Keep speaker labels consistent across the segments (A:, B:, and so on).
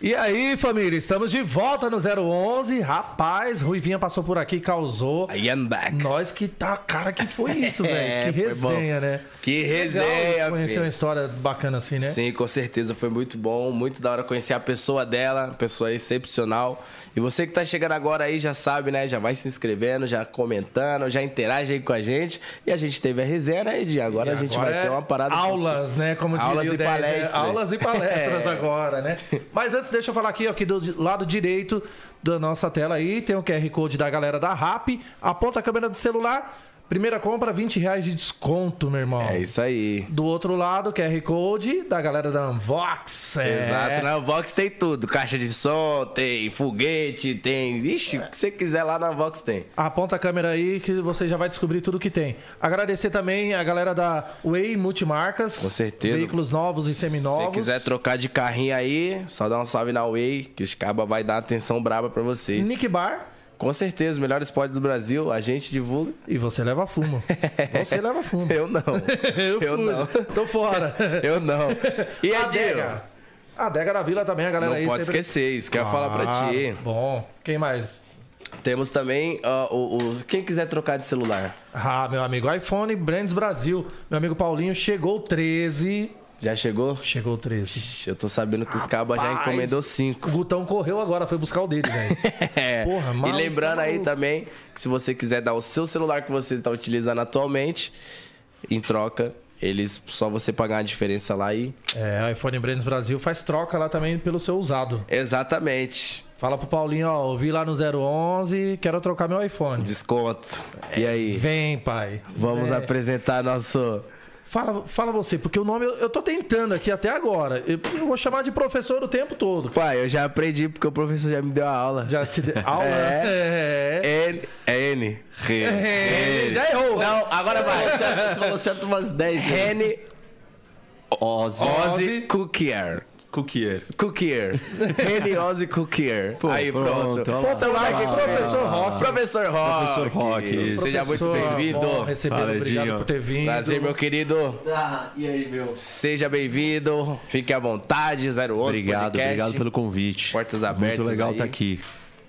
A: E aí, família, estamos de volta no 011. Rapaz, Ruivinha passou por aqui, causou.
B: I am back.
A: Nós que tá. Cara, que foi isso, velho?
B: É,
A: que resenha, né?
B: Que
A: Legal
B: resenha,
A: Conhecer
B: filho.
A: uma história bacana assim, né?
B: Sim, com certeza foi muito bom, muito da hora conhecer a pessoa dela, pessoa excepcional. E você que tá chegando agora aí já sabe, né? Já vai se inscrevendo, já comentando, já interage aí com a gente. E a gente teve a resenha, né, Edi? Agora
A: E
B: a gente
A: agora
B: vai
A: é
B: ter uma parada.
A: Aulas, né? Como diria
B: Aulas
A: o
B: e
A: 10, né?
B: palestras.
A: Aulas e palestras
B: É.
A: agora, né? Mas antes, deixa eu falar aqui, ó, do lado direito da nossa tela aí, tem o QR Code da galera da RAP. Aponta a câmera do celular. Primeira compra, 20 reais de desconto, meu irmão.
B: É isso aí.
A: Do outro lado, QR Code da galera da Unvox. É.
B: Exato, na Vox tem tudo. Caixa de som, tem foguete, tem. Ixi, o que você quiser lá na Vox tem.
A: Aponta a câmera aí que você já vai descobrir tudo que tem. Agradecer também a galera da Way Multimarcas.
B: Com certeza.
A: Veículos novos e
B: Se
A: seminovos.
B: você quiser trocar de carrinho aí, só dá um salve na Way, que os cabas vai dar atenção braba pra vocês.
A: Nick Bar.
B: Com certeza, melhores pods do Brasil, a gente divulga.
A: E você leva fumo. Você leva fumo.
B: Eu não.
A: Eu,
B: Eu não.
A: Tô fora.
B: Eu não. E
A: a Adega. A Adega da Vila também, a galera
B: Não
A: aí.
B: pode
A: sempre-
B: esquecer, isso que eu ia falar pra
A: Ah,
B: ti.
A: Bom. Quem mais?
B: Temos também ó, o, o- Quem quiser trocar de celular.
A: Ah, meu amigo, iPhone Brands Brasil. Meu amigo Paulinho chegou o 13.
B: Já chegou?
A: Chegou o 13.
B: Ixi, Eu tô sabendo que os cabas já encomendou
A: O
B: cinco.
A: Gutão correu agora, foi buscar o dele, velho.
B: É.
A: Porra,
B: e
A: maluco,
B: lembrando aí
A: maluco.
B: também que se você quiser dar o seu celular que você está utilizando atualmente, em troca, eles só você pagar a diferença lá e.
A: É, iPhone Brands Brasil faz troca lá também pelo seu usado.
B: Exatamente.
A: Fala pro Paulinho, ó, ouvi lá no 011, quero trocar meu iPhone.
B: Desconto. E aí?
A: Vem, pai.
B: Vamos
A: É.
B: apresentar nosso.
A: Fala, fala você, porque o nome eu, eu tô tentando aqui até agora. Eu, eu vou chamar de professor o tempo todo.
B: Pai, eu já aprendi porque o professor já me deu a aula.
A: Já te dei aula? É.
B: N. É N. Re.
A: É, já errou.
B: Não, agora vai.
C: Você falou certo umas 10 vezes.
B: Rene
C: Ozzy.
B: Ozzy Cookier.
C: Cookier.
B: Cookier. Ozzy Cookier.
C: Pô,
B: Aí, pronto.
C: pronto,
B: like,
A: Ah,
B: professor Rock. Professor Rock.
C: Professor Rock.
B: Seja muito bem-vindo.
A: obrigado por ter vindo.
B: Prazer, meu querido.
C: Tá, e aí, meu?
B: Seja bem-vindo. Fique à vontade. 011
C: Obrigado,
B: podcast.
C: obrigado pelo convite.
B: Portas abertas
C: Muito legal estar aqui.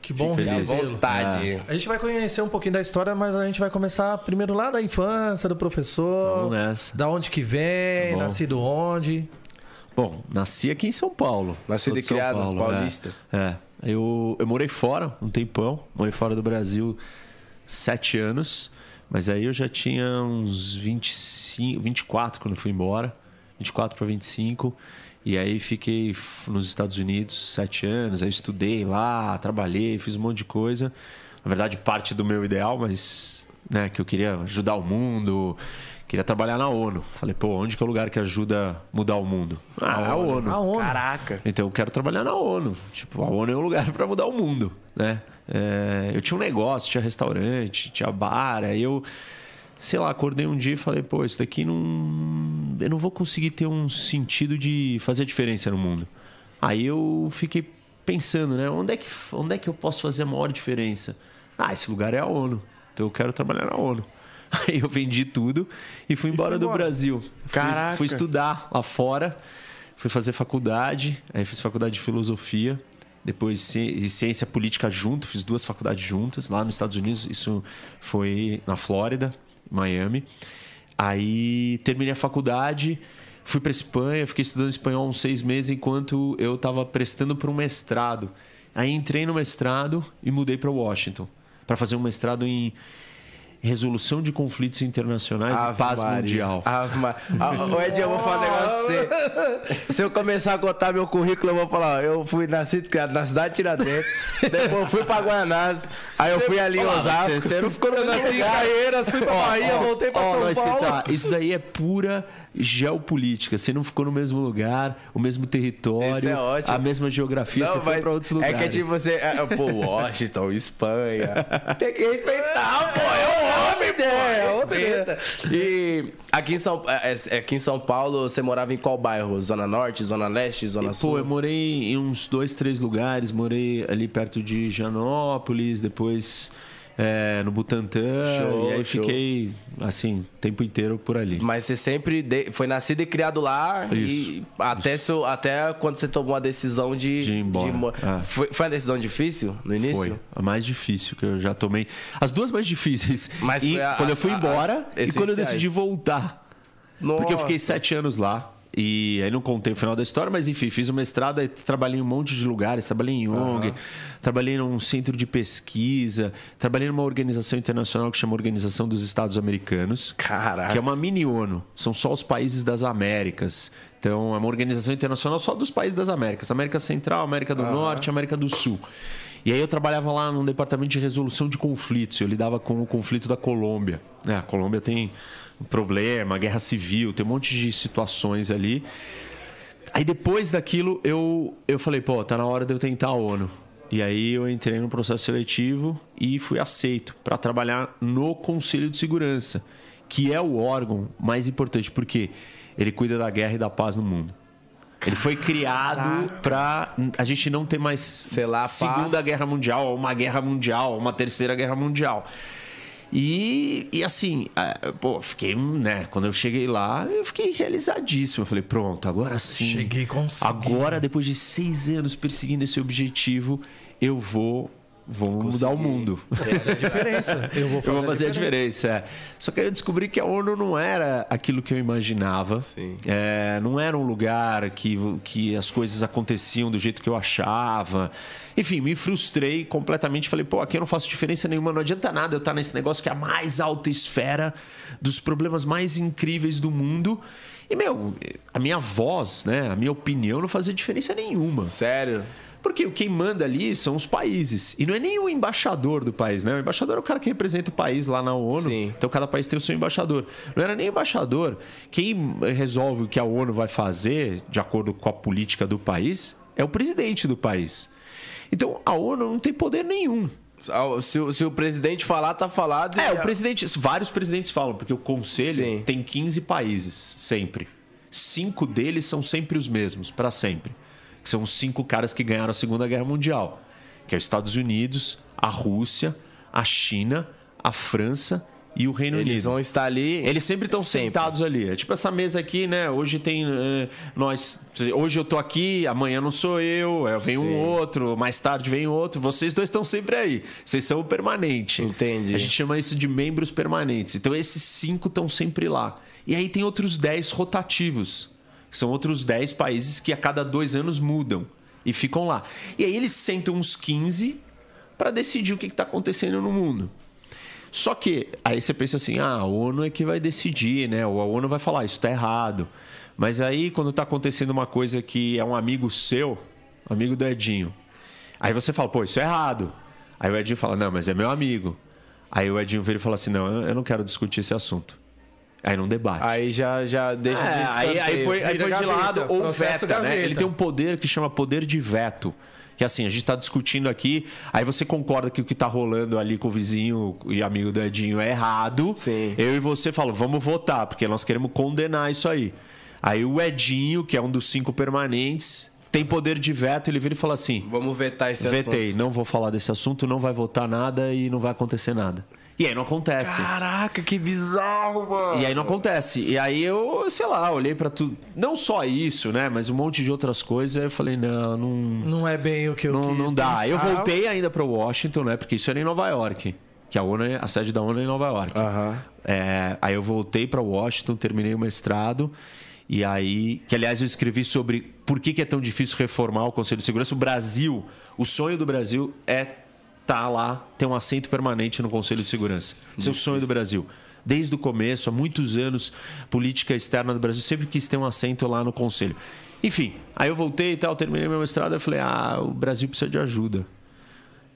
A: Que bom recebê-lo.
B: Vontade.
A: A gente vai conhecer um pouquinho da história, mas a gente vai começar primeiro lá da infância do professor.
C: Vamos nessa.
A: Da onde que vem,
C: Tá
A: nascido onde.
C: Bom, nasci aqui em São Paulo.
B: Nascido e
C: de
B: criado,
C: Paulo,
B: paulista.
C: É, é. Eu, eu morei fora um tempão. Morei fora do Brasil sete anos. Mas aí eu já tinha uns 25, 24 quando fui embora. 24 para 25. E aí fiquei nos Estados Unidos sete anos. Aí estudei lá, trabalhei, fiz um monte de coisa. Na verdade, parte do meu ideal, mas né, que eu queria ajudar o mundo, queria trabalhar na ONU. Falei, pô, onde que é o lugar que ajuda a mudar o mundo? Ah, a ONU.
A: A ONU.
B: Caraca.
C: Então eu quero trabalhar na ONU. Tipo, a ONU é um lugar para mudar o mundo, né? É, eu tinha um negócio, tinha restaurante, tinha bar, aí eu, sei lá, acordei um dia e falei, pô, isso daqui não. Eu não vou conseguir ter um sentido de fazer diferença no mundo. Aí eu fiquei pensando, né? Onde é que, onde é que eu posso fazer a maior diferença? Ah, esse lugar é a ONU. Então eu quero trabalhar na ONU. Aí eu vendi tudo e fui embora do
A: embora.
C: Brasil. Fui-
B: Caraca.
C: Fui estudar lá fora. Fui fazer faculdade, aí fiz faculdade de filosofia, depois ci- e ciência política junto, fiz duas faculdades juntas lá nos Estados Unidos, isso foi na Flórida, Miami. Aí terminei a faculdade, fui para Espanha, fiquei estudando espanhol uns seis meses enquanto eu estava prestando para um mestrado. Aí entrei no mestrado e mudei para Washington para fazer um mestrado em resolução de conflitos internacionais e
B: Ave
C: paz
B: Maria.
C: mundial.
B: Ave. Ah, Ed, eu vou falar um negócio pra você. Se eu começar a contar meu currículo, eu vou falar, ó, eu fui nascido e criado na cidade de Tiradentes, depois eu fui pra Guanás, aí eu fui ali em
C: Ó,
B: Osasco.
C: você- você não ficou no
A: Eu nasci em
C: lugar.
A: Caieiras, fui pra Bahia, voltei pra
C: Ó,
A: São
C: nós
A: Paulo.
C: tá, isso daí é pura geopolítica. Você não ficou no mesmo lugar, o mesmo território,
B: é
C: a mesma geografia, você foi
B: mas
C: pra outros
B: É
C: lugares.
B: que é tipo você. é, é, pô, Washington, Espanha. Tem que respeitar, pô. É um homem, pô.
A: ideia, outra
B: respeita. E aqui em, São, é, é, aqui em São Paulo, você morava em qual bairro? Zona Norte, Zona Leste, Zona Sul?
C: Pô, eu morei em uns dois, três lugares. Morei ali perto de Janópolis, depois é, no Butantã.
B: Show,
C: e aí
B: show.
C: fiquei, assim, o tempo inteiro por ali.
B: Mas você sempre de- foi nascido e criado lá e
C: Isso,
B: até, seu, até quando você tomou a decisão de,
C: De ir embora,
B: mo-
C: é.
B: Foi, foi uma decisão difícil no início?
C: Foi a mais difícil que eu já tomei. As duas mais difíceis.
B: Mas
C: E
B: a-
C: quando eu
B: as-
C: fui
B: as
C: embora e quando eu decidi voltar. Porque eu fiquei sete anos lá. E aí não contei o final da história, mas enfim, fiz o mestrado, aí trabalhei em um monte de lugares, trabalhei em ONG, trabalhei num centro de pesquisa, trabalhei numa organização internacional que chama Organização dos Estados Americanos.
B: Caraca.
C: Que é uma mini ONU. São só os países das Américas. Então, é uma organização internacional só dos países das Américas. América Central, América do Norte, América do Sul. E aí eu trabalhava lá num departamento de resolução de conflitos. Eu lidava com o conflito da Colômbia. É, a Colômbia tem problema, guerra civil, tem um monte de situações ali. Aí depois daquilo, eu, eu falei, pô, tá na hora de eu tentar a ONU. E aí eu entrei no processo seletivo e fui aceito para trabalhar no Conselho de Segurança, que é o órgão mais importante, porque ele cuida da guerra e da paz no mundo. Ele foi criado para a gente não ter mais
B: Selar
C: Segunda
B: paz.
C: Guerra Mundial, ou uma Guerra Mundial, uma Terceira Guerra Mundial. E, e assim, pô, fiquei, né? Quando eu cheguei lá, eu fiquei realizadíssimo. Eu falei, pronto, agora sim.
A: Cheguei, consegui.
C: Agora, depois de seis anos perseguindo esse objetivo, eu vou, vou mudar o mundo.
A: Fazer a diferença. Eu vou
C: Eu
A: fazer,
C: vou fazer a diferença. é. Só que aí eu descobri que a ONU não era aquilo que eu imaginava. É, não era um lugar que, que as coisas aconteciam do jeito que eu achava. Enfim, me frustrei completamente. Falei, pô, aqui eu não faço diferença nenhuma. Não adianta nada eu estar nesse negócio que é a mais alta esfera dos problemas mais incríveis do mundo. E, meu, a minha voz, né, a minha opinião não fazia diferença nenhuma.
B: Sério?
C: Porque quem manda ali são os países. E não é nem o embaixador do país, né? O embaixador é o cara que representa o país lá na ONU.
B: Sim.
C: Então cada país tem o seu embaixador. Não era nem o embaixador. Quem resolve o que a ONU vai fazer, de acordo com a política do país, é o presidente do país. Então a ONU não tem poder nenhum.
B: Se, o- se o presidente falar, tá falado.
C: É, o presidente, vários presidentes falam, porque o conselho
B: Sim.
C: tem 15 países, sempre. Cinco deles são sempre os mesmos, para sempre. Que são os cinco caras que ganharam a Segunda Guerra Mundial. Que é os Estados Unidos, a Rússia, a China, a França e o Reino
B: Eles
C: Unido.
B: vão estar ali.
C: Eles sempre estão sentados ali. É tipo essa mesa aqui, né? Hoje tem eh, nós. Hoje eu tô aqui, amanhã não sou eu, é, vem um
B: Sim.
C: outro, mais tarde vem outro. Vocês dois estão sempre aí. Vocês são o permanente.
B: Entendi.
C: A gente chama isso de membros permanentes. Então esses cinco estão sempre lá. E aí tem outros 10 rotativos. São outros 10 países que a cada dois anos mudam e ficam lá. E aí eles sentam uns 15 para decidir o que está acontecendo no mundo. Só que aí você pensa assim, ah, a ONU é que vai decidir, né? Ou a ONU vai falar, isso tá errado. Mas aí quando tá acontecendo uma coisa que é um amigo seu, amigo do Edinho, aí você fala, pô, isso é errado. Aí o Edinho fala, não, mas é meu amigo. Aí o Edinho vira e fala assim, não, eu não quero discutir esse assunto. Aí não debate.
B: Aí já, já deixa
C: É,
B: de
C: aí, aí põe, aí põe de lado ou veta, né?
A: gaveta.
C: Ele tem um poder que chama poder de veto. Que assim, a gente tá discutindo aqui, aí você concorda que o que tá rolando ali com o vizinho e amigo do Edinho é errado.
B: Sim.
C: Eu e você falam, vamos votar, porque nós queremos condenar isso aí. Aí o Edinho, que é um dos cinco permanentes, tem poder de veto, ele vira e fala assim:
B: Vamos vetar esse
C: vetei,
B: assunto.
C: não vou falar desse assunto, não vai votar nada e não vai acontecer nada. E aí não acontece.
B: Caraca, que bizarro, mano.
C: E aí não acontece. E aí eu, sei lá, olhei pra tudo. Não só isso, né? Mas um monte de outras coisas. Aí eu falei, não, não,
A: Não é bem o que eu
C: não, não dá. Eu
A: pensava.
C: voltei ainda pra Washington, né? Porque isso era em Nova York. Que a, ONU, é- a sede da ONU é em Nova York.
B: Aham.
C: É, aí eu voltei pra Washington, terminei o mestrado. E aí, que aliás eu escrevi sobre por que, que é tão difícil reformar o Conselho de Segurança. O Brasil, o sonho do Brasil é estar lá, ter um assento permanente no Conselho de Segurança. Esse é sonho do Brasil. Desde o começo, há muitos anos, política externa do Brasil sempre quis ter um assento lá no Conselho. Enfim, aí eu voltei e tal, terminei meu mestrado, eu falei, ah, o Brasil precisa de ajuda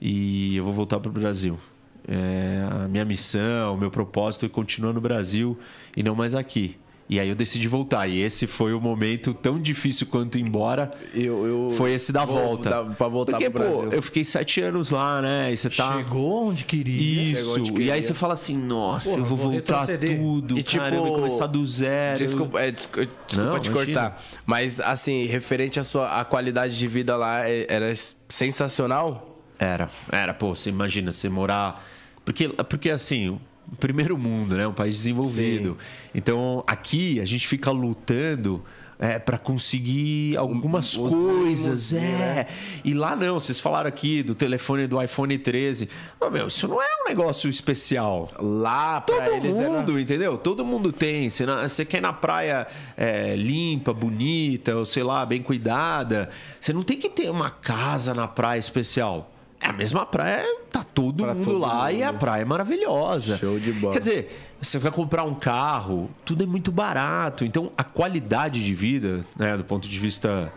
C: e eu vou voltar para o Brasil. É, a minha missão, o meu propósito é continuar no Brasil e não mais aqui. E aí eu decidi voltar. E esse foi o momento tão difícil quanto ir embora.
B: Eu, eu
C: Foi esse da
B: vou
C: volta.
B: dar- pra voltar
C: Porque,
B: pro Brasil.
C: pô, eu fiquei sete anos lá, né? E você tá.
A: Chegou onde queria.
C: Isso.
B: Onde
C: E aí
B: queria.
C: você fala assim, nossa,
A: Porra,
C: eu vou
A: vou
C: voltar
A: retroceder.
C: tudo.
B: E, tipo,
C: cara, eu vou começar do zero.
B: Desculpa, é, descu- desculpa
C: Não,
B: te
C: imagina.
B: cortar. Mas, assim, referente à sua à qualidade de vida lá, é- era sensacional?
C: Era, era, pô, você imagina, você morar Porque, porque assim, primeiro mundo, né? Um país desenvolvido. Então, aqui a gente fica lutando é, para conseguir algumas
B: Os
C: coisas.
B: mínimos, né?
C: É. E lá não, vocês falaram aqui do telefone do iPhone 13. Mas, meu, isso não é um negócio especial.
B: Lá, pra
C: Todo
B: eles era-
C: mundo, entendeu? Todo mundo tem. Você, você quer ir na praia é, limpa, bonita, ou sei lá, bem cuidada. Você não tem que ter uma casa na praia especial. É a mesma praia, tá todo
B: Pra
C: mundo
B: todo
C: lá e a
B: mundo.
C: praia é maravilhosa.
B: Show de bola.
C: Quer dizer, você vai comprar um carro, tudo é muito barato. Então, a qualidade de vida, né, do ponto de vista.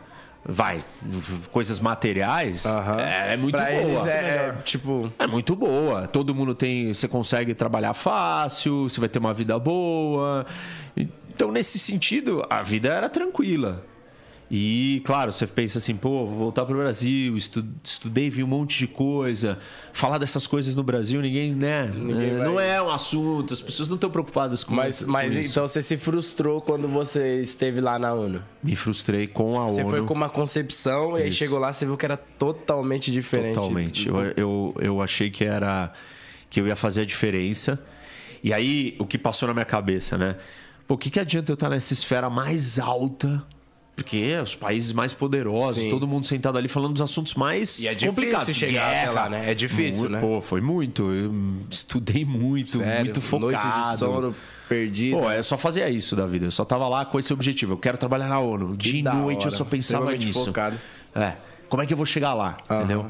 C: Vai, coisas materiais,
B: Aham.
C: é, é muito
B: pra
C: boa.
B: eles é, é, tipo.
C: É muito boa. Todo mundo tem. Você consegue trabalhar fácil, você vai ter uma vida boa. Então, nesse sentido, a vida era tranquila. E, claro, você pensa assim, pô, vou voltar para o Brasil, estu- estudei, vi um monte de coisa. Falar dessas coisas no Brasil, ninguém, né?
B: Ninguém
C: é,
B: vai-
C: Não é um assunto, as pessoas não estão preocupadas com
B: Mas,
C: isso.
B: mas
C: com isso.
B: então você se frustrou quando você esteve lá na ONU?
C: Me frustrei com a
B: Você
C: ONU.
B: foi com uma concepção e aí
C: Isso.
B: chegou lá você viu que era totalmente diferente.
C: Totalmente. Eu, eu, eu achei que era que eu ia fazer a diferença. E aí, o que passou na minha cabeça, né? Pô, o que, que adianta eu estar nessa esfera mais alta? Porque é os países mais poderosos,
B: Sim.
C: todo mundo sentado ali falando dos assuntos mais
B: E é difícil
C: complicados.
B: chegar até lá, né? É difícil,
C: Muito-
B: né?
C: Pô, foi muito. Eu estudei muito,
B: Sério,
C: muito focado.
B: Noites de sono perdido.
C: Pô, eu só fazia isso da vida. Eu só tava lá com esse objetivo. Eu quero trabalhar na ONU. De
B: da
C: noite eu
B: hora.
C: só pensava nisso.
B: focado.
C: É. Como é que eu vou chegar lá?
B: Aham.
C: Entendeu?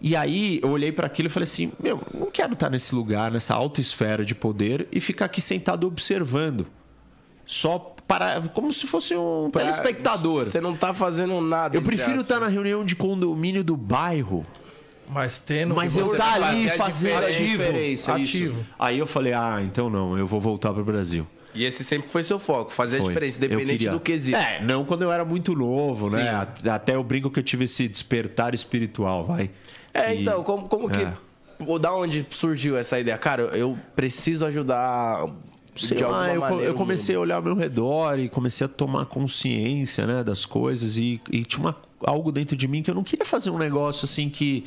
C: E aí eu olhei para aquilo e falei assim: meu, não quero estar nesse lugar, nessa alta esfera de poder e ficar aqui sentado observando. Só para. Como se fosse um
B: Pra-
C: telespectador.
B: Você não tá fazendo nada.
C: Eu prefiro estar na reunião de condomínio do bairro.
A: Mas tendo.
C: Mas eu tá ali
B: a
C: fazendo a
B: diferença.
C: diferença. isso.
A: Ativo.
C: Aí eu falei: ah, então não, eu vou voltar pro Brasil.
B: E esse sempre foi seu foco, fazer a
C: Foi.
B: diferença,
C: Eu
B: independente do quesito.
C: É, não quando eu era muito novo, né? At- Até eu brinco que eu tive esse despertar espiritual, vai.
B: É,
C: E-
B: então, como, como que.
C: É.
B: Da onde surgiu essa ideia? Cara, eu preciso ajudar
C: Sei
B: de
C: lá, eu, eu comecei
B: mundo.
C: a olhar ao meu redor e comecei a tomar consciência né, das coisas e, e tinha uma- algo dentro de mim que eu não queria fazer um negócio assim que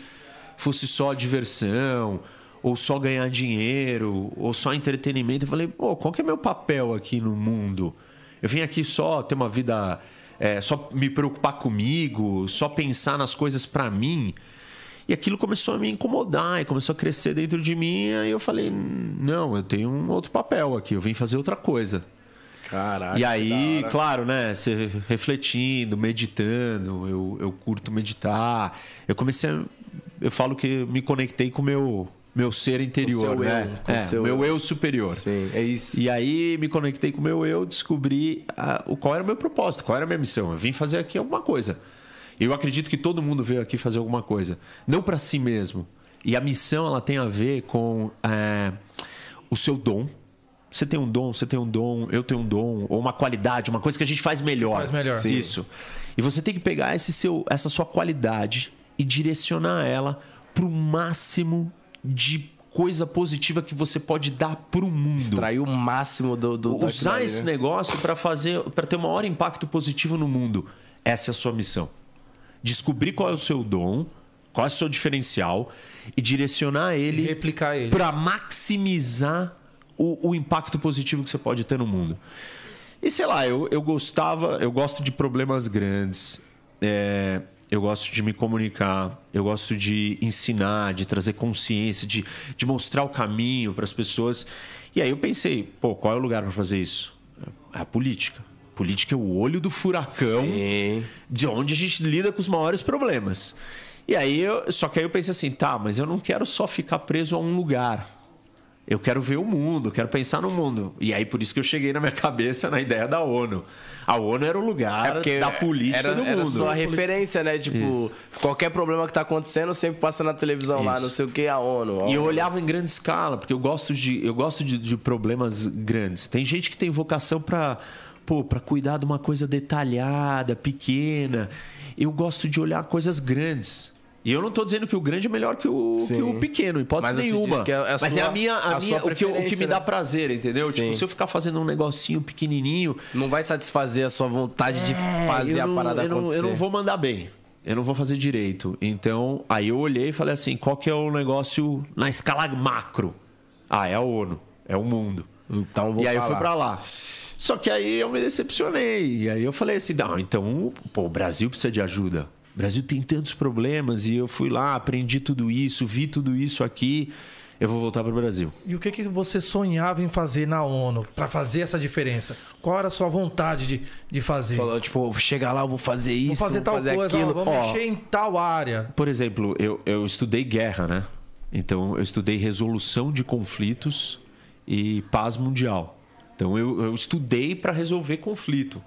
C: fosse só diversão ou só ganhar dinheiro ou só entretenimento. Eu falei, pô, qual que é meu papel aqui no mundo? Eu vim aqui só ter uma vida, é, só me preocupar comigo, só pensar nas coisas pra mim. E aquilo começou a me incomodar e começou a crescer dentro de mim. E aí eu falei: não, eu tenho um outro papel aqui, eu vim fazer outra coisa.
B: Caraca.
C: e aí, claro, né? Você refletindo, meditando, eu, eu curto meditar. Eu comecei a. Eu falo que me conectei com o meu, meu ser interior, né?
B: eu, com o
C: é,
B: seu
C: meu
B: eu.
C: superior.
B: Sim, é isso.
C: E aí me conectei com o meu eu, descobri ah, o qual era o meu propósito, qual era a minha missão. Eu vim fazer aqui alguma coisa. Eu acredito que todo mundo veio aqui fazer alguma coisa, não para si mesmo. E a missão ela tem a ver com é, o seu dom. Você tem um dom, você tem um dom, eu tenho um dom, ou uma qualidade, uma coisa que a gente faz melhor.
A: Faz melhor.
C: Sim. Isso. E você tem que pegar esse seu, essa sua qualidade e direcionar ela para o máximo de coisa positiva que você pode dar para o mundo
B: Extrair o máximo do. do
C: usar esse
B: né?
C: negócio para fazer para ter o maior impacto positivo no mundo. Essa é a sua missão. Descobrir qual é o seu dom, qual é o seu diferencial e direcionar
A: E
C: ele
A: replicar ele.
C: para maximizar o, o impacto positivo que você pode ter no mundo. E sei lá, eu, eu gostava, eu gosto de problemas grandes, é, eu gosto de me comunicar, eu gosto de ensinar, de trazer consciência, de, de mostrar o caminho para as pessoas. E aí eu pensei, pô, qual é o lugar para fazer isso? É a política. Política é o olho do furacão
B: Sim.
C: de onde a gente lida com os maiores problemas. E aí, eu, só que aí eu pensei assim, tá, mas eu não quero só ficar preso a um lugar. Eu quero ver o mundo, quero pensar no mundo. E aí por isso que eu cheguei na minha cabeça na ideia da ONU. A ONU era o lugar da política
B: É era,
C: do
B: era
C: mundo.
B: sua referência, né? Tipo, qualquer problema que tá acontecendo sempre passa na televisão lá,
C: Isso.
B: não sei o que, a ONU.
C: E eu olhava em grande escala, porque eu gosto de, eu gosto de, de problemas grandes. Tem gente que tem vocação para para cuidar de uma coisa detalhada, pequena. Eu gosto de olhar coisas grandes. E eu não estou dizendo que o grande é melhor que o,
B: Sim.
C: que o pequeno, hipótese
B: Mas você
C: nenhuma.
B: é a
C: Mas é a minha, a
B: a
C: minha o, que, o que me dá
B: né?
C: prazer, entendeu?
B: Sim.
C: Tipo, se eu ficar fazendo um negocinho pequenininho,
B: Não vai satisfazer a sua vontade de fazer
C: É, eu
B: a
C: não-
B: parada
C: eu não,
B: acontecer.
C: eu não vou mandar bem. eu não vou fazer direito. Então, aí eu olhei e falei assim: qual que é o negócio na escala macro? Ah, é a ONU, é o mundo.
B: Então vou
C: e aí eu fui pra lá. Só que aí eu me decepcionei. E aí eu falei assim: não, então, pô, o Brasil precisa de ajuda. O Brasil tem tantos problemas e eu fui lá, aprendi tudo isso, vi tudo isso aqui. Eu vou voltar pro Brasil.
A: E o que, que você sonhava em fazer na ONU para fazer essa diferença? Qual era a sua vontade de, de fazer?
B: Falou, tipo, vou chegar lá, eu vou fazer isso,
A: Vou fazer tal coisa, ó,
B: aquilo.
A: vamos
C: Ó.
A: mexer em tal área.
C: Por exemplo, eu, eu estudei guerra, né? Então, eu estudei resolução de conflitos e paz mundial. Então, eu, eu estudei para resolver conflito,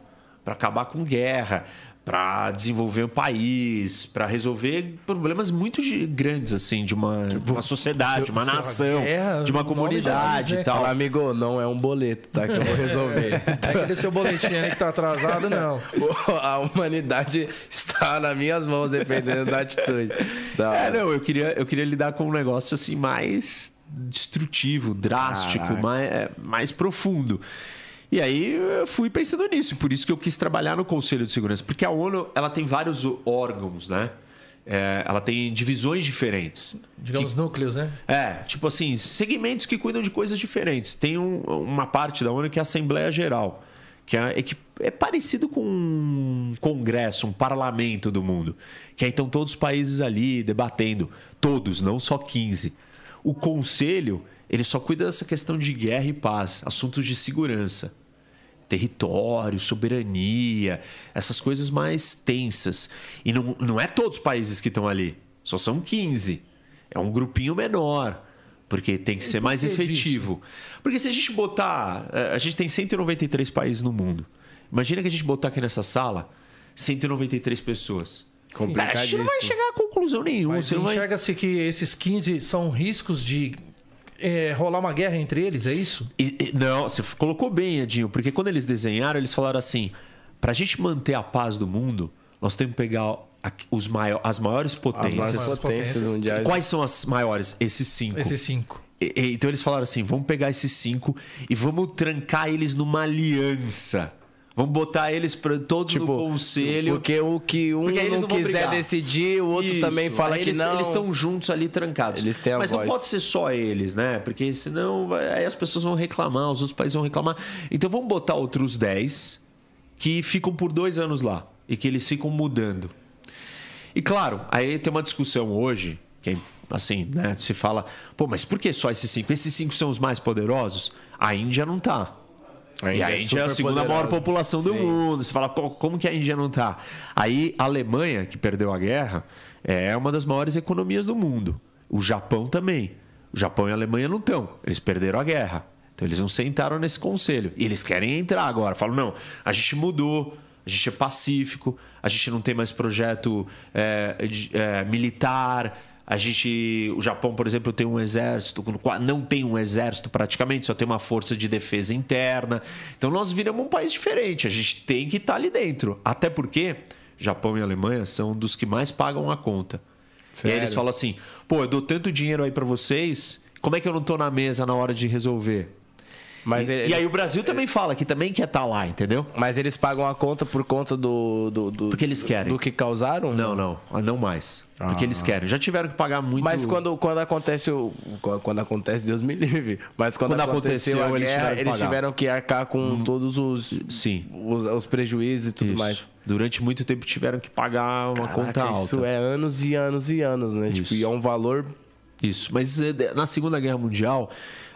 C: para acabar com guerra, para desenvolver um país, para resolver problemas muito grandes, assim, de uma, de uma sociedade, de uma nação,
A: guerra,
C: de uma
A: o
C: comunidade
A: né?
C: e tal.
B: Amigo, não é um boleto, tá? Que eu vou resolver.
A: É aquele seu boletim ali que tá atrasado, não.
B: a humanidade está nas minhas mãos, dependendo da atitude. Da
C: É,
B: hora.
C: não, eu queria, eu queria lidar com um negócio assim mais destrutivo, drástico,
B: Caraca.
C: mais, é, mais profundo. E aí eu fui pensando nisso, por isso que eu quis trabalhar no Conselho de Segurança, porque a ONU ela tem vários órgãos, né? É, ela tem divisões diferentes.
A: Digamos núcleos, né?
C: É, tipo assim, segmentos que cuidam de coisas diferentes. Tem um- uma parte da ONU que é a Assembleia Geral, que é, é que é parecido com um congresso, um parlamento do mundo. Que aí estão todos os países ali debatendo. Todos, não só 15. O conselho, ele só cuida dessa questão de guerra e paz, assuntos de segurança território, soberania, essas coisas mais tensas. E não, não é todos os países que estão ali, só são 15. É um grupinho menor, porque tem que ser mais efetivo. Porque se a gente botar. eh, A gente tem 193 países no mundo. Imagina que a gente botar aqui nessa sala 193 pessoas. Cara, a gente não vai chegar a conclusão nenhuma.
A: Mas
C: Você não vai...
A: enxerga-se que esses 15 são riscos de é, rolar uma guerra entre eles, é isso?
C: E- e- não, você colocou bem, Edinho, porque quando eles desenharam, eles falaram assim: pra gente manter a paz do mundo, nós temos que pegar a- os maior, as maiores
B: As
C: potências.
B: maiores
A: Essas
B: potências
A: potências.
B: mundiais.
C: Quais são as maiores? Esses cinco.
A: Esses cinco.
C: E- e- então eles falaram assim: vamos pegar esses cinco e vamos trancar eles numa aliança. Vamos botar eles pra, todos no conselho.
B: Porque o que um não quiser
C: brigar.
B: decidir, o outro
C: Isso.
B: também fala
C: Aí
B: que
C: eles,
B: não.
C: Eles estão juntos ali trancados.
B: Eles têm a
C: Mas
B: voz.
C: não pode ser só eles, né? Porque senão aí as pessoas vão reclamar, os outros países vão reclamar. Então vamos botar outros 10 que ficam por dois anos lá e que eles ficam mudando. E claro, aí tem uma discussão hoje, que assim, né? Se fala, pô, mas por que só esses cinco? Esses cinco são os mais poderosos? A Índia não tá.
B: A
C: e
B: Índia
C: a
B: é
C: Índia é a
B: super
C: segunda maior
B: poderosa.
C: população do
B: Sim.
C: mundo. Você fala, como que a Índia não tá? Aí a Alemanha, que perdeu a guerra, é uma das maiores economias do mundo. O Japão também. O Japão e a Alemanha não estão. Eles perderam a guerra. Então eles não sentaram nesse conselho. E eles querem entrar agora. Falam, não, a gente mudou, a gente é pacífico, a gente não tem mais projeto é, é, militar. A gente, o Japão, por exemplo, tem um exército, não tem um exército praticamente, só tem uma força de defesa interna. Então nós viramos um país diferente. A gente tem que estar ali dentro. Até porque Japão e Alemanha são dos que mais pagam a conta. E aí
B: Sério?
C: eles falam assim: pô, eu dou tanto dinheiro aí pra vocês, como é que eu não tô na mesa na hora de resolver?
B: Mas
C: e,
B: eles,
C: e aí o Brasil também fala que também quer estar lá, entendeu?
B: mas eles pagam a conta por conta do. do, do-
C: Porque eles querem.
B: Do que causaram?
C: Não, não, ah, não mais. Porque eles querem. Já tiveram que pagar muito.
B: Mas quando, quando acontece o. Quando acontece, Deus me livre. Mas quando,
C: Quando
B: aconteceu,
C: aconteceu,
B: a
C: eles
B: guerra,
C: tiveram que
B: eles tiveram que arcar com todos os,
C: Sim.
B: os, os prejuízos e tudo
C: Isso.
B: mais.
C: Durante muito tempo tiveram que pagar uma conta
B: Caraca,
C: alta.
B: Isso é anos e anos e anos, né? Tipo,
C: Isso.
B: e é um valor.
C: Isso, mas eh, na Segunda Guerra Mundial,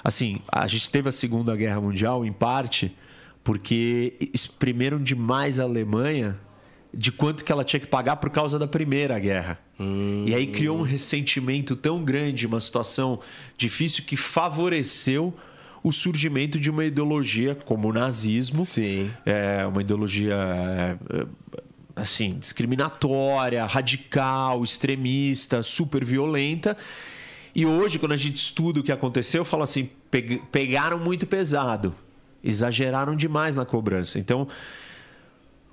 C: assim, a gente teve a Segunda Guerra Mundial em parte porque exprimiram demais a Alemanha de quanto que ela tinha que pagar por causa da Primeira Guerra. E aí criou um ressentimento tão grande, uma situação difícil que favoreceu o surgimento de uma ideologia como o nazismo,
B: Sim.
C: é uma ideologia é, assim discriminatória, radical, extremista, super violenta. E hoje, quando a gente estuda o que aconteceu, eu falo assim: peg- pegaram muito pesado, exageraram demais na cobrança. Então,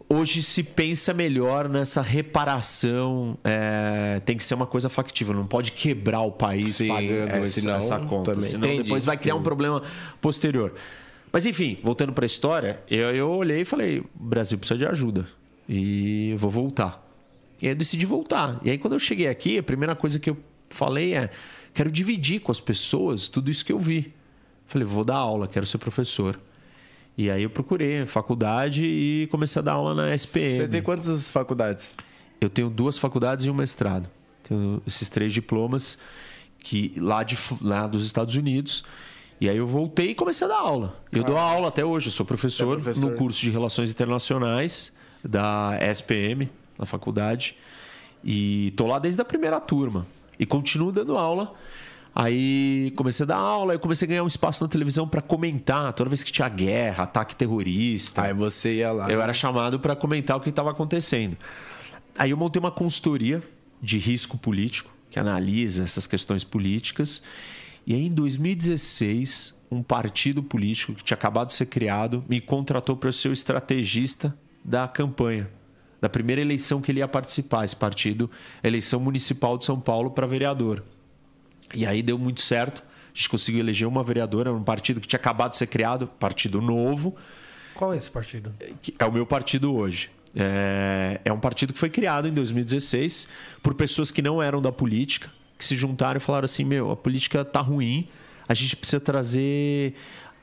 C: hoje se pensa melhor nessa reparação. é, tem que ser uma coisa factível, não pode quebrar o país
B: Sim,
C: pagando
B: é,
C: esse-
B: senão
C: essa conta.
B: também.
C: Senão
B: Entendi,
C: depois vai criar um problema posterior. Mas enfim, voltando para a história, eu, eu olhei e falei: o Brasil precisa de ajuda. E eu vou voltar. E aí eu decidi voltar. E aí quando eu cheguei aqui, a primeira coisa que eu falei é: quero dividir com as pessoas tudo isso que eu vi. Falei, vou dar aula, quero ser professor. E aí eu procurei faculdade e comecei a dar aula na SPM.
B: Você tem quantas faculdades?
C: Eu tenho duas faculdades e um mestrado. Tenho esses três diplomas que lá, de, lá dos Estados Unidos. E aí eu voltei e comecei a dar aula. Eu dou aula até hoje, eu sou professor,
B: É professor.
C: no curso de Relações Internacionais da SPM, na faculdade. E tô lá desde a primeira turma. E continuo dando aula. Aí comecei a dar aula, aí comecei a ganhar um espaço na televisão para comentar toda vez que tinha guerra, ataque terrorista.
B: Aí você ia lá.
C: Eu era chamado para comentar o que estava acontecendo. Aí eu montei uma consultoria de risco político, que analisa essas questões políticas. E aí, em 2016, um partido político que tinha acabado de ser criado me contratou para ser o estrategista da campanha, da primeira eleição que ele ia participar, esse partido, eleição municipal de São Paulo para vereador. E aí deu muito certo. A gente conseguiu eleger uma vereadora, um partido que tinha acabado de ser criado, partido novo,
A: Qual é esse partido?
C: que é o meu partido hoje. É, é um partido que foi criado em 2016 por pessoas que não eram da política, que se juntaram e falaram assim: meu, a política tá ruim, a gente precisa trazer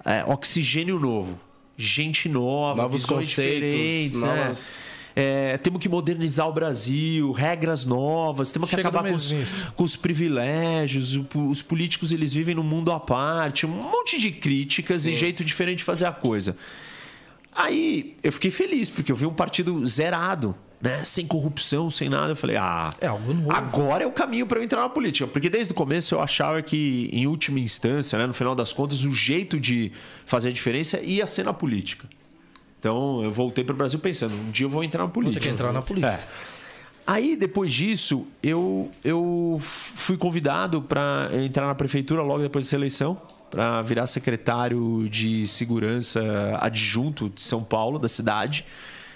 C: é, oxigênio novo, gente nova,
B: Novos
C: visões
B: conceitos,
C: diferentes, né? É, temos que modernizar o Brasil, regras novas, temos que
A: Chega
C: acabar com os, com os privilégios. Os políticos eles vivem num mundo à parte, um monte de críticas e jeito diferente de fazer a coisa. Aí eu fiquei feliz, porque eu vi um partido zerado, né? Sem corrupção, sem nada. Eu falei, ah,
A: É
C: agora é o caminho para eu entrar na política. Porque desde o começo eu achava que, em última instância, né, no final das contas, o jeito de fazer a diferença ia ser na política. Então eu voltei para o Brasil pensando, um dia eu vou entrar na política.
A: que entrar na política.
C: É. Aí, depois disso, eu, eu fui convidado para entrar na prefeitura logo depois dessa eleição, para virar secretário de segurança adjunto de São Paulo, da cidade.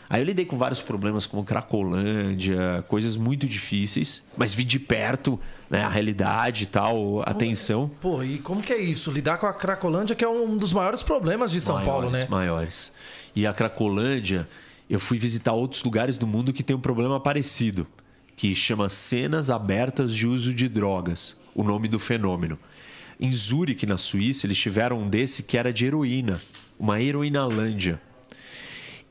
C: Aí eu lidei com vários problemas como Cracolândia, coisas muito difíceis, mas vi de perto né, a realidade e tal, a tensão.
A: Pô, e como que é isso? Lidar com a Cracolândia, que é um dos maiores problemas de São
C: maiores,
A: Paulo, né?
C: Maiores. E a Cracolândia, eu fui visitar outros lugares do mundo que tem um problema parecido, que chama Cenas Abertas de Uso de Drogas, o nome do fenômeno. Em Zurique, na Suíça, eles tiveram um desse que era de heroína, uma heroinalândia.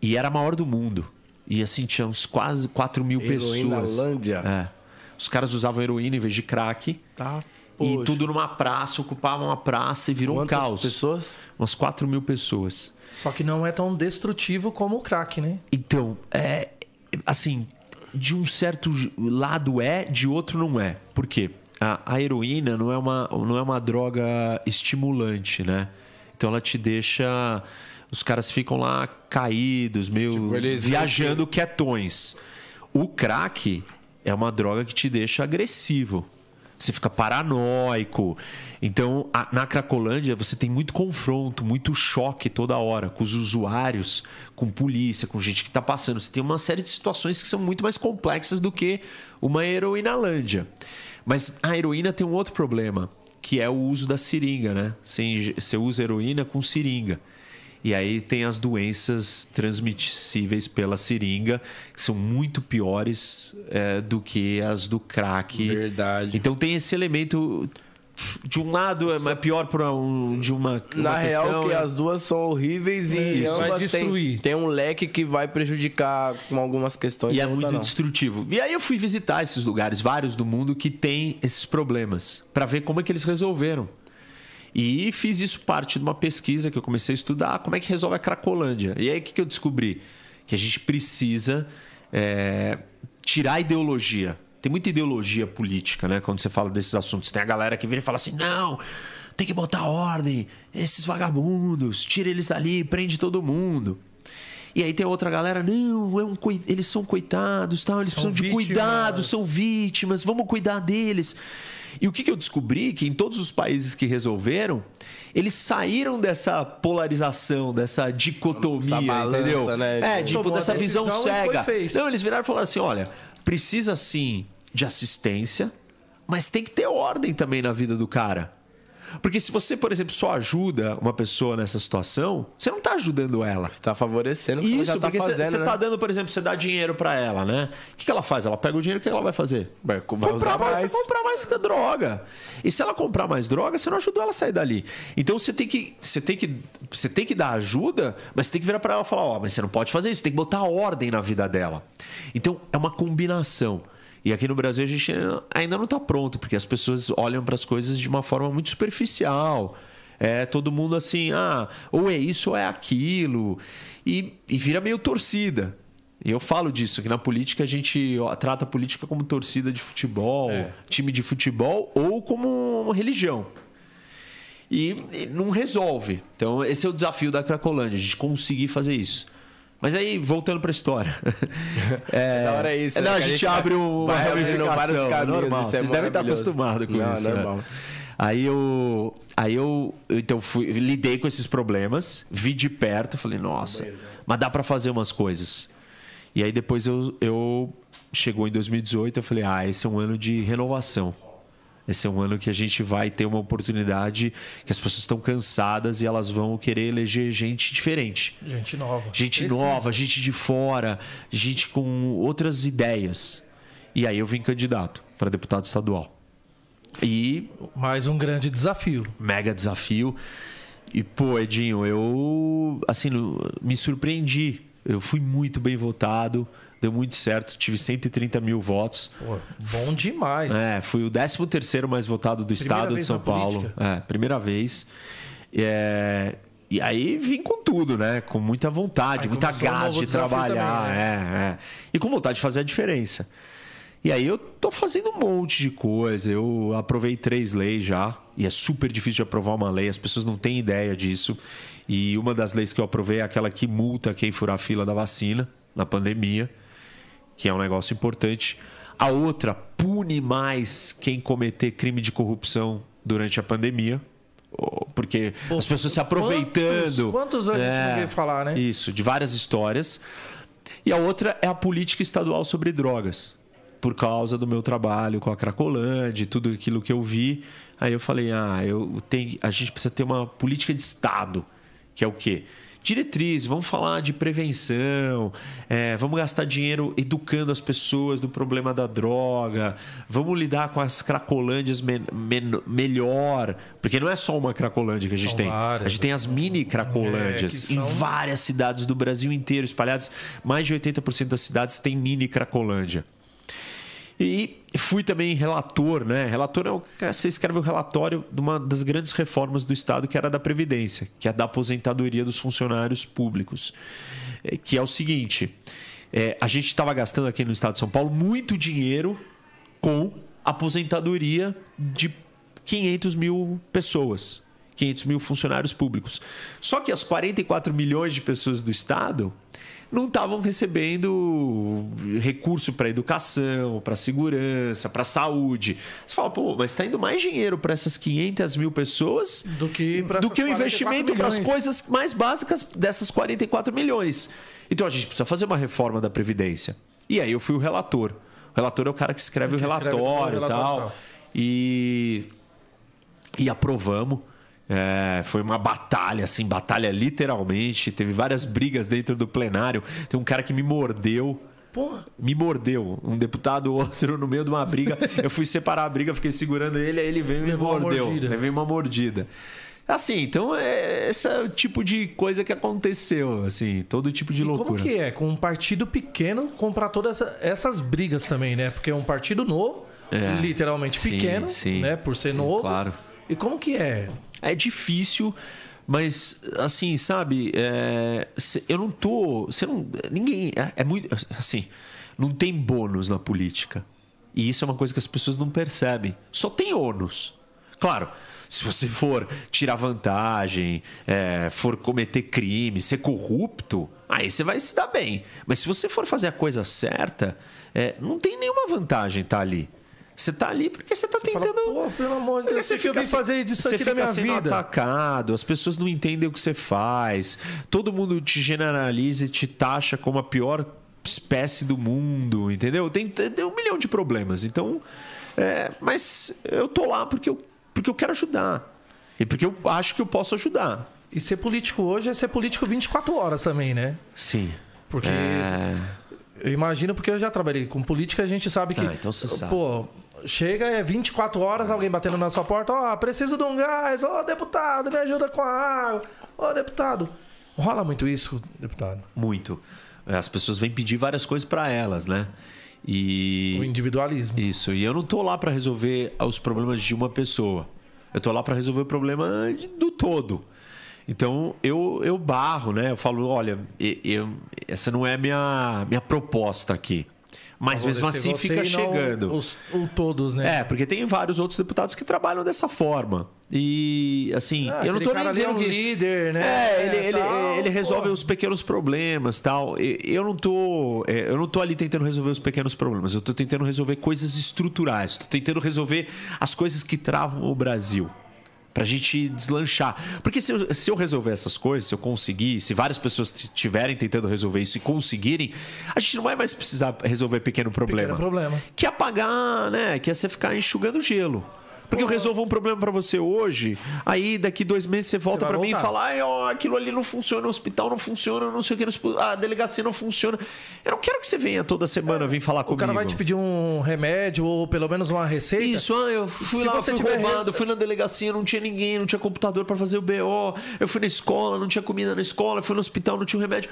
C: E era a maior do mundo. E assim, tinha uns quase 4 mil pessoas.
B: Heroinalândia?
C: É. Os caras usavam heroína em vez de crack.
B: Tá.
C: E
B: Poxa.
C: tudo numa praça, ocupavam uma praça e virou
B: Quantas
C: um caos.
B: pessoas?
C: Umas 4 mil pessoas.
A: Só que não é tão destrutivo como o crack, né?
C: Então, é. Assim, de um certo lado é, de outro não é. Por quê? A, a heroína não é, uma, não é uma droga estimulante, né? Então ela te deixa. Os caras ficam lá caídos, meio
B: Tipo, eles-
C: viajando quietões. O crack é uma droga que te deixa agressivo. Você fica paranoico. Então, a- na Cracolândia, você tem muito confronto, muito choque toda hora com os usuários, com polícia, com gente que está passando. Você tem uma série de situações que são muito mais complexas do que uma heroinalândia. Mas a heroína tem um outro problema, que é o uso da seringa, né? Você, usa heroína com seringa. E aí tem as doenças transmissíveis pela seringa, que são muito piores é, do que as do crack.
B: Verdade.
C: Então tem esse elemento. De um lado é mais pior para um, de uma.
B: Na
C: uma
B: real,
C: questão,
B: que
C: é-
B: as duas são horríveis e
A: Isso,
B: ambas tem, tem um leque que vai prejudicar com algumas questões.
C: E é muito
B: não.
C: destrutivo. E aí eu fui visitar esses lugares, vários do mundo, que tem esses problemas, para ver como é que eles resolveram. E fiz isso parte de uma pesquisa que eu comecei a estudar, como é que resolve a Cracolândia. E aí o que, eu descobri? Que a gente precisa é, tirar a ideologia. Tem muita ideologia política, né? Quando você fala desses assuntos. Tem a galera que vira e fala assim: não, tem que botar ordem, esses vagabundos, tira eles dali, prende todo mundo. E aí tem outra galera, não, é um, coi- eles são coitados, tal, eles
A: São
C: precisam de
A: vítimas.
C: cuidado, são vítimas, vamos cuidar deles. E o que, que eu descobri? Que em todos os países que resolveram, eles saíram dessa polarização, dessa dicotomia,
B: Essa balança,
C: entendeu?
B: né?
C: É, tipo,
A: Tomou
C: dessa visão cega. Não, eles viraram e falaram assim: olha, precisa sim de assistência, mas tem que ter ordem também na vida do cara. Porque se você, por exemplo, só ajuda uma pessoa nessa situação, você não está ajudando ela.
B: Você tá favorecendo o que ela
C: Isso,
B: já tá
C: porque você
B: fazendo, né?
C: tá dando, por exemplo, você dá dinheiro pra ela, né? O que, que ela faz? Ela pega o dinheiro, o que ela vai fazer?
B: Vai
C: comprar
B: usar
C: mais,
B: mais.
C: comprar mais droga. E se ela comprar mais droga, você não ajudou ela a sair dali. Então você tem que, você tem que, você tem que dar ajuda, mas você tem que virar pra ela e falar, ó, mas você não pode fazer isso, você tem que botar ordem na vida dela. Então é uma combinação. E aqui no Brasil a gente ainda não está pronto, porque as pessoas olham para as coisas de uma forma muito superficial. É todo mundo assim, ah, ou é isso ou é aquilo. E, e vira meio torcida. E eu falo disso, que na política a gente trata a política como torcida de futebol,
A: É.
C: time de futebol ou como uma religião. E, e não resolve. Então, esse é o desafio da Cracolândia, a gente conseguir fazer isso. Mas aí, voltando para a história. É,
B: Da hora é isso,
C: Não,
B: né?
C: a
B: Que a
C: gente
B: gente
C: abre uma
B: vai
C: ramificação.
B: vários caminhos,
C: normal.
B: isso é
C: Vocês devem estar
B: maravilhoso.
C: acostumados com
B: Não,
C: isso. né?
B: normal.
C: Aí eu, aí eu, eu, então fui, lidei com esses problemas, vi de perto, falei, nossa, mas dá para fazer umas coisas. E aí depois eu, eu chegou em 2018, eu falei, ah, esse é um ano de renovação. Esse é um ano que a gente vai ter uma oportunidade que as pessoas estão cansadas e elas vão querer eleger gente diferente.
A: Gente nova.
C: Gente
A: Precisa.
C: nova, gente de fora, gente com outras ideias. E aí eu vim candidato para deputado estadual. E
A: Mais um grande desafio.
C: mega desafio. E, pô, Edinho, eu assim, me surpreendi. Eu fui muito bem votado, deu muito certo, tive 130 mil votos.
A: Pô, bom demais.
C: É, fui o 13 terceiro mais votado do estado de São Paulo. É, primeira vez. É, e aí vim com tudo, né? Com muita vontade,
A: Aí
C: muita gás de trabalhar.
A: também,
C: é, é. E com vontade de fazer a diferença. E aí eu tô fazendo um monte de coisa. Eu aprovei três leis já. E é super difícil de aprovar uma lei, as pessoas não têm ideia disso. E uma das leis que eu aprovei é aquela que multa quem furar a fila da vacina na pandemia que é um negócio importante. A outra pune mais quem cometer crime de corrupção durante a pandemia. Porque
A: Pô,
C: as pessoas se aproveitando.
A: quantos- quantos anos a gente vê falar, né?
C: Isso, de várias histórias. E a outra é a política estadual sobre drogas. Por causa do meu trabalho com a Cracolândia e tudo aquilo que eu vi. Aí eu falei, ah, eu tenho, a gente precisa ter uma política de Estado. Que é o quê? Diretriz, vamos falar de prevenção, é, vamos gastar dinheiro educando as pessoas do problema da droga, vamos lidar com as cracolândias melhor, porque não é só uma cracolândia que a gente
A: São
C: tem,
A: várias.
C: a gente tem as mini cracolândias
A: É,
C: em
A: são-
C: várias cidades do Brasil inteiro, espalhadas, mais de 80% das cidades tem mini cracolândia. E fui também relator, né? Relator é o que você escreve o relatório de uma das grandes reformas do Estado, que era da Previdência, que é da aposentadoria dos funcionários públicos. É, Que é o seguinte: é, a gente estava gastando aqui no Estado de São Paulo muito dinheiro com aposentadoria de 500 mil pessoas. 500 mil funcionários públicos. Só que as 44 milhões de pessoas do Estado não estavam recebendo recurso para educação, para segurança, para saúde. Você fala, pô, mas está indo mais dinheiro para essas 500 mil pessoas
A: Do que
C: do que o
A: 44
C: investimento para as coisas mais básicas dessas 44 milhões. Então a gente precisa fazer uma reforma da Previdência. E aí eu fui o relator. O relator é o cara que escreve o
A: Que escreve
C: relatório
A: o
C: e
A: relatório
C: tal.
A: e tal.
C: E, e aprovamos. É, foi uma batalha, assim, batalha literalmente. Teve várias brigas dentro do plenário. Tem um cara que me mordeu.
A: Porra.
C: Me mordeu. Um deputado, outro, no meio de uma briga. Eu fui separar a briga, fiquei segurando ele, aí ele veio e me
A: Levou uma
C: mordeu.
A: mordida.
C: Levei uma mordida. Assim, então é, esse é o tipo de coisa que aconteceu, assim, todo tipo de
A: E
C: loucura.
A: como que é? Com um partido pequeno comprar todas essa- essas brigas também, né? Porque é um partido novo,
C: É.
A: literalmente
C: Sim,
A: pequeno,
C: sim.
A: né? Por ser novo.
C: Claro.
A: E como que é?
C: É difícil, mas assim, sabe? é, eu não tô. Você não. Ninguém. É, é muito. Assim, não tem bônus na política. E isso é uma coisa que as pessoas não percebem. Só tem ônus. Claro, se você for tirar vantagem, é, for cometer crime, ser corrupto, aí você vai se dar bem. Mas se você for fazer a coisa certa, é, não tem nenhuma vantagem estar ali. Você tá ali porque você tá
A: Fala,
C: tentando.
A: Pô, pelo amor de Deus,
C: você
A: eu
C: fica
A: vim
C: se-
A: fazer disso
C: você
A: aqui
C: fica
A: minha
C: sendo
A: vida?
C: atacado, as pessoas não entendem o que você faz, todo mundo te generaliza e te taxa como a pior espécie do mundo, entendeu? Tem, tem um milhão de problemas. Então, é, mas eu tô lá porque eu, porque eu quero ajudar. E porque eu acho que eu posso ajudar.
A: E ser político hoje é ser político 24 horas também, né?
C: Sim.
A: Porque
C: É.
A: eu imagino porque eu já trabalhei com política, a gente sabe que
C: Ah, então você sabe.
A: pô, chega é 24 horas alguém batendo na sua porta, ó, preciso de um gás, ô deputado, me ajuda com a água. Ô deputado, rola muito isso, deputado.
C: Muito. É, As pessoas vêm pedir várias coisas para elas, né? E
A: O individualismo.
C: Isso, e eu não tô lá para resolver os problemas de uma pessoa. Eu tô lá para resolver o problema do todo. Então eu, eu barro, né? Eu falo, olha, eu- essa não é minha minha proposta aqui. Mas mesmo assim fica chegando.
A: Os, o todos, né?
C: É, porque tem vários outros deputados que trabalham dessa forma. E, assim,
A: Ah,
C: eu não tô nem
A: é
C: dizendo
A: um
C: que.
A: líder, né?
C: É, ele, ele,
A: Tal,
C: ele resolve os pequenos problemas tal. E- Eu não tô. é, Eu não tô ali tentando resolver os pequenos problemas. Eu tô tentando resolver coisas estruturais. Tô tentando resolver as coisas que travam o Brasil. Pra gente deslanchar. Porque se eu, se eu resolver essas coisas, se eu conseguir, se várias pessoas estiverem tentando resolver isso e conseguirem, a gente não vai mais precisar resolver pequeno problema.
A: Pequeno problema.
C: Que é apagar, né? Que é você ficar enxugando gelo. Porque eu resolvo um problema pra você hoje, aí daqui dois meses você volta
A: vai
C: pra mim e fala: ó, aquilo ali não funciona, o hospital não funciona, não sei o que, a delegacia não funciona. Eu não quero que você venha toda semana vir falar
A: O
C: comigo.
A: cara vai te pedir um remédio ou pelo menos uma receita.
C: Isso, ah, eu fui
A: Se
C: lá, fui roubado,
A: res-
C: fui na delegacia, não tinha ninguém, não tinha computador pra fazer o BO. Eu fui na escola, não tinha comida na escola, eu fui no hospital, não tinha um remédio.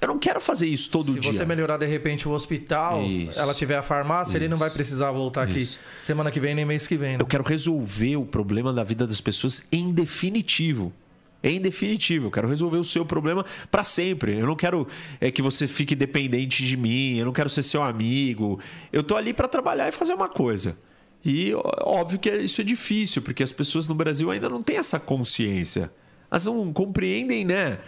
C: Eu- não quero fazer isso todo
A: Se
C: dia.
A: você melhorar de repente o hospital,
C: Isso.
A: ela tiver a farmácia, ele não vai precisar voltar aqui
C: Isso.
A: semana que vem nem mês que vem. né?
C: Eu quero resolver o problema da vida das pessoas em definitivo. Em definitivo, eu quero resolver o seu problema para sempre. Eu não quero é, que você fique dependente de mim, eu não quero ser seu amigo. Eu tô ali para trabalhar e fazer uma coisa. E óbvio que isso é difícil, porque as pessoas no Brasil ainda não têm essa consciência. Elas não compreendem, né?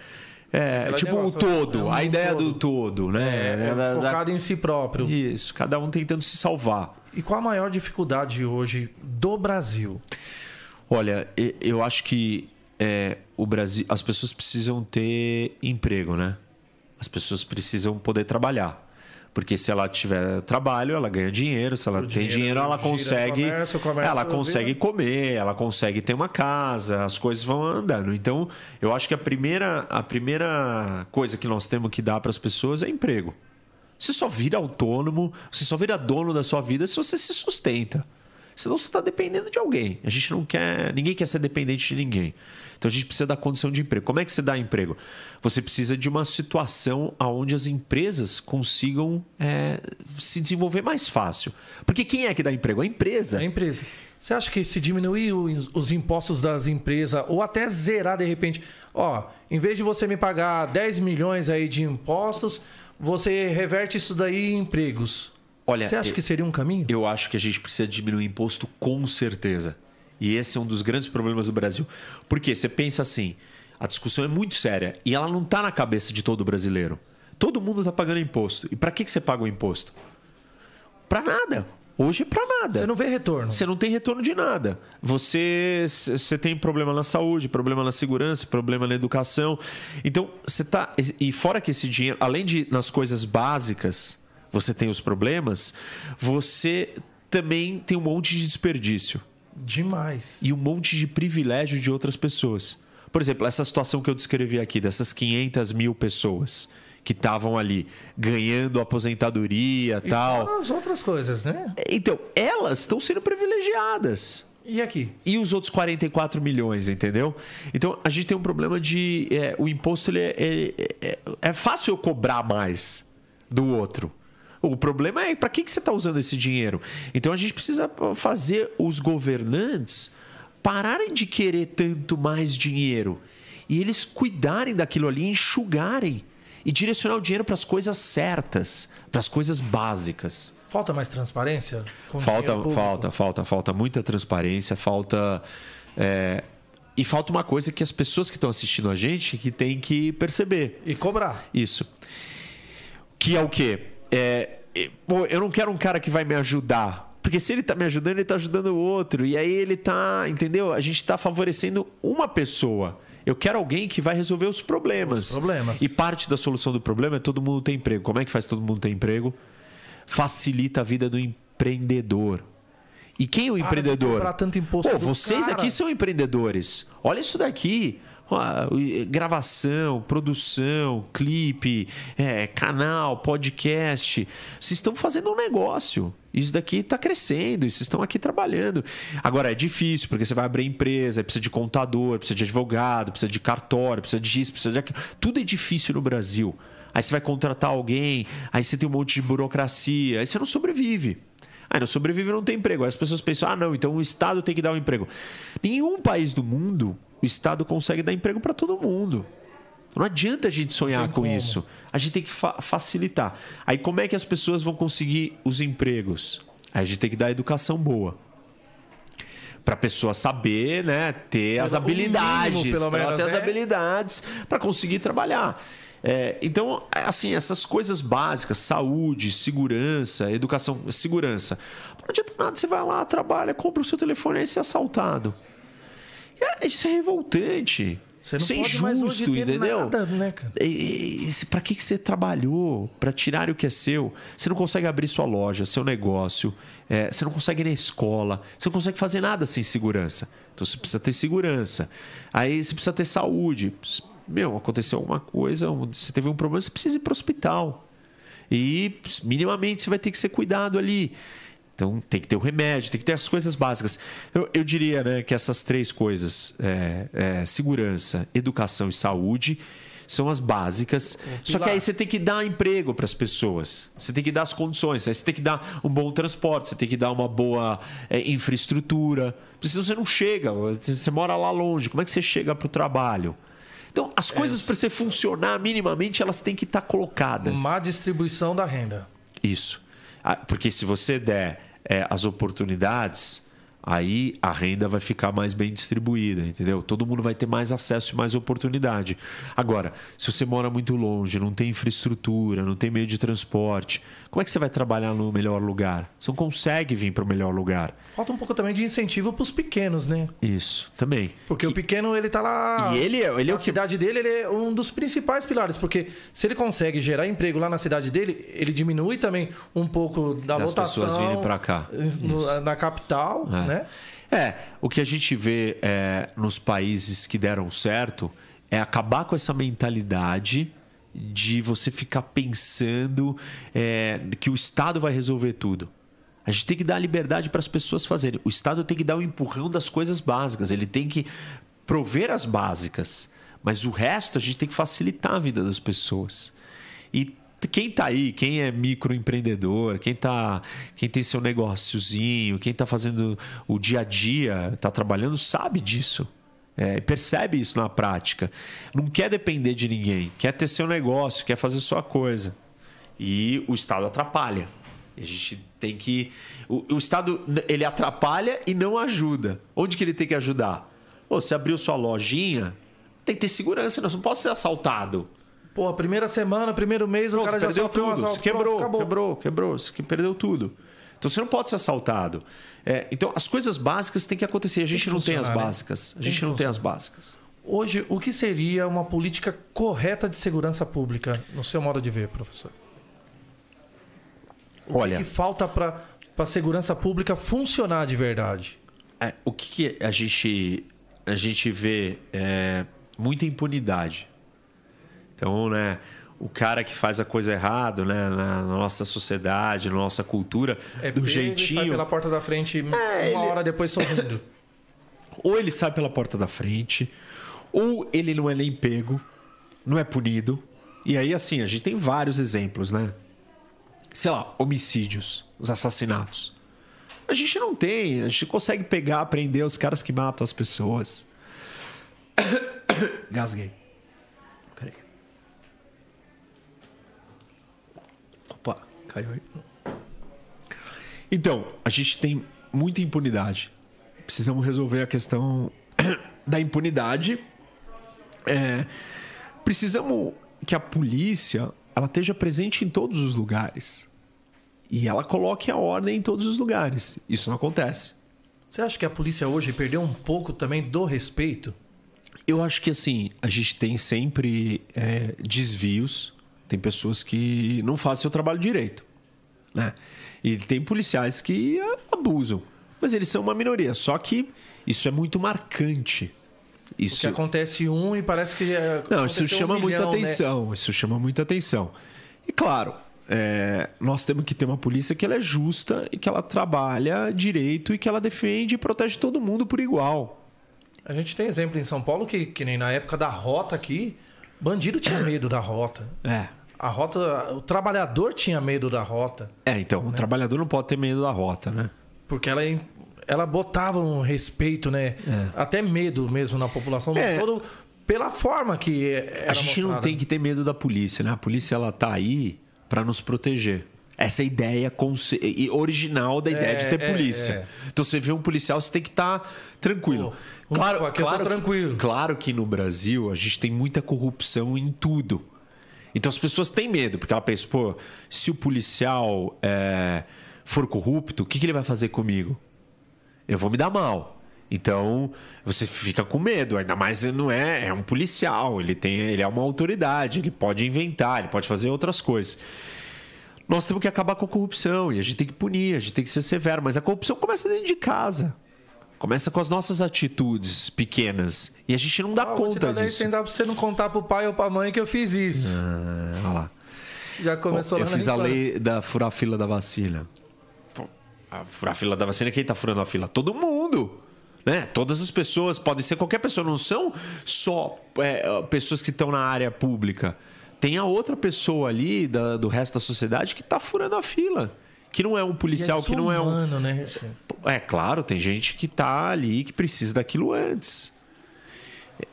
C: É,
A: Aquela
C: tipo o
A: negócio,
C: todo,
A: é um
C: a ideia
A: todo.
C: do todo, né?
A: É,
C: da-
A: focado em si próprio.
C: Isso, cada um tentando se salvar.
A: E qual a maior dificuldade hoje do Brasil?
C: Olha, eu acho que é, o Brasil, as pessoas precisam ter emprego, né? As pessoas precisam poder trabalhar. Porque se ela tiver trabalho, ela ganha dinheiro. Se ela tem
A: dinheiro
C: dinheiro, ela consegue.
A: comércio, o comércio
C: ela consegue comer, ela consegue ter uma casa, as coisas vão andando. Então, eu acho que a primeira, a primeira coisa que nós temos que dar para as pessoas é emprego. Você só vira autônomo, você só vira dono da sua vida se você se sustenta. Senão você está dependendo de alguém. A gente não quer. Ninguém quer ser dependente de ninguém. Então a gente precisa da condição de emprego. Como é que você dá emprego? Você precisa de uma situação onde as empresas consigam é, se desenvolver mais fácil. Porque quem é que dá emprego? A empresa.
A: A empresa. Você acha que se diminuir os impostos das empresas, ou até zerar de repente, ó, em vez de você me pagar 10 milhões aí de impostos, você reverte isso daí em empregos.
C: Olha,
A: Você acha
C: eu-
A: que seria um caminho?
C: Eu acho que a gente precisa diminuir imposto com certeza. E esse é um dos grandes problemas do Brasil. Por quê? Você pensa assim, a discussão é muito séria e ela não está na cabeça de todo brasileiro. Todo mundo está pagando imposto. E para que, que você paga o imposto? Para nada. Hoje é para nada.
A: Você não vê retorno.
C: Você não tem retorno de nada. Você, você tem problema na saúde, problema na segurança, problema na educação. Então, você tá. E fora que esse dinheiro, além de nas coisas básicas, você tem os problemas, você também tem um monte de desperdício
A: Demais.
C: e um monte de privilégio de outras pessoas. Por exemplo, essa situação que eu descrevi aqui, dessas 500 mil pessoas que estavam ali ganhando aposentadoria
A: E
C: tal.
A: fora as outras coisas, né?
C: Então, elas estão sendo privilegiadas.
A: E aqui?
C: E os outros 44 milhões, entendeu? Então, a gente tem um problema de. é, o imposto ele é, é, é- é fácil eu cobrar mais do outro. O problema é para que, que você está usando esse dinheiro. Então, a gente precisa fazer os governantes pararem de querer tanto mais dinheiro e eles cuidarem daquilo ali, enxugarem e direcionar o dinheiro para as coisas certas, para as coisas básicas.
A: Falta mais transparência?
C: Falta, falta, falta, falta muita transparência, falta. é, E falta uma coisa que as pessoas que estão assistindo a gente que tem que perceber.
A: E cobrar.
C: Isso. Que é o quê? É, pô, eu não quero um cara que vai me ajudar. Porque se ele tá me ajudando, ele tá ajudando o outro. E aí ele tá. Entendeu? A gente tá favorecendo uma pessoa. Eu quero alguém que vai resolver os problemas.
A: Os problemas.
C: E parte da solução do problema é todo mundo ter emprego. Como é que faz todo mundo ter emprego? Facilita a vida do empreendedor. E quem é o empreendedor?
A: cobrar tanto imposto
C: Pô, vocês
A: cara.
C: aqui são empreendedores. Olha isso daqui. Gravação, produção, clipe, é, canal, podcast. Vocês estão fazendo um negócio. Isso daqui está crescendo, vocês estão aqui trabalhando. Agora é difícil, porque você vai abrir empresa, precisa de contador, precisa de advogado, precisa de cartório, precisa disso, precisa de aquilo. Tudo é difícil no Brasil. Aí você vai contratar alguém, aí você tem um monte de burocracia, aí você não sobrevive. Aí não sobrevive não tem emprego. Aí as pessoas pensam, ah, não, então o Estado tem que dar um emprego. Nenhum país do mundo o Estado consegue dar emprego para todo mundo. Não adianta a gente sonhar com
A: como.
C: isso. A gente tem que fa- facilitar. Aí como é que as pessoas vão conseguir os empregos? Aí a gente tem que dar educação boa. Para a pessoa saber, né, ter as habilidades,
A: mínimo, pelo menos,
C: ter as
A: né?
C: habilidades para conseguir trabalhar. É, então, assim, essas coisas básicas, saúde, segurança, educação, segurança. Não adianta nada, você vai lá, trabalha, compra o seu telefone e é assaltado. Cara, Isso é revoltante.
A: Você não
C: Isso é
A: pode
C: injusto, entendeu?
A: nada, né, cara?
C: Para que, que você trabalhou? Para tirar o que é seu? Você não consegue abrir sua loja, seu negócio. é, você não consegue ir na escola. Você não consegue fazer nada sem segurança. Então você precisa ter segurança. Aí você precisa ter saúde. Meu, aconteceu alguma coisa, você teve um problema, você precisa ir para o hospital. E minimamente você vai ter que ser cuidado ali. Então tem que ter o remédio, tem que ter as coisas básicas. Eu, eu diria né, que essas três coisas, é, é, segurança, educação e saúde, são as básicas. Só que aí você tem que dar emprego para as pessoas. Você tem que dar as condições. Aí você tem que dar um bom transporte, você tem que dar uma boa é, infraestrutura. Porque senão você não chega, você mora lá longe. Como é que você chega para o trabalho? Então, as coisas para você funcionar minimamente, elas têm que estar colocadas.
A: Má distribuição da renda.
C: Isso. Ah, Porque se você der é, as oportunidades, aí a renda vai ficar mais bem distribuída, entendeu? Todo mundo vai ter mais acesso e mais oportunidade. Agora, se você mora muito longe, não tem infraestrutura, não tem meio de transporte, como é que você vai trabalhar no melhor lugar? Você não consegue vir para o melhor lugar.
A: Falta um pouco também de incentivo pros pequenos, né?
C: Isso, também.
A: Porque o pequeno, ele tá lá.
C: E ele é- ele é o que-
A: cidade dele, ele é um dos principais pilares. Porque se ele consegue gerar emprego lá na cidade dele, ele diminui também um pouco da
C: Das
A: lotação.
C: pessoas virem pra cá.
A: no- na capital,
C: É.
A: né?
C: É, o que a gente vê é, nos países que deram certo é acabar com essa mentalidade de você ficar pensando é, que o Estado vai resolver tudo. A gente tem que dar liberdade para as pessoas fazerem. O Estado tem que dar o empurrão das coisas básicas. Ele tem que prover as básicas. Mas o resto a gente tem que facilitar a vida das pessoas. E quem tá aí, quem é microempreendedor, quem tá, quem tem seu negóciozinho, quem tá fazendo o dia a dia, tá trabalhando, sabe disso. É, percebe isso na prática. Não quer depender de ninguém, quer ter seu negócio, quer fazer sua coisa. E o Estado atrapalha. A gente tem que. O, o Estado ele atrapalha e não ajuda. Onde que ele tem que ajudar? Pô, você abriu sua lojinha, tem que ter segurança, não pode ser assaltado.
A: Pô, primeira semana, primeiro mês, o
C: Pronto,
A: cara já
C: perdeu tudo.
A: assalto.
C: Você quebrou,
A: Pronto, acabou.
C: quebrou, quebrou. Você perdeu tudo. Então você não pode ser assaltado. É, então as coisas básicas têm que acontecer. A gente
A: que
C: não tem as
A: né?
C: básicas. A
A: Tem
C: gente
A: que
C: não tem as básicas.
A: Hoje, o que seria uma política correta de segurança pública, no seu modo de ver, professor? O
C: Olha,
A: que, que falta para a segurança pública funcionar de verdade?
C: é, o que, que a gente a gente vê é muita impunidade. Então, né, o cara que faz a coisa errada, né, na, nossa sociedade, na nossa cultura,
A: É
C: do
A: pego e sai
C: jeitinho,
A: pela porta da frente uma
C: ele-
A: hora depois sorrindo.
C: ou ele sai pela porta da frente, ou ele não é nem pego, não é punido. E aí, assim, a gente tem vários exemplos, né? Sei lá, homicídios, os assassinatos. A gente não tem, a gente consegue pegar, prender os caras que matam as pessoas. Gasguei. Caiu aí. Então, a gente tem muita impunidade. Precisamos resolver a questão da impunidade. É, precisamos que a polícia ela esteja presente em todos os lugares. E ela coloque a ordem em todos os lugares. Isso não acontece.
A: Você acha que a polícia hoje perdeu um pouco também do respeito?
C: Eu acho que assim, a gente tem sempre é, desvios. Tem pessoas que não fazem seu trabalho direito. Né? E tem policiais que abusam. mas eles são uma minoria. Só que isso é muito marcante. Isso
A: Porque acontece um e parece que. é-
C: não, isso chama
A: um
C: muita
A: milhão, né?
C: atenção. Isso chama muita atenção. E claro, é, nós temos que ter uma polícia que ela é justa e que ela trabalha direito e que ela defende e protege todo mundo por igual.
A: A gente tem exemplo em São Paulo que, que nem na época da rota aqui, bandido tinha medo da rota.
C: É.
A: A rota, o trabalhador tinha medo da rota,
C: É, então, o trabalhador não pode ter medo da rota, né?
A: porque ela ela botava um respeito, né? Até medo mesmo na população
C: É.
A: todo pela forma que era
C: a gente não
A: mostrada.
C: tem que ter medo da polícia, né? A polícia ela tá aí para nos proteger. Essa é a ideia conce- e original da ideia
A: É,
C: de ter
A: é,
C: polícia.
A: é.
C: Então você vê um policial, você tem que estar tranquilo.
A: Pô, ufa, aqui eu tô tranquilo.
C: Que, claro que no Brasil a gente tem muita corrupção em tudo. Então as pessoas têm medo, porque ela pensa, pô, se o policial é, for corrupto, o que, que ele vai fazer comigo? Eu vou me dar mal. Então, você fica com medo, ainda mais não é, é um policial, ele tem, ele é uma autoridade, ele pode inventar, ele pode fazer outras coisas. Nós temos que acabar com a corrupção e a gente tem que punir, a gente tem que ser severo, mas a corrupção começa dentro de casa. Começa com as nossas atitudes pequenas e a gente não dá
A: Ah,
C: conta
A: dez
C: disso.
A: centavos pra você não contar pro pai ou pra mãe que eu fiz isso.
C: Ah, olha lá.
A: Já começou
C: eu
A: lá na
C: fiz a lei da furar a fila da vacina. Pô, a furar a fila da vacina, quem tá furando a fila? Todo mundo. Né? Todas as pessoas, pode ser qualquer pessoa, não são só é, pessoas que estão na área pública. Tem a outra pessoa ali da- do resto da sociedade que tá furando a fila. Que não é um policial,
A: é
C: que não é um.
A: né?
C: É claro, tem gente que tá ali que precisa daquilo antes.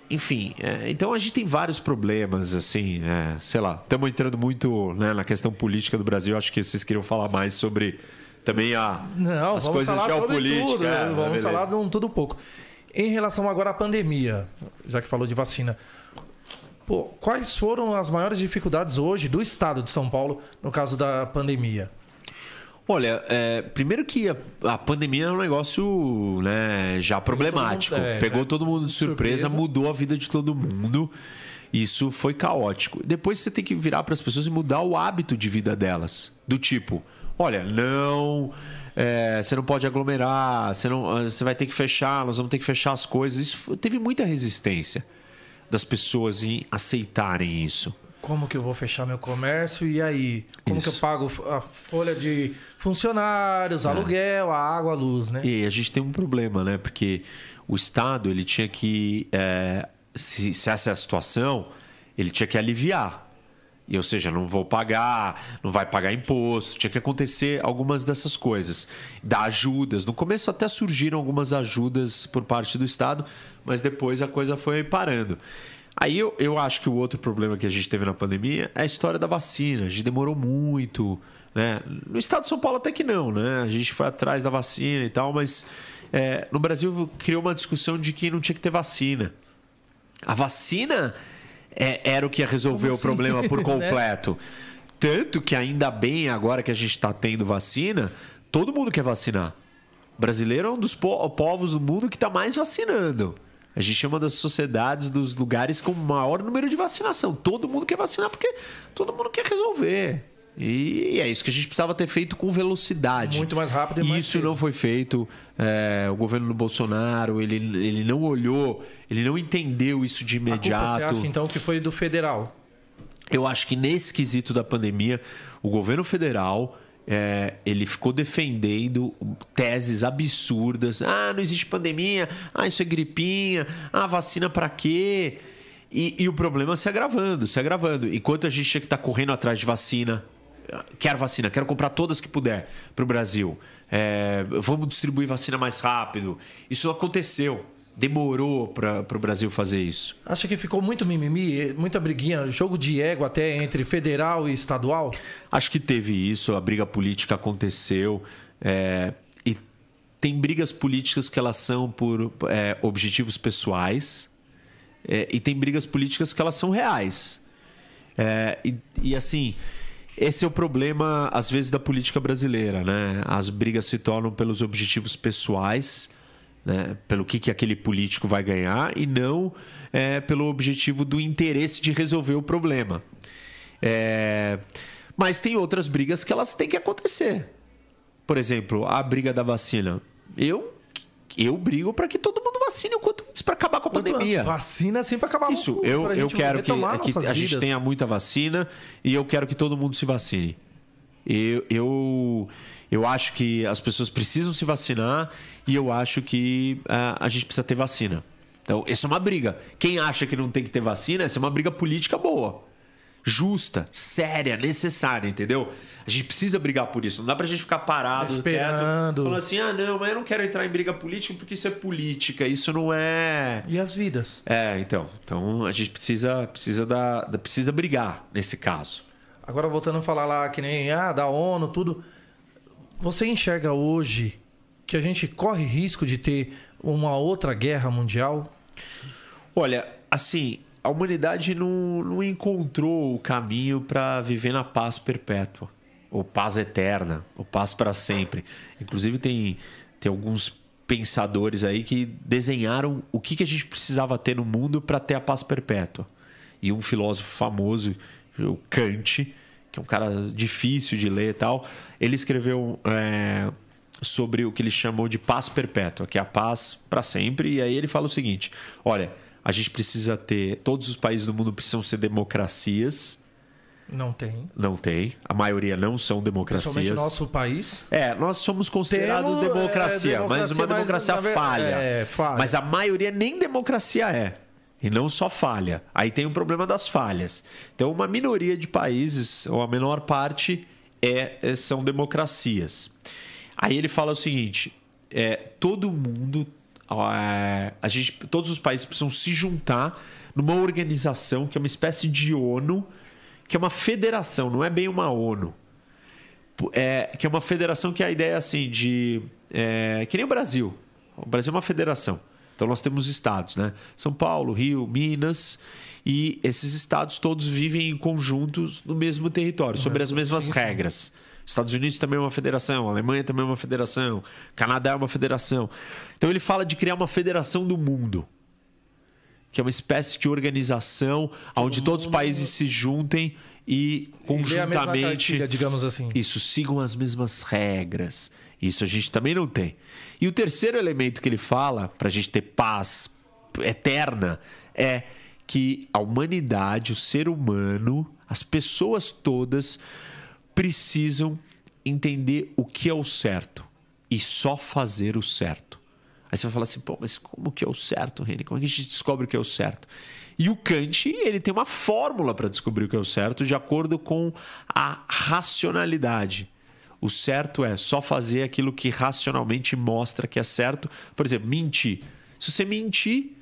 C: Enfim, é, então a gente tem vários problemas, assim, é, sei lá, estamos entrando muito né, na questão política do Brasil. Acho que vocês queriam falar mais sobre também a,
A: Não,
C: as
A: vamos
C: coisas geopolíticas.
A: tudo.
C: É,
A: vamos falar de um tudo pouco. Em relação agora à pandemia, já que falou de vacina, pô, quais foram as maiores dificuldades hoje do estado de São Paulo no caso da pandemia?
C: Olha, é, primeiro que a, a pandemia é um negócio né, já problemático.
A: todo mundo- é,
C: Pegou
A: né?
C: todo mundo de surpresa,
A: Surpresa.
C: mudou a vida de todo mundo. Isso foi caótico. Depois você tem que virar para as pessoas e mudar o hábito de vida delas. Do tipo, olha, não. é, você não pode aglomerar, você, não, você vai ter que fechar, nós vamos ter que fechar as coisas. Isso teve muita resistência das pessoas em aceitarem isso.
A: Como que eu vou fechar meu comércio e aí? Como que eu
C: Isso.
A: pago a folha de funcionários, aluguel, a água, a luz, né?
C: E a gente tem um problema, né? Porque o Estado ele tinha que, é, se, se essa é a situação, ele tinha que aliviar. E, ou seja, não vou pagar, não vai pagar imposto, tinha que acontecer algumas dessas coisas. Dar ajudas. No começo até surgiram algumas ajudas por parte do Estado, mas depois a coisa foi parando. Aí eu, eu acho que o outro problema que a gente teve na pandemia é a história da vacina. A gente demorou muito. Né? No estado de São Paulo até que não, né? A gente foi atrás da vacina e tal, mas é, no Brasil criou uma discussão de que não tinha que ter vacina. A vacina é- era o que ia resolver o
A: assim?
C: problema por
A: Né?
C: completo. Tanto que ainda bem agora que a gente está tendo vacina, todo mundo quer vacinar. O brasileiro é um dos po- povos do mundo que está mais vacinando. A gente é uma das sociedades, dos lugares com maior número de vacinação. Todo mundo quer vacinar porque todo mundo quer resolver. E é isso que a gente precisava ter feito com velocidade.
A: Muito mais rápido e mais
C: Isso
A: cedo.
C: não foi feito. É, o governo do Bolsonaro, ele, ele não olhou, ele não entendeu isso de
A: A culpa,
C: imediato.
A: você acha então que foi do federal?
C: Eu acho que nesse quesito da pandemia, o governo federal é, ele ficou defendendo teses absurdas. Ah, não existe pandemia. Ah, isso é gripinha. Ah, vacina pra quê? E, e o problema se agravando, se agravando. Enquanto a gente tinha que estar correndo atrás de vacina, quero vacina, quero comprar todas que puder para o Brasil. É, vamos distribuir vacina mais rápido. Isso aconteceu. Demorou para o Brasil fazer isso.
A: Acha que ficou muito mimimi, muita briguinha, jogo de ego até entre federal e estadual?
C: Acho que teve isso, a briga política aconteceu. é, e tem brigas políticas que elas são por é, objetivos pessoais. é, e tem brigas políticas que elas são reais. É, e, e, assim, esse é o problema, às vezes, da política brasileira, né? As brigas se tornam pelos objetivos pessoais, né? pelo que, que aquele político vai ganhar, e não é, pelo objetivo do interesse de resolver o problema. É, Mas tem outras brigas que elas têm que acontecer. Por exemplo, a briga da vacina. Eu eu brigo para que todo mundo vacine o quanto antes para acabar com a
A: Quanto
C: pandemia.
A: antes, Vacina assim pra acabar
C: Isso,
A: com-
C: eu, eu quero que,
A: retomar
C: que a gente tenha muita vacina e eu quero que todo mundo se vacine. Eu, eu, eu acho que as pessoas precisam se vacinar e eu acho que ah, a gente precisa ter vacina. Então, isso é uma briga. Quem acha que não tem que ter vacina, essa é uma briga política boa. Justa, séria, necessária, entendeu? A gente precisa brigar por isso. Não dá pra gente ficar parado,
A: Esperando.
C: quieto, falando assim: ah, não, mas eu não quero entrar em briga política porque isso é política, isso não é.
A: E as vidas?
C: É, então. Então a gente precisa, precisa, da- precisa brigar nesse caso.
A: Agora voltando a falar lá que nem ah, da ONU, tudo. Você enxerga hoje que a gente corre risco de ter uma outra guerra mundial?
C: Olha, assim, a humanidade não, não encontrou o caminho para viver na paz perpétua, ou paz eterna, ou paz para sempre. Inclusive, tem, tem alguns pensadores aí que desenharam o que, que a gente precisava ter no mundo para ter a paz perpétua. E um filósofo famoso, o Kant, que é um cara difícil de ler e tal, ele escreveu é, sobre o que ele chamou de paz perpétua, que é a paz para sempre. E aí ele fala o seguinte: olha, a gente precisa ter. Todos os países do mundo precisam ser democracias.
A: Não tem.
C: Não tem. A maioria não são democracias.
A: Principalmente nosso país.
C: É, nós somos considerados democracia,
A: é,
C: mas
A: democracia,
C: uma
A: mas,
C: democracia
A: na ver-
C: falha.
A: é, falha.
C: Mas a maioria nem democracia é. E não só falha. Aí tem o problema das falhas. Então, uma minoria de países, ou a menor parte, é, é- são democracias. Aí ele fala o seguinte: é, todo mundo, é, a gente, todos os países precisam se juntar numa organização que é uma espécie de ONU, que é uma federação, não é bem uma ONU é, que é uma federação que a ideia é assim de é, que nem o Brasil. O Brasil é uma federação. Então nós temos estados, né? São Paulo, Rio, Minas e esses estados todos vivem em conjuntos no mesmo território, sobre as mesmas
A: sim, sim.
C: regras. Estados Unidos também é uma federação, a Alemanha também é uma federação, Canadá é uma federação. Então ele fala de criar uma federação do mundo, que é uma espécie de organização onde todos os países se juntem e
A: E
C: conjuntamente
A: cartilha, digamos assim.
C: isso, sigam as mesmas regras. Isso a gente também não tem. E o terceiro elemento que ele fala, para a gente ter paz eterna, é que a humanidade, o ser humano, as pessoas todas precisam entender o que é o certo e só fazer o certo. Aí você vai falar assim, pô, mas como que é o certo, Reni? Como é que a gente descobre o que é o certo? E o Kant, ele tem uma fórmula para descobrir o que é o certo de acordo com a racionalidade. O certo é só fazer aquilo que racionalmente mostra que é certo. Por exemplo, mentir. Se você mentir,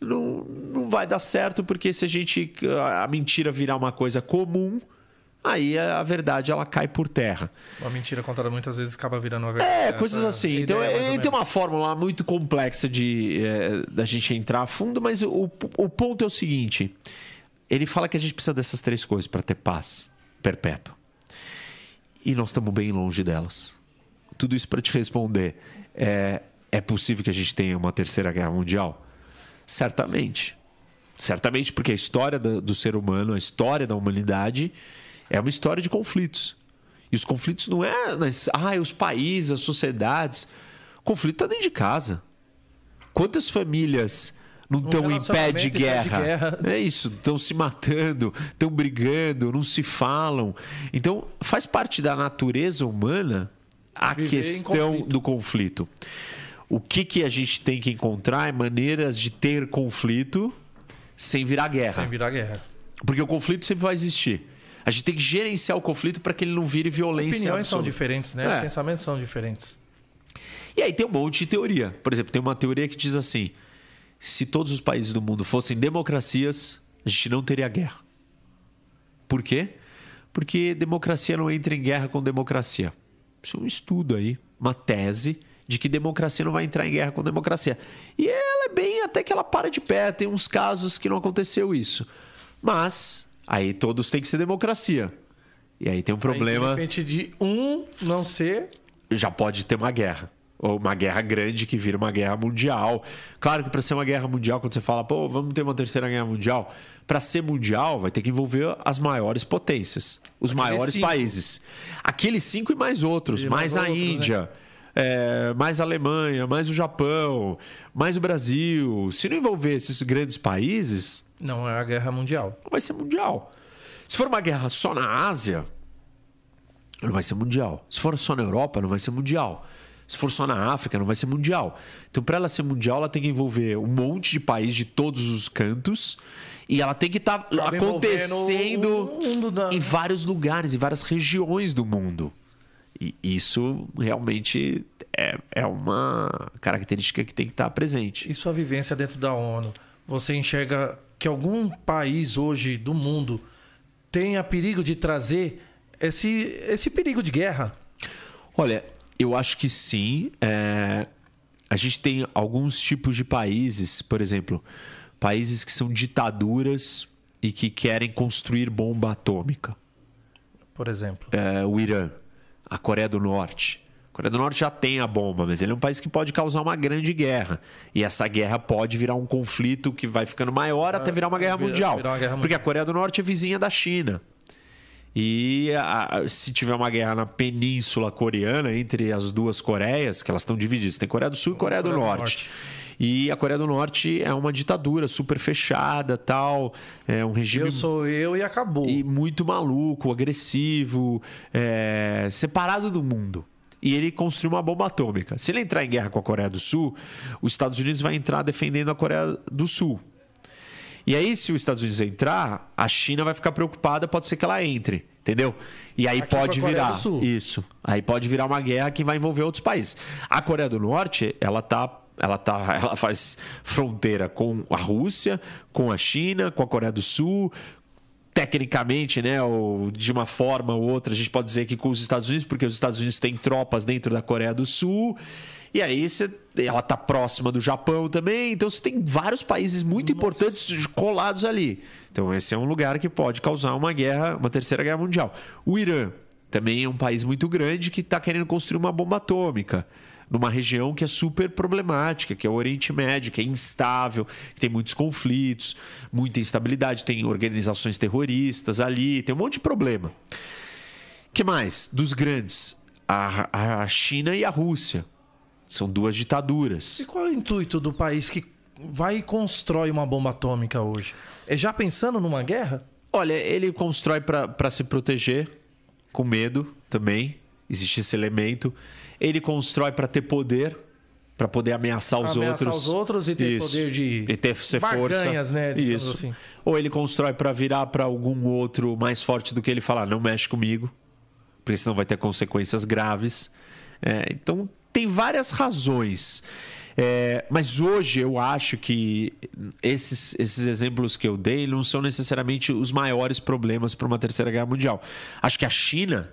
C: não, não vai dar certo, porque se a gente a mentira virar uma coisa comum, aí a verdade ela cai por terra.
A: Uma mentira contada muitas vezes acaba virando uma verdade.
C: É, coisas assim. Então, ele
A: menos.
C: tem uma fórmula muito complexa de é, da gente entrar a fundo, mas o, o ponto é o seguinte: ele fala que a gente precisa dessas três coisas para ter paz perpétua. E nós estamos bem longe delas. Tudo isso para te responder. É, é possível que a gente tenha uma terceira guerra mundial? Certamente. Certamente, porque a história do, do ser humano, a história da humanidade, é uma história de conflitos. E os conflitos não é nas, ah, os países, as sociedades. O conflito está dentro de casa. Quantas famílias não estão em pé de
A: pé de
C: guerra?
A: guerra.
C: É isso, estão se matando, estão brigando, não se falam. Então, faz parte da natureza humana a
A: Viver
C: questão
A: conflito.
C: do conflito. O que, que a gente tem que encontrar é maneiras de ter conflito sem virar guerra.
A: Sem virar guerra.
C: Porque o conflito sempre vai existir. A gente tem que gerenciar o conflito para que ele não vire violência.
A: Opiniões são
C: absoluta.
A: diferentes, né?
C: É.
A: Pensamentos são diferentes.
C: E aí tem um monte de teoria. Por exemplo, tem uma teoria que diz assim: se todos os países do mundo fossem democracias, a gente não teria guerra. Por quê? Porque democracia não entra em guerra com democracia. Isso é um estudo aí, uma tese de que democracia não vai entrar em guerra com democracia. E ela é bem até que ela para de pé, tem uns casos que não aconteceu isso. Mas aí todos têm que ser democracia. E aí tem um
A: Aí,
C: problema
A: de repente, de um não ser.
C: já pode ter uma guerra. Ou uma guerra grande que vira uma guerra mundial. Claro que para ser uma guerra mundial, quando você fala, pô, vamos ter uma terceira guerra mundial, para ser mundial vai ter que envolver as maiores potências, os maiores
A: cinco.
C: países. Aqueles cinco e mais outros,
A: E
C: mais,
A: mais
C: a
A: outros, né?
C: Índia, é, mais a Alemanha, mais o Japão, mais o Brasil. Se não envolver esses grandes países,
A: Não é a guerra mundial.
C: não vai ser mundial. Se for uma guerra só na Ásia, não vai ser mundial. Se for só na Europa, não vai ser mundial. Se for só na África, não vai ser mundial. Então, para ela ser mundial, ela tem que envolver um monte de países de todos os cantos e ela tem que estar
A: Acaba
C: acontecendo em vários lugares, em várias regiões do mundo. E isso realmente é, é uma característica que tem que estar presente.
A: E sua vivência dentro da ONU? Você enxerga que algum país hoje do mundo tenha perigo de trazer esse, esse perigo de guerra?
C: Olha, eu acho que sim. É, A gente tem alguns tipos de países, por exemplo, países que são ditaduras e que querem construir bomba atômica.
A: Por exemplo.
C: É, o Irã, a Coreia do Norte. A Coreia do Norte já tem a bomba, mas ele é um país que pode causar uma grande guerra. E essa guerra pode virar um conflito que vai ficando maior até virar uma guerra
A: virar-
C: mundial.
A: uma guerra
C: Porque a
A: mundial.
C: Coreia do Norte é vizinha da China. E a- se tiver uma guerra na península coreana entre as duas Coreias, que elas estão divididas, tem Coreia do Sul e Coreia, do,
A: Coreia do
C: Norte.
A: Norte.
C: E a Coreia do Norte é uma ditadura super fechada, tal, é um regime
A: Eu sou eu e acabou.
C: e muito maluco, agressivo, é, separado do mundo. E ele construiu uma bomba atômica. Se ele entrar em guerra com a Coreia do Sul, os Estados Unidos vai entrar defendendo a Coreia do Sul. E aí, se os Estados Unidos entrar, a China vai ficar preocupada, pode ser que ela entre, entendeu? E aí
A: Aqui a
C: pode virar isso. Aí pode virar uma guerra que vai envolver outros países. A Coreia do Norte, ela tá ela tá ela faz fronteira com a Rússia, com a China, com a Coreia do Sul, tecnicamente, né, ou de uma forma ou outra, a gente pode dizer que com os Estados Unidos, porque os Estados Unidos têm tropas dentro da Coreia do Sul. E aí você, ela tá próxima do Japão também, então você tem vários países muito importantes colados ali. Então esse é um lugar que pode causar uma guerra, uma terceira guerra mundial. O Irã também é um país muito grande que está querendo construir uma bomba atômica numa região que é super problemática, que é o Oriente Médio, que é instável, que tem muitos conflitos, muita instabilidade, tem organizações terroristas ali, tem um monte de problema. que mais? Dos grandes, a, a China e a Rússia. São duas ditaduras.
A: E qual é o intuito do país que vai e constrói uma bomba atômica hoje? É já pensando numa guerra?
C: Olha, ele constrói para se proteger, com medo também. Existe esse elemento. Ele constrói para ter poder, para poder ameaçar os
A: Ameaçar
C: outros.
A: os outros e ter poder de
C: E ter ser
A: barganhas,
C: força.
A: né,
C: Isso.
A: assim.
C: Ou ele constrói para virar para algum outro mais forte do que ele falar, não mexe comigo, porque senão vai ter consequências graves. É, então tem várias razões. É, mas hoje eu acho que esses, esses exemplos que eu dei não são necessariamente os maiores problemas para uma terceira guerra mundial. Acho que a China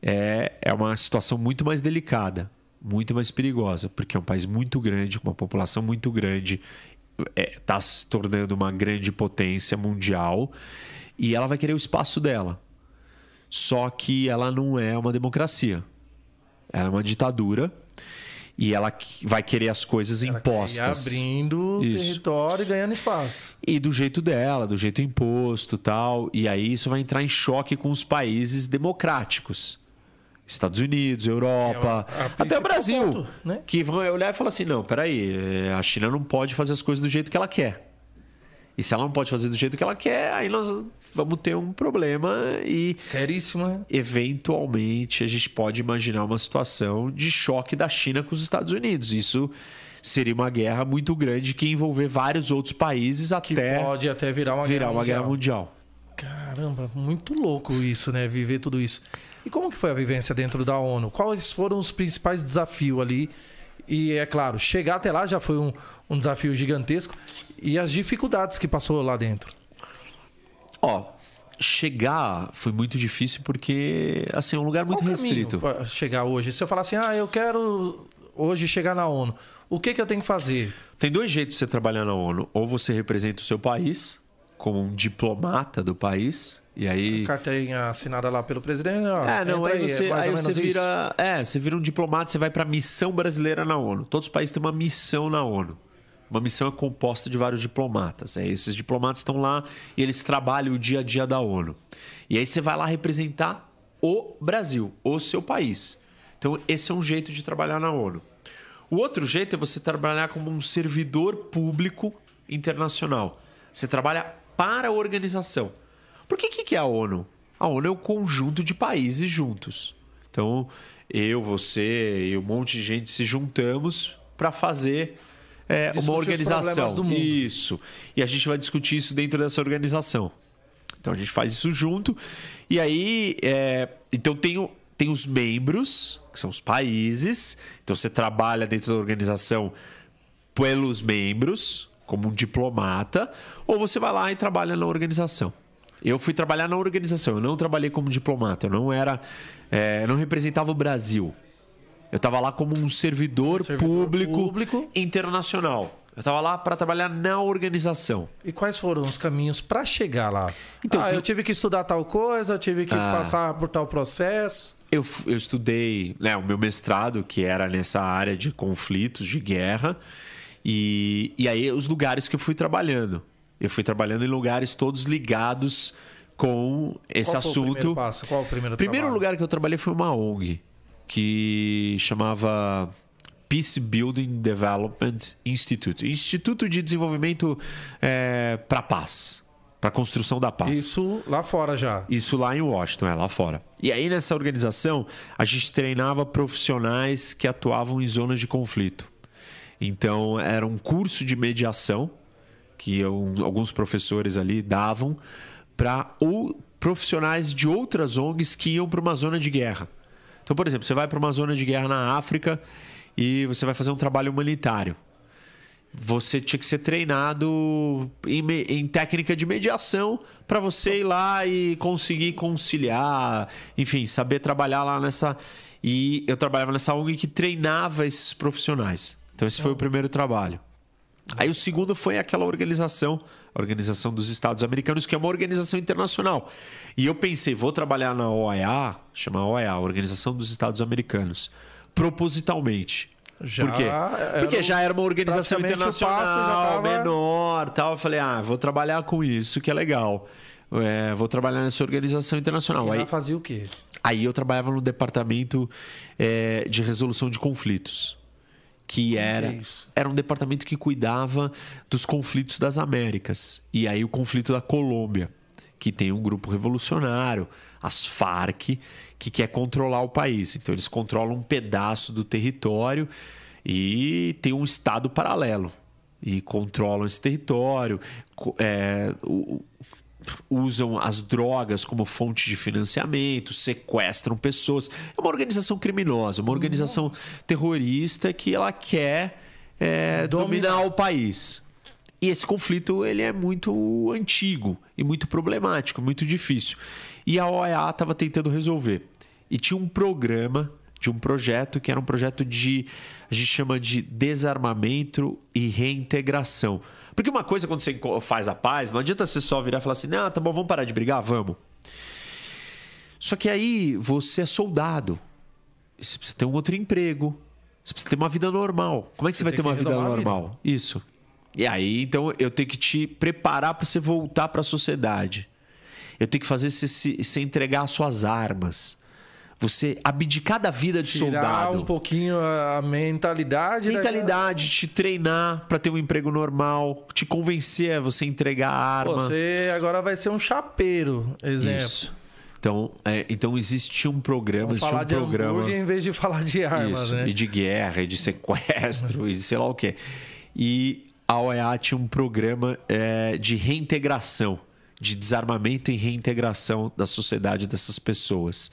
C: é, é uma situação muito mais delicada, muito mais perigosa, porque é um país muito grande, com uma população muito grande, está se tornando uma grande potência mundial e ela vai querer o espaço dela. Só que ela não é uma democracia. Ela é uma ditadura e ela vai querer as coisas
A: Ela
C: impostas.
A: abrindo
C: Isso.
A: território e ganhando espaço.
C: E do jeito dela, do jeito imposto tal. E aí isso vai entrar em choque com os países democráticos. Estados Unidos, Europa,
A: É a- a
C: até o Brasil.
A: ponto, né?
C: Que vão olhar e falar assim: não, peraí, eh, a China não pode fazer as coisas do jeito que ela quer. E se ela não pode fazer do jeito que ela quer, aí nós vamos ter um problema e
A: Seríssimo, né?
C: eventualmente a gente pode imaginar uma situação de choque da China com os Estados Unidos. Isso seria uma guerra muito grande que envolver vários outros países
A: Que
C: até
A: pode até virar uma
C: virar
A: guerra
C: uma
A: mundial.
C: guerra mundial.
A: Caramba, muito louco isso, né? Viver tudo isso. E como que foi a vivência dentro da ONU? Quais foram os principais desafios ali? E é claro, chegar até lá já foi um, um desafio gigantesco. E as dificuldades que passou lá dentro.
C: Ó, chegar foi muito difícil porque assim é um lugar muito
A: Qual
C: restrito.
A: chegar hoje. Se eu falar assim, ah, eu quero hoje chegar na ONU, o que, que eu tenho que fazer?
C: Tem dois jeitos de você trabalhar na ONU. Ou você representa o seu país como um diplomata do país e aí
A: Carteirinha assinada lá pelo presidente. Ó,
C: É, não, aí
A: é
C: você,
A: mais
C: aí você
A: isso.
C: vira. É, você vira um diplomata, você vai para a missão brasileira na ONU. Todos os países têm uma missão na ONU. Uma missão é composta de vários diplomatas. Aí esses diplomatas estão lá e eles trabalham o dia a dia da ONU. E aí você vai lá representar o Brasil, o seu país. Então, esse é um jeito de trabalhar na ONU. O outro jeito é você trabalhar como um servidor público internacional. Você trabalha para a organização. Por que, que é a ONU? A ONU é o conjunto de países juntos. Então, eu, você e um monte de gente se juntamos para fazer é, uma organização.
A: do mundo.
C: Isso. E a gente vai discutir isso dentro dessa organização. Então a gente faz isso junto. E aí, é, então tem, o- tem os membros, que são os países. Então você trabalha dentro da organização pelos membros, como um diplomata, ou você vai lá e trabalha na organização. Eu fui trabalhar na organização, eu não trabalhei como diplomata, eu não era. é, eu não representava o Brasil. Eu estava lá como um servidor,
A: Servidor
C: público,
A: público.
C: internacional. Eu estava lá para trabalhar na organização.
A: E quais foram os caminhos para chegar lá?
C: Então,
A: ah,
C: tem-
A: eu tive que estudar tal coisa, eu tive que
C: Ah.
A: passar por tal processo.
C: Eu, eu estudei né, o meu mestrado, que era nessa área de conflitos, de guerra. E, e aí, os lugares que eu fui trabalhando. Eu fui trabalhando em lugares todos ligados com esse
A: Qual foi o primeiro
C: assunto.
A: passo? Qual o primeiro
C: O primeiro
A: trabalho?
C: lugar que eu trabalhei foi uma ONG, que chamava Peace Building Development Institute Instituto de Desenvolvimento para a Paz, para a construção da paz.
A: Isso lá fora já.
C: Isso lá em Washington, é lá fora. E aí nessa organização, a gente treinava profissionais que atuavam em zonas de conflito. Então era um curso de mediação que alguns professores ali davam para ou profissionais de outras ONGs que iam para uma zona de guerra. Então, por exemplo, você vai para uma zona de guerra na África e você vai fazer um trabalho humanitário você tinha que ser treinado em, em técnica de mediação para você ir lá e conseguir conciliar, enfim, saber trabalhar lá nessa. E eu trabalhava nessa ONG que treinava esses profissionais. Então, esse foi o primeiro trabalho. Aí o segundo foi aquela organização, Organização dos Estados Americanos, que é uma organização internacional. E eu pensei, vou trabalhar na OEA, chama OEA, Organização dos Estados Americanos, propositalmente.
A: Já
C: Por quê? Porque já era uma organização internacional,
A: tava-
C: menor, tal. Eu falei, ah, vou trabalhar com isso, que é legal. É, vou trabalhar nessa organização internacional.
A: E
C: Aí,
A: fazia o quê?
C: Aí eu trabalhava no departamento é, de resolução de conflitos. Que era,
A: é isso?
C: era um departamento que cuidava dos conflitos das Américas. E aí o conflito da Colômbia, que tem um grupo revolucionário, as Farc, que quer controlar o país. Então eles controlam um pedaço do território e tem um estado paralelo. E controlam esse território. é, o- usam as drogas como fonte de financiamento, sequestram pessoas. É uma organização criminosa, uma organização terrorista que ela quer é,
A: Dominar.
C: dominar o país. E esse conflito ele é muito antigo e muito problemático, muito difícil. E a OEA estava tentando resolver. E tinha um programa de um projeto que era um projeto de a gente chama de desarmamento e reintegração. Porque uma coisa quando você faz a paz, não adianta você só virar e falar assim: "Ah, tá bom, vamos parar de brigar, vamos". Só que aí você é soldado. Você precisa ter um outro emprego. Você precisa ter uma vida normal. Como é que você, vai ter uma vida
A: a vida.
C: normal? Isso. E aí, então, eu tenho que te preparar para você voltar para a sociedade. Eu tenho que fazer você, se- você entregar as suas armas. Você abdicar da vida de
A: Tirar
C: soldado.
A: um pouquinho a mentalidade. da-
C: Mentalidade, te treinar para ter um emprego normal, te convencer a você entregar a arma.
A: Você agora vai ser um chapeiro, exemplo.
C: Isso. Então, é, então existia um programa,
A: Vamos falar
C: um
A: de
C: programa.
A: em vez de falar de armas,
C: Isso,
A: né?
C: e de guerra, e de sequestro, e de sei lá o quê. E a OEA tinha um programa é, de reintegração, de desarmamento e reintegração da sociedade dessas pessoas.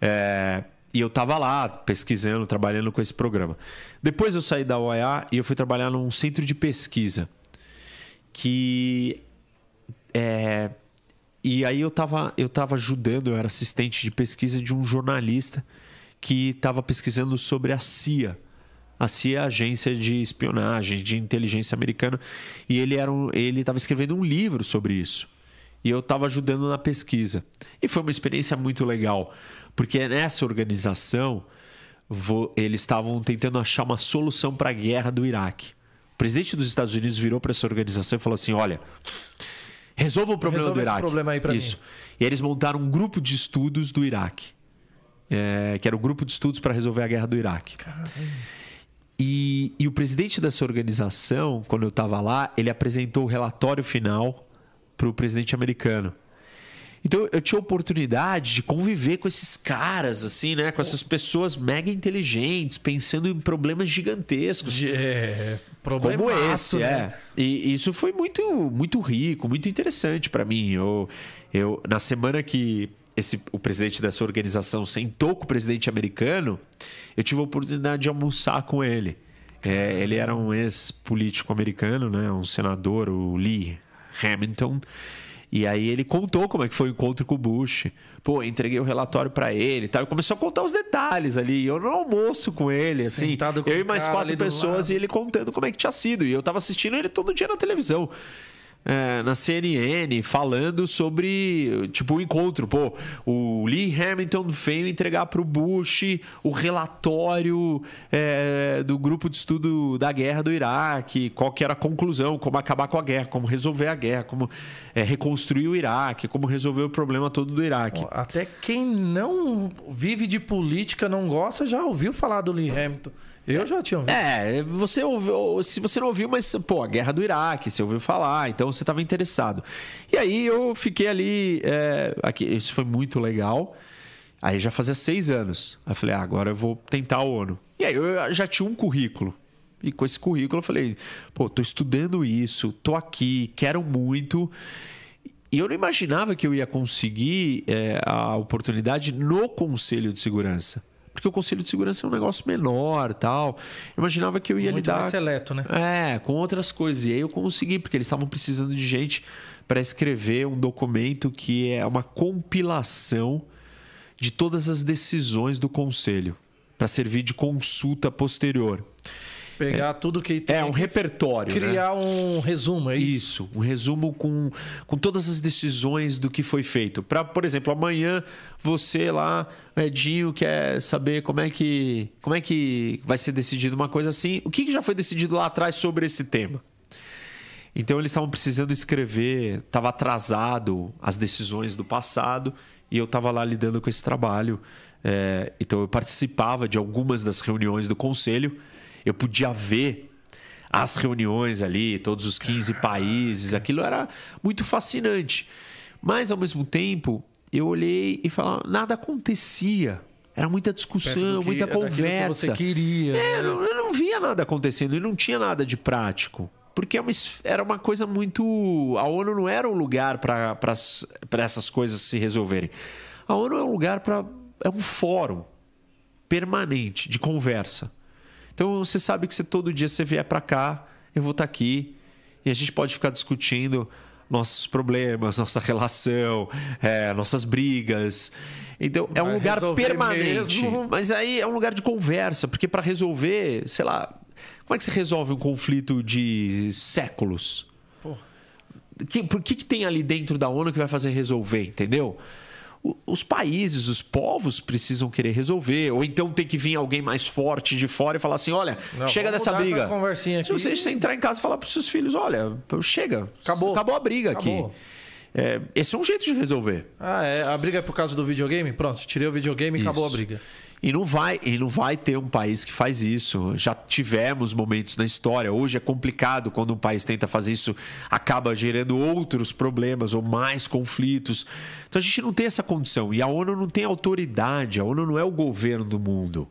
C: É, e eu estava lá pesquisando, trabalhando com esse programa. Depois eu saí da OEA e eu fui trabalhar num centro de pesquisa que é, e aí eu tava, eu tava ajudando, eu era assistente de pesquisa de um jornalista que estava pesquisando sobre a CIA. A CIA é a agência de espionagem, de inteligência americana, e ele era um, ele estava escrevendo um livro sobre isso. E eu estava ajudando na pesquisa. E foi uma experiência muito legal, porque nessa organização eles estavam tentando achar uma solução para a guerra do Iraque. O presidente dos Estados Unidos virou para essa organização e falou assim: olha, resolva o problema
A: Resolve
C: do Iraque.
A: problema aí
C: Isso. E eles montaram um grupo de estudos do Iraque. é, que era o grupo de estudos para resolver a guerra do Iraque. E, e o presidente dessa organização, quando eu estava lá, ele apresentou o relatório final para o presidente americano. Então eu tinha a oportunidade de conviver com esses caras, assim, né? Com essas pessoas mega inteligentes, pensando em problemas gigantescos.
A: É,
C: Como esse,
A: né?
C: é. E isso foi muito, muito rico, muito interessante para mim. Eu, eu, na semana que esse, o presidente dessa organização sentou com o presidente americano, eu tive a oportunidade de almoçar com ele. É, ele era um ex-político americano, né? Um senador, o Lee Hamilton. E aí ele contou como é que foi o encontro com o Bush. Pô, entreguei o relatório para ele e tal. E começou a contar os detalhes ali. Eu no almoço com ele, assim.
A: Sentado com
C: eu e mais quatro pessoas e ele contando como é que tinha sido. E eu tava assistindo ele todo dia na televisão. É, na CNN, falando sobre, tipo, o encontro. Pô, o Lee Hamilton veio entregar pro Bush o relatório é, do grupo de estudo da guerra do Iraque, qual que era a conclusão, como acabar com a guerra, como resolver a guerra, como é, reconstruir o Iraque, como resolver o problema todo do Iraque.
A: Até quem não vive de política, não gosta, já ouviu falar do Lee Hamilton. Eu já tinha ouvido.
C: É, você ouviu, se você não ouviu, mas, pô, a guerra do Iraque, você ouviu falar, então você estava interessado. E aí eu fiquei ali, é, aqui, isso foi muito legal. Aí já fazia seis anos. Aí eu falei, ah, agora eu vou tentar a ONU. E aí eu já tinha um currículo. E com esse currículo eu falei, pô, tô estudando isso, tô aqui, quero muito. E eu não imaginava que eu ia conseguir é, a oportunidade no Conselho de Segurança. Porque o Conselho de Segurança é um negócio menor tal. Eu imaginava que eu ia
A: Muito
C: lidar.
A: mais seleto, né?
C: É, com outras coisas. E aí eu consegui, porque eles estavam precisando de gente para escrever um documento que é uma compilação de todas as decisões do Conselho, para servir de consulta posterior.
A: Pegar tudo que tem
C: É um repertório. né?
A: criar um resumo, é isso.
C: Isso, um resumo com, com todas as decisões do que foi feito. Para, por exemplo, amanhã você lá, Edinho, quer saber como é que como é que vai ser decidido uma coisa assim. O que, que já foi decidido lá atrás sobre esse tema? Então eles estavam precisando escrever, estava atrasado as decisões do passado e eu estava lá lidando com esse trabalho. É, então eu participava de algumas das reuniões do conselho, eu podia ver as reuniões ali, todos os 15 países, aquilo era muito fascinante. Mas ao mesmo tempo, eu olhei e falava, nada acontecia. Era muita discussão,
A: que-
C: muita
A: daquilo que
C: conversa.
A: você queria.
C: É,
A: né?
C: eu não, eu não via nada acontecendo e não tinha nada de prático. Porque é era uma coisa muito. A ONU não era um lugar para essas coisas se resolverem. A ONU é um lugar para. É um fórum permanente de conversa. Então você sabe que se todo dia você vier para cá, eu vou estar aqui e a gente pode ficar discutindo nossos problemas, nossa relação, é, nossas brigas. Então é um lugar permanente.
A: mesmo.
C: Mas aí é um lugar de conversa, porque para resolver, sei lá, como é que se resolve um conflito de séculos? Que, por que, que tem ali dentro da ONU que vai fazer resolver, entendeu? Os países, os povos precisam querer resolver, ou então tem que vir alguém mais forte de fora e falar assim: olha,
A: Não,
C: chega dessa briga.
A: conversinha
C: Se
A: aqui.
C: você, você entrar em casa e falar para os seus filhos: olha, chega,
A: Acabou.
C: acabou a briga
A: Acabou.
C: aqui. É, esse é um jeito de resolver.
A: Ah, é. A briga é por causa do videogame? Pronto, tirei o videogame e acabou a briga.
C: E não vai, e não vai ter um país que faz isso. Já tivemos momentos na história. Hoje é complicado quando um país tenta fazer isso, acaba gerando outros problemas ou mais conflitos. Então a gente não tem essa condição. E a ONU não tem autoridade. A ONU não é o governo do mundo.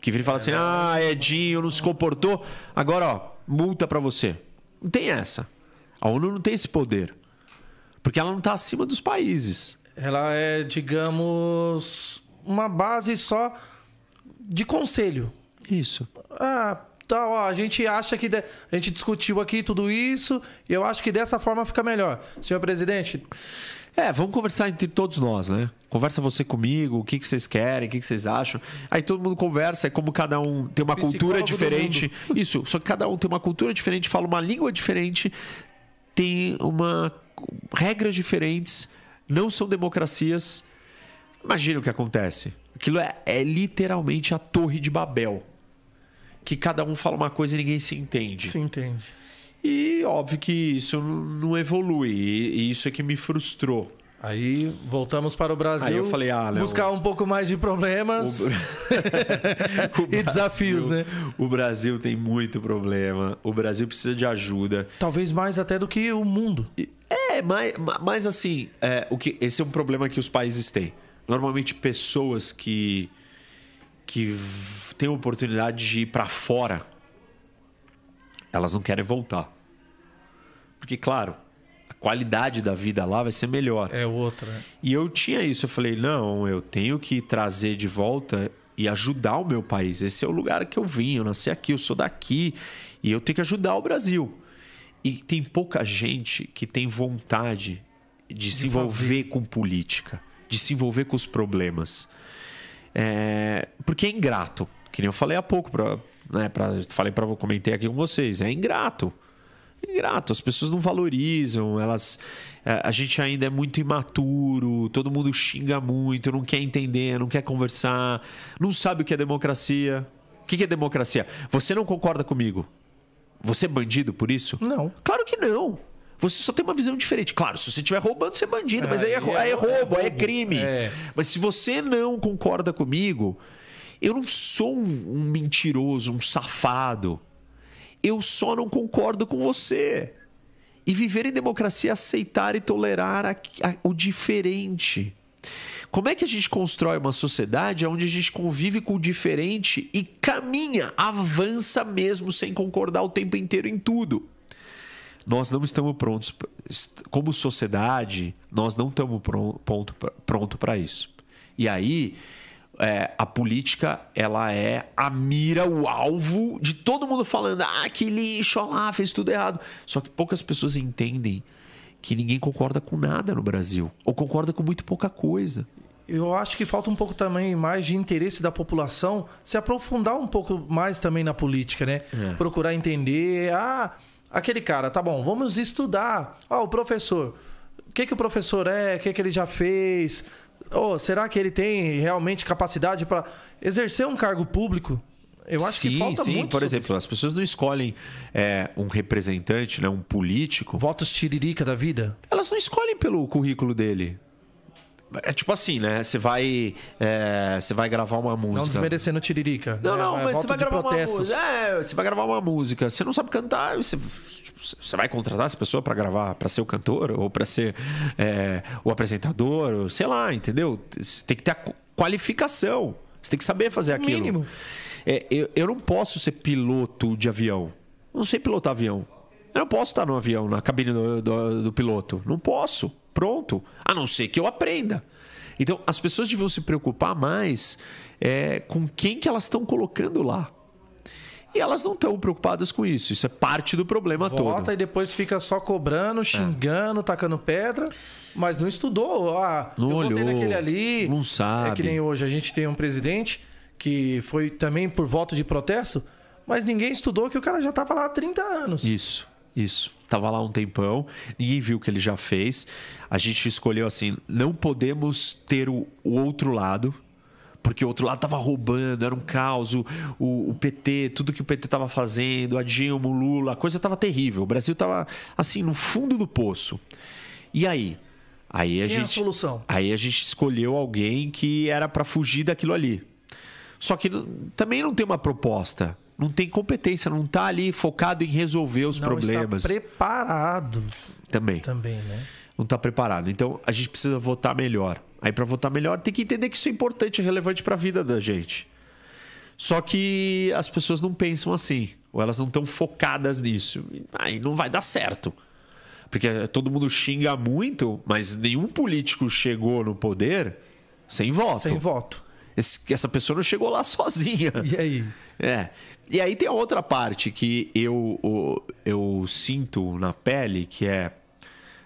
C: Que vira e fala assim: ah, Edinho não se comportou, agora ó, multa pra você. Não tem essa. A ONU não tem esse poder. Porque ela não está acima dos países.
A: Ela é, digamos, uma base só de conselho.
C: Isso.
A: Ah, tá, ó, a gente acha que. de- A gente discutiu aqui tudo isso e eu acho que dessa forma fica melhor. Senhor presidente,
C: É, vamos conversar entre todos nós, né? Conversa você comigo, o que, que vocês querem, o que, que vocês acham. Aí todo mundo conversa, e como cada um tem uma
A: Psicólogo
C: cultura diferente. Isso, só que cada um tem uma cultura diferente, fala uma língua diferente, tem uma regras diferentes, não são democracias. Imagina o que acontece. Aquilo é, é literalmente a Torre de Babel. Que cada um fala uma coisa e ninguém se entende.
A: se entende.
C: E óbvio que isso não evolui. E isso é que me frustrou.
A: Aí voltamos para o Brasil.
C: Aí eu falei, ah, não.
A: Buscar um pouco mais de problemas
C: O
A: e desafios, né?
C: O Brasil tem muito problema. O Brasil precisa de ajuda.
A: Talvez mais até do que o mundo.
C: É, mas, mas assim, é, o que, esse é um problema que os países têm. Normalmente, pessoas que, que têm oportunidade de ir para fora, elas não querem voltar. Porque, claro, a qualidade da vida lá vai ser melhor.
A: É outra. né?
C: E eu tinha isso. Eu falei, não, eu tenho que trazer de volta e ajudar o meu país. Esse é o lugar que eu vim, eu nasci aqui, eu sou daqui. E eu tenho que ajudar o Brasil. E tem pouca gente que tem vontade de, se envolver com política, de se envolver com os problemas. É, porque é ingrato. Que nem eu falei há pouco, pra, né, pra, falei para comentei aqui com vocês. É ingrato. É Ingrato, as pessoas não valorizam, elas. é, A gente ainda é muito imaturo, todo mundo xinga muito, não quer entender, não quer conversar, não sabe o que é democracia. O que que é democracia? Você não concorda comigo? Você é bandido por isso?
A: Não.
C: Claro que não. Você só tem uma visão diferente. Claro, se você estiver roubando, você é bandido, mas aí é,
A: Aí é-
C: aí é
A: é
C: roubo, aí é crime.
A: É.
C: Mas se você não concorda comigo, eu não sou um, um mentiroso, um safado. Eu só não concordo com você. E viver em democracia é aceitar e tolerar a- a- o diferente. Como é que a gente constrói uma sociedade onde a gente convive com o diferente e caminha, avança mesmo sem concordar o tempo inteiro em tudo? Nós não estamos prontos, como sociedade, nós não estamos pron- ponto pra- pronto para isso. E aí, é, a política, ela é a mira, o alvo de todo mundo falando: ah, que lixo, olha lá, fez tudo errado. Só que poucas pessoas entendem que ninguém concorda com nada no Brasil, ou concorda com muito pouca coisa.
A: Eu acho que falta um pouco também mais de interesse da população se aprofundar um pouco mais também na política, né?
C: É.
A: Procurar entender. Ah, aquele cara, tá bom, vamos estudar. Ó, o professor. O que, que o professor é? O que, que ele já fez? Oh, será que ele tem realmente capacidade para exercer um cargo público? Eu acho
C: sim,
A: que falta
C: sim.
A: muito.
C: Por exemplo,
A: isso.
C: as pessoas não escolhem é, um representante, né, um político.
A: votos tiririca da vida.
C: Elas não escolhem pelo currículo dele. É tipo assim, né? Você vai, é, você vai gravar uma música.
A: Não desmerecendo tiririca.
C: Não,
A: né?
C: não, mas você vai gravar uma
A: protestos.
C: música. É, você vai gravar uma música. Você não sabe cantar, você, tipo, você vai contratar essa pessoa pra gravar, pra ser o cantor ou pra ser é, o apresentador, ou sei lá, entendeu? Você tem que ter a qu- qualificação. Você tem que saber fazer aquilo.
A: mínimo.
C: É, eu, eu não posso ser piloto de avião. Eu não sei pilotar avião. Eu não posso estar no avião, na cabine do, do, do piloto. Não posso. Pronto. A não ser que eu aprenda. Então, as pessoas deviam se preocupar mais é, com quem que elas estão colocando lá. E elas não estão preocupadas com isso. Isso é parte do problema
A: Vota
C: todo.
A: e depois fica só
C: É.
A: cobrando, xingando, tacando pedra, mas não estudou. Ah,
C: Não
A: eu votei
C: olhou,
A: naquele ali.
C: não sabe.
A: É que nem hoje a gente tem um presidente que foi também por voto de protesto, mas ninguém estudou que o cara já tava lá há 30 anos.
C: Isso, isso. Tava lá um tempão, ninguém viu o que ele já fez. A gente escolheu assim: não podemos ter o, o outro lado, porque o outro lado tava roubando, era um caos. O, o, o PT, tudo que o PT tava fazendo, a Dilma, o Lula, a coisa tava terrível. O Brasil tava assim, no fundo do poço. E aí? Aí a
A: Quem é a
C: gente.
A: solução?
C: Aí a gente escolheu alguém que era para fugir daquilo ali. Só que também não tem uma proposta. Não tem competência, não tá ali focado em resolver os
A: não
C: problemas.
A: está preparado
C: Também.
A: também, né?
C: Não tá preparado. Então a gente precisa votar melhor. Aí para votar melhor tem que entender que isso é importante e relevante para a vida da gente. Só que as pessoas não pensam assim, ou elas não estão focadas nisso. Aí não vai dar certo. Porque todo mundo xinga muito, mas nenhum político chegou no poder sem voto.
A: Sem voto.
C: Esse- essa pessoa não chegou lá sozinha.
A: E aí?
C: É. E aí tem a outra parte que eu, o- eu sinto na pele, que é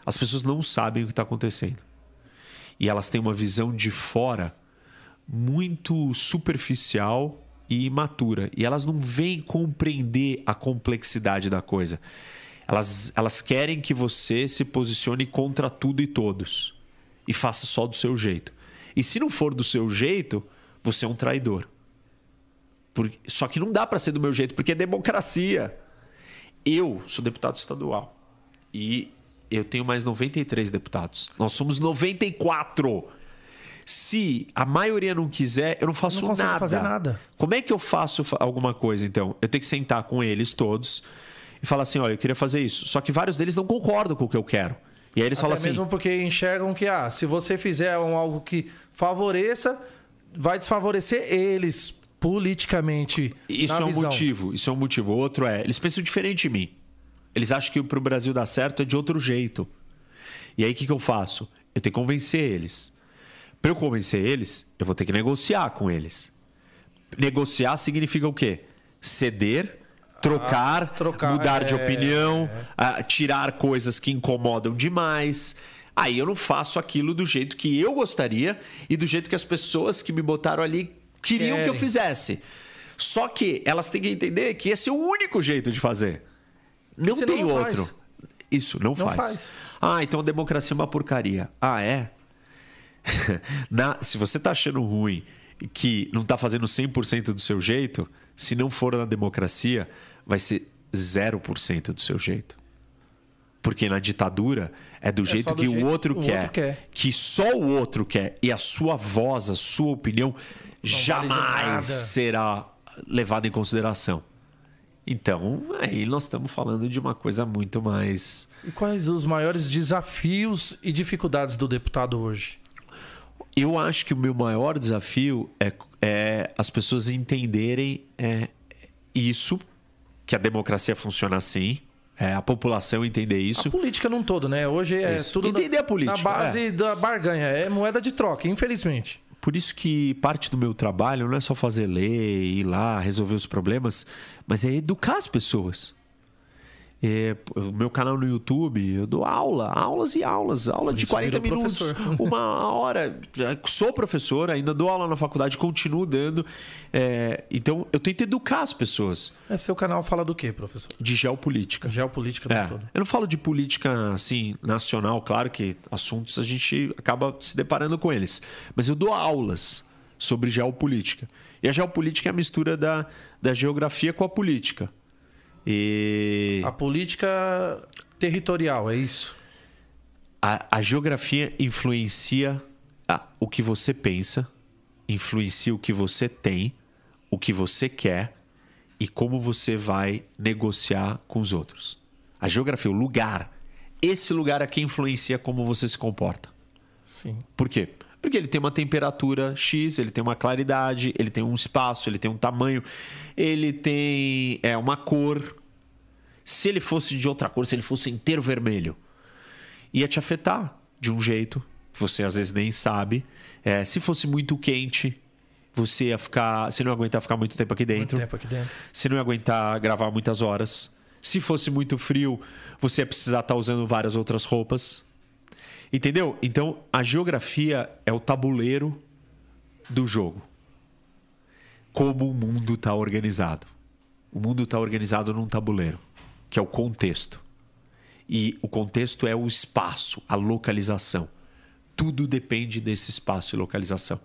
C: as pessoas não sabem o que está acontecendo. E elas têm uma visão de fora muito superficial e imatura. E elas não vêm compreender a complexidade da coisa. Elas, elas querem que você se posicione contra tudo e todos. E faça só do seu jeito. E se não for do seu jeito, você é um traidor. Por- Só que não dá para ser do meu jeito, porque é democracia. Eu sou deputado estadual. E eu tenho mais 93 deputados. Nós somos 94. Se a maioria não quiser, eu não faço
A: Não consegue
C: nada.
A: fazer nada.
C: Como é que eu faço fa- alguma coisa, então? Eu tenho que sentar com eles todos e falar assim: olha, eu queria fazer isso. Só que vários deles não concordam com o que eu quero. E aí eles falam
A: Até
C: assim:
A: mesmo porque enxergam que, ah, se você fizer um, algo que favoreça, vai desfavorecer eles politicamente.
C: Isso
A: na
C: é um
A: visão.
C: motivo. Isso é um motivo. Outro é, eles pensam diferente de mim. Eles acham que para o Brasil dar certo é de outro jeito. E aí o que, que eu faço? Eu tenho que convencer eles. Para eu convencer eles, eu vou ter que negociar com eles. Negociar significa o quê? Ceder, trocar,
A: Ah, trocar,
C: mudar de
A: é.
C: opinião, ah, tirar coisas que incomodam demais. Aí eu não faço aquilo do jeito que eu gostaria e do jeito que as pessoas que me botaram ali queriam que eu
A: Querem.
C: fizesse. Só que elas têm que entender que esse é o único jeito de fazer. Não tem
A: não
C: outro.
A: faz.
C: Isso, não, faz.
A: faz.
C: Ah, então a democracia é uma porcaria. Ah, é? Na- se você tá achando ruim que não tá fazendo 100% do seu jeito, se não for na democracia, vai ser 0% do seu jeito. Porque na ditadura é do jeito
A: só do
C: que
A: jeito
C: o outro,
A: o
C: quer,
A: outro quer.
C: Que só o outro quer. E a sua voz, a sua opinião jamais
A: nada.
C: será levada em consideração. Então, aí nós estamos falando de uma coisa muito mais.
A: E quais os maiores desafios e dificuldades do deputado hoje?
C: Eu acho que o meu maior desafio é, é as pessoas entenderem é, isso, que a democracia funciona assim, é, a população entender isso.
A: A política num todo, né? Hoje é
C: Isso.
A: tudo
C: Entender
A: na,
C: a política,
A: na base da barganha. É moeda de troca, infelizmente.
C: Por isso que parte do meu trabalho não é só fazer lei, ir lá, resolver os problemas, mas é educar as pessoas. É, o meu canal no YouTube, eu dou aula, aulas e aulas, aula de
A: isso
C: 40
A: virou
C: minutos,
A: professor.
C: uma hora. Sou professor, ainda dou aula na faculdade, continuo dando. É, então, eu tento educar as pessoas
A: É, seu canal fala do quê, professor?
C: de geopolítica.
A: Geopolítica
C: É,
A: todo.
C: eu não falo de política assim nacional, claro que assuntos a gente acaba se deparando com eles, mas eu dou aulas sobre geopolítica. E a geopolítica é a mistura da, da geografia com a política. E
A: A política territorial, é isso?
C: a, a geografia influencia a- o que você pensa, influencia o que você tem, o que você quer e como você vai negociar com os outros. A geografia, o lugar. Esse lugar aqui influencia como você se comporta.
A: Sim.
C: Por quê? Porque ele tem uma temperatura X, ele tem uma claridade, ele tem um espaço, ele tem um tamanho, ele tem é, uma cor. Se ele fosse de outra cor, se ele fosse inteiro vermelho, ia te afetar de um jeito que você às vezes nem sabe. É, se fosse muito quente, você ia ficar. Você não ia aguentar ficar muito tempo aqui
A: Muito
C: dentro.
A: tempo aqui dentro.
C: Você não ia aguentar gravar muitas horas. Se fosse muito frio, você ia precisar estar usando várias outras roupas. Entendeu? Então, a geografia é o tabuleiro do jogo. Como o mundo está organizado. O mundo está organizado num tabuleiro, que é o contexto. E o contexto é o espaço, a localização. Tudo depende desse espaço e localização.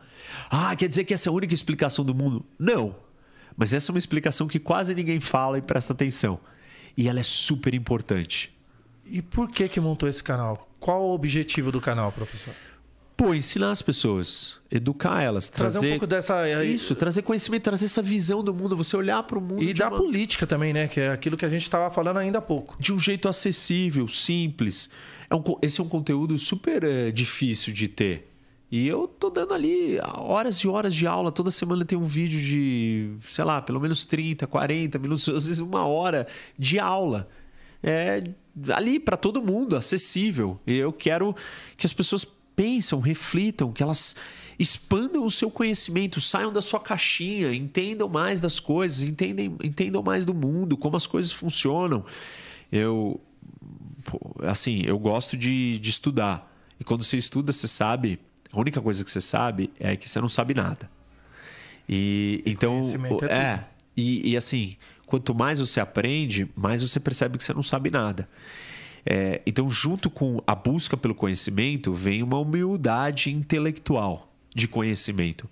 C: Ah, quer dizer que essa é a única explicação do mundo? Não. Mas essa é uma explicação que quase ninguém fala e presta atenção. E ela é super importante.
A: E por que que montou esse canal? Qual o objetivo do canal, professor?
C: Pô, ensinar as pessoas, educar elas,
A: Trazer,
C: trazer,
A: um pouco dessa...
C: isso, trazer conhecimento, trazer essa visão do mundo, você olhar para o mundo
A: E da
C: uma-
A: política também, né? Que é aquilo que a gente estava falando ainda há pouco.
C: de um jeito acessível, simples. É um esse é um conteúdo super eh, difícil de ter. E eu tô dando ali horas e horas de aula. Toda semana tem um vídeo de, sei lá, pelo menos 30, 40 minutos, às vezes uma hora de aula. É ali para todo mundo, acessível. E eu quero que as pessoas pensam, reflitam, que elas expandam o seu conhecimento, saiam da sua caixinha, entendam mais das coisas, entendem, entendam mais do mundo, como as coisas funcionam. Eu, assim, eu gosto de, de estudar. E quando você estuda, você sabe, a única coisa que você sabe é que você não sabe nada. E então,
A: conhecimento é
C: é, e, e assim, quanto mais você aprende, mais você percebe que você não sabe nada. É, então, junto com a busca pelo conhecimento, vem uma humildade intelectual de conhecimento.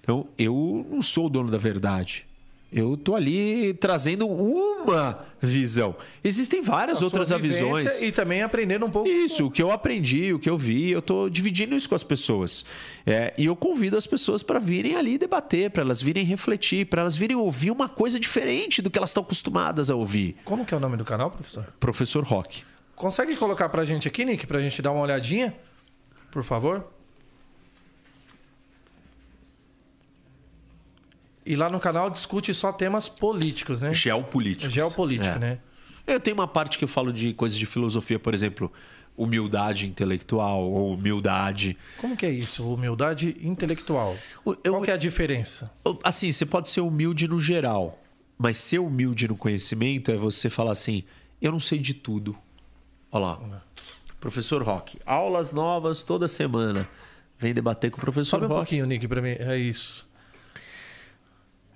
C: Então, eu não sou o dono da verdade. Eu tô ali trazendo uma visão. Existem várias
A: A
C: outras visões.
A: E também aprendendo um pouco.
C: Isso, o que eu aprendi, o que eu vi, eu tô dividindo isso com as pessoas. É, e eu convido as pessoas para virem ali debater, para elas virem refletir, para elas virem ouvir uma coisa diferente do que elas estão acostumadas a ouvir.
A: Como que é o nome do canal, professor?
C: Professor Rock.
A: Consegue colocar pra gente aqui, Nick, pra gente dar uma olhadinha? Por favor. E lá no canal discute só temas políticos, né?
C: Geopolíticos.
A: Geopolítico,
C: É.
A: né?
C: Eu tenho uma parte que eu falo de coisas de filosofia, por exemplo, humildade intelectual ou humildade.
A: Como que é isso? Humildade intelectual.
C: Eu-
A: Qual que é a diferença?
C: Assim, você pode ser humilde no geral, mas ser humilde no conhecimento é você falar assim: eu não sei de tudo. Olha lá. Professor Rock, aulas novas toda semana. Vem debater com o professor
A: Sobe um
C: Rock.
A: pouquinho, Nick, pra mim. É isso.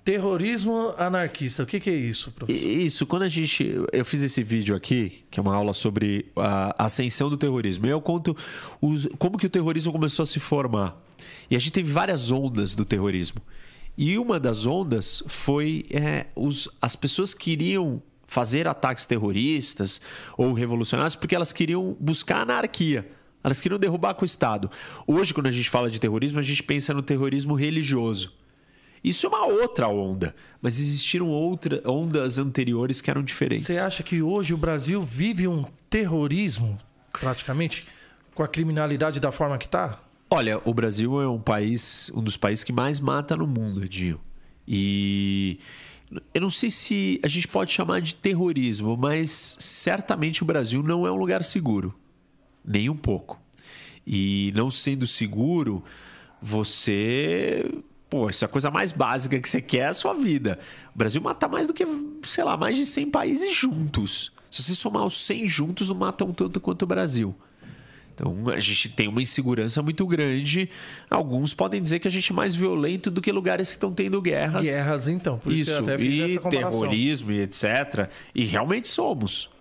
A: Terrorismo anarquista. O que, que é isso, professor?
C: Isso, quando a gente. Eu fiz esse vídeo aqui, que é uma aula sobre a ascensão do terrorismo. E eu conto os- como que o terrorismo começou a se formar. E a gente teve várias ondas do terrorismo. E uma das ondas foi é, os, as pessoas queriam fazer ataques terroristas ou revolucionários porque elas queriam buscar anarquia. Elas queriam derrubar com o Estado. Hoje, quando a gente fala de terrorismo, a gente pensa no terrorismo religioso. Isso é uma outra onda, mas existiram outra, ondas anteriores que eram diferentes.
A: Você acha que hoje o Brasil vive um terrorismo, praticamente, com a criminalidade da forma que tá?
C: Olha, o Brasil é um país, um dos países que mais mata no mundo, Edinho. E eu não sei se a gente pode chamar de terrorismo, mas certamente o Brasil não é um lugar seguro, nem um pouco. E não sendo seguro, você, pô, isso é a coisa mais básica que você quer é a sua vida. O Brasil mata mais do que, sei lá, mais de 100 países juntos. Se você somar os 100 juntos, não matam tanto quanto o Brasil. Então a gente tem uma insegurança muito grande. Alguns podem dizer que a gente é mais violento do que lugares que estão tendo guerras.
A: Guerras, então. Por isso,
C: Isso,
A: que eu até fiz
C: e terrorismo e etc. E realmente somos.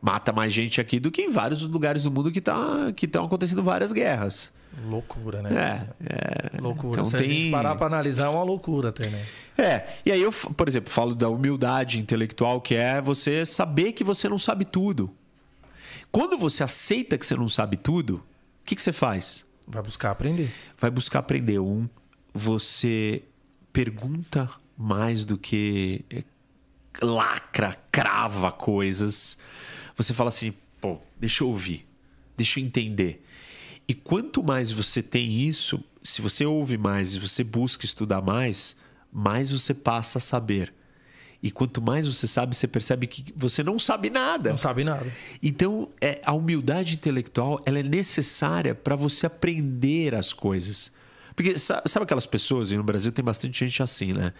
C: Mata mais gente aqui do que em vários lugares do mundo que tá, que estão acontecendo várias guerras.
A: Loucura, né?
C: É, é.
A: Loucura.
C: Então
A: Se a
C: tem...
A: gente parar pra analisar, é uma loucura até, né?
C: É, e aí eu, por exemplo, falo da humildade intelectual, que é você saber que você não sabe tudo. Quando você aceita que você não sabe tudo, o que, que você faz?
A: Vai buscar aprender.
C: Vai buscar aprender. Um, você pergunta mais do que é, lacra, crava coisas. Você fala assim, pô, deixa eu ouvir, deixa eu entender. E quanto mais você tem isso, se você ouve mais e você busca estudar mais, mais você passa a saber. E quanto mais você sabe, você percebe que você não sabe nada.
A: Não sabe nada.
C: Então, é, a humildade intelectual ela é necessária para você aprender as coisas. Porque sa- sabe aquelas pessoas, e no Brasil tem bastante gente assim, né?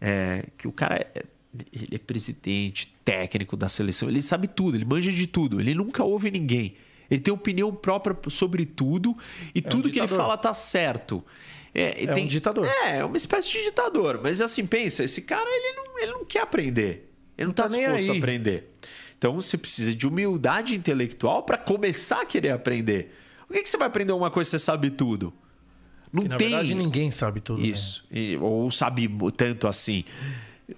C: É, que o cara é, ele é presidente, técnico da seleção, ele sabe tudo, ele manja de tudo, ele nunca ouve ninguém. Ele tem opinião própria sobre tudo e tudo que ele fala tá certo. É,
A: É um ditador.
C: É, é uma espécie de ditador. Mas assim, pensa, esse cara ele não, ele não quer aprender. Ele não,
A: tá
C: está
A: nem
C: disposto a aprender. Então você precisa de humildade intelectual para começar a querer aprender. O que, que você vai aprender uma coisa que você sabe tudo? Não
A: Que, na
C: tem
A: verdade, ninguém sabe tudo. né?
C: isso. E- ou sabe tanto assim.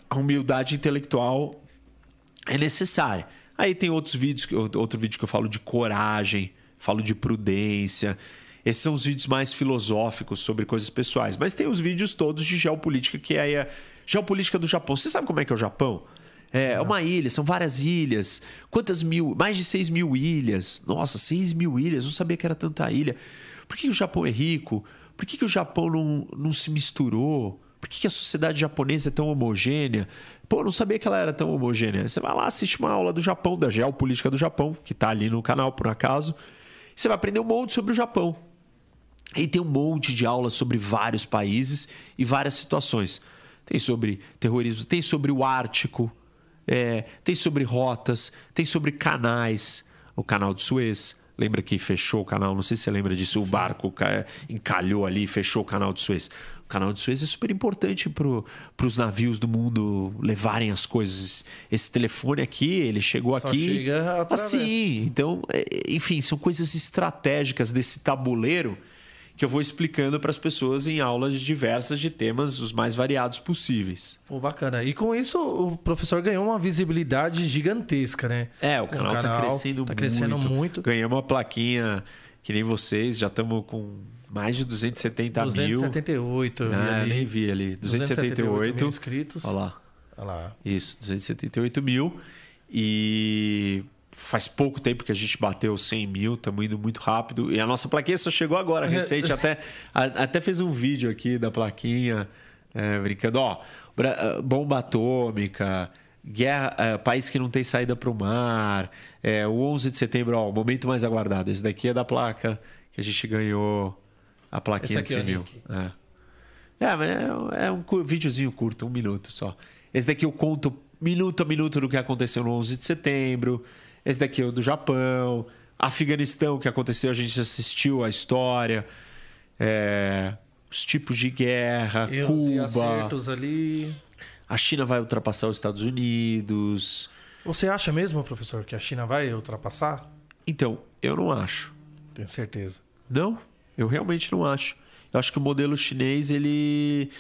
C: A humildade intelectual é necessária. Aí tem outros vídeos, que- outro vídeo que eu falo de coragem, falo de prudência. Esses são os vídeos mais filosóficos sobre coisas pessoais. Mas tem os vídeos todos de geopolítica, que é a geopolítica do Japão. Você sabe como é que é o Japão? É uma ilha, são várias ilhas. Quantas mil? Mais de 6 mil ilhas. Nossa, 6 mil ilhas, não sabia que era tanta ilha. Por que o Japão é rico? Por que, que o Japão não, não se misturou? Por que, a sociedade japonesa é tão homogênea? Pô, não sabia que ela era tão homogênea. Você vai lá, assiste uma aula do Japão, da geopolítica do Japão, que tá ali no canal, por acaso. E você vai aprender um monte sobre o Japão. E tem um monte de aulas sobre vários países e várias situações. Tem sobre terrorismo, tem sobre o Ártico, é, tem sobre rotas, tem sobre canais, o canal de Suez. Lembra que fechou o canal? Não sei se você lembra disso. O barco ca- encalhou ali e fechou o canal de Suez. O canal de Suez é super importante para os navios do mundo levarem as coisas. Esse telefone aqui, ele chegou
A: Só
C: aqui
A: chega através.
C: assim. Então, é, enfim, são coisas estratégicas desse tabuleiro que eu vou explicando para as pessoas em aulas diversas de temas os mais variados possíveis.
A: Pô, bacana. E com isso o professor ganhou uma visibilidade gigantesca, né?
C: É, o canal, está crescendo,
A: tá crescendo
C: muito.
A: muito.
C: Ganhamos uma plaquinha que nem vocês, já estamos com mais de 270 mil.
A: 278, eu vi
C: Ah,
A: ali.
C: nem vi ali. 278.
A: mil inscritos.
C: Olha lá.
A: Olha lá.
C: Isso, 278 mil. E faz pouco tempo que a gente bateu 100 mil, estamos indo muito rápido. E a nossa plaquinha só chegou agora, recente. até, a- até fez um vídeo aqui da plaquinha, é, brincando. Ó, ah, bomba atômica, guerra, ah, país que não tem saída para o mar. é, o 11 de setembro, ó, o momento mais aguardado. Esse daqui é da placa que a gente ganhou a plaquinha de
A: aqui,
C: 100
A: ó,
C: mil. É. É, é, é um videozinho curto, um minuto só. Esse daqui eu conto minuto a minuto do que aconteceu no 11 de setembro. Esse daqui é o do Japão. Afeganistão, que aconteceu, a gente assistiu a história. É, os tipos de guerra,
A: Erros e
C: Cuba.
A: acertos ali.
C: A China vai ultrapassar os Estados Unidos.
A: Você acha mesmo, professor, que a China vai ultrapassar?
C: Então, eu não acho.
A: Tenho certeza.
C: Não, eu realmente não acho. Eu acho que o modelo chinês ele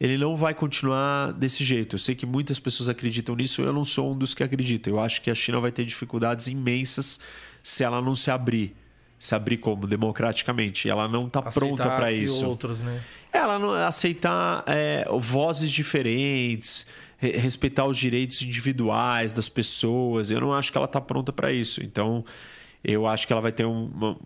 C: ele não vai continuar desse jeito. Eu sei que muitas pessoas acreditam nisso, eu não sou um dos que acreditam. Eu acho que a China vai ter dificuldades imensas se ela não se abrir. Se abrir como? Democraticamente. Ela não está pronta para isso.
A: outros, né?
C: Ela não aceitar é, vozes diferentes, re- respeitar os direitos individuais das pessoas. Eu não acho que ela está pronta para isso. Então, eu acho que ela vai ter um, uma,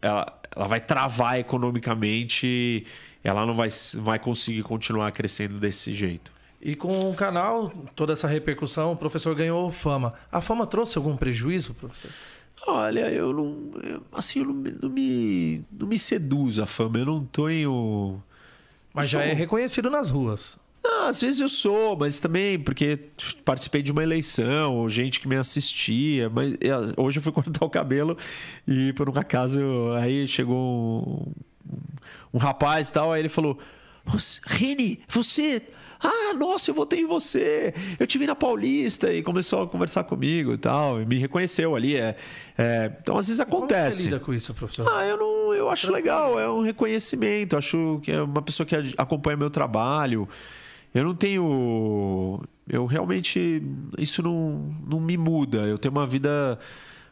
C: ela, ela vai travar economicamente. Ela não vai, vai conseguir continuar crescendo desse jeito.
A: E com o canal, toda essa repercussão, o professor ganhou fama. A fama trouxe algum prejuízo, professor?
C: Olha, eu não. eu- assim, eu não, me- não me, não me seduz a fama. Eu não tenho.
A: Mas já
C: Sou-
A: é reconhecido nas ruas.
C: Ah, às vezes eu sou, mas também porque participei de uma eleição, ou gente que me assistia, mas é, hoje eu fui cortar o cabelo e por um acaso aí chegou um, um rapaz e tal, aí ele falou: "Você- Reni, você. Ah, nossa, eu votei em você. Eu te vi na Paulista e começou a conversar comigo e tal, e me reconheceu ali. É, é, então, às vezes
A: Como
C: acontece.
A: você lida com isso, professor?
C: Ah, eu não, eu acho legal, é um reconhecimento. Acho que é uma pessoa que acompanha meu trabalho. Eu não tenho, eu realmente isso não, não me muda. Eu tenho uma vida,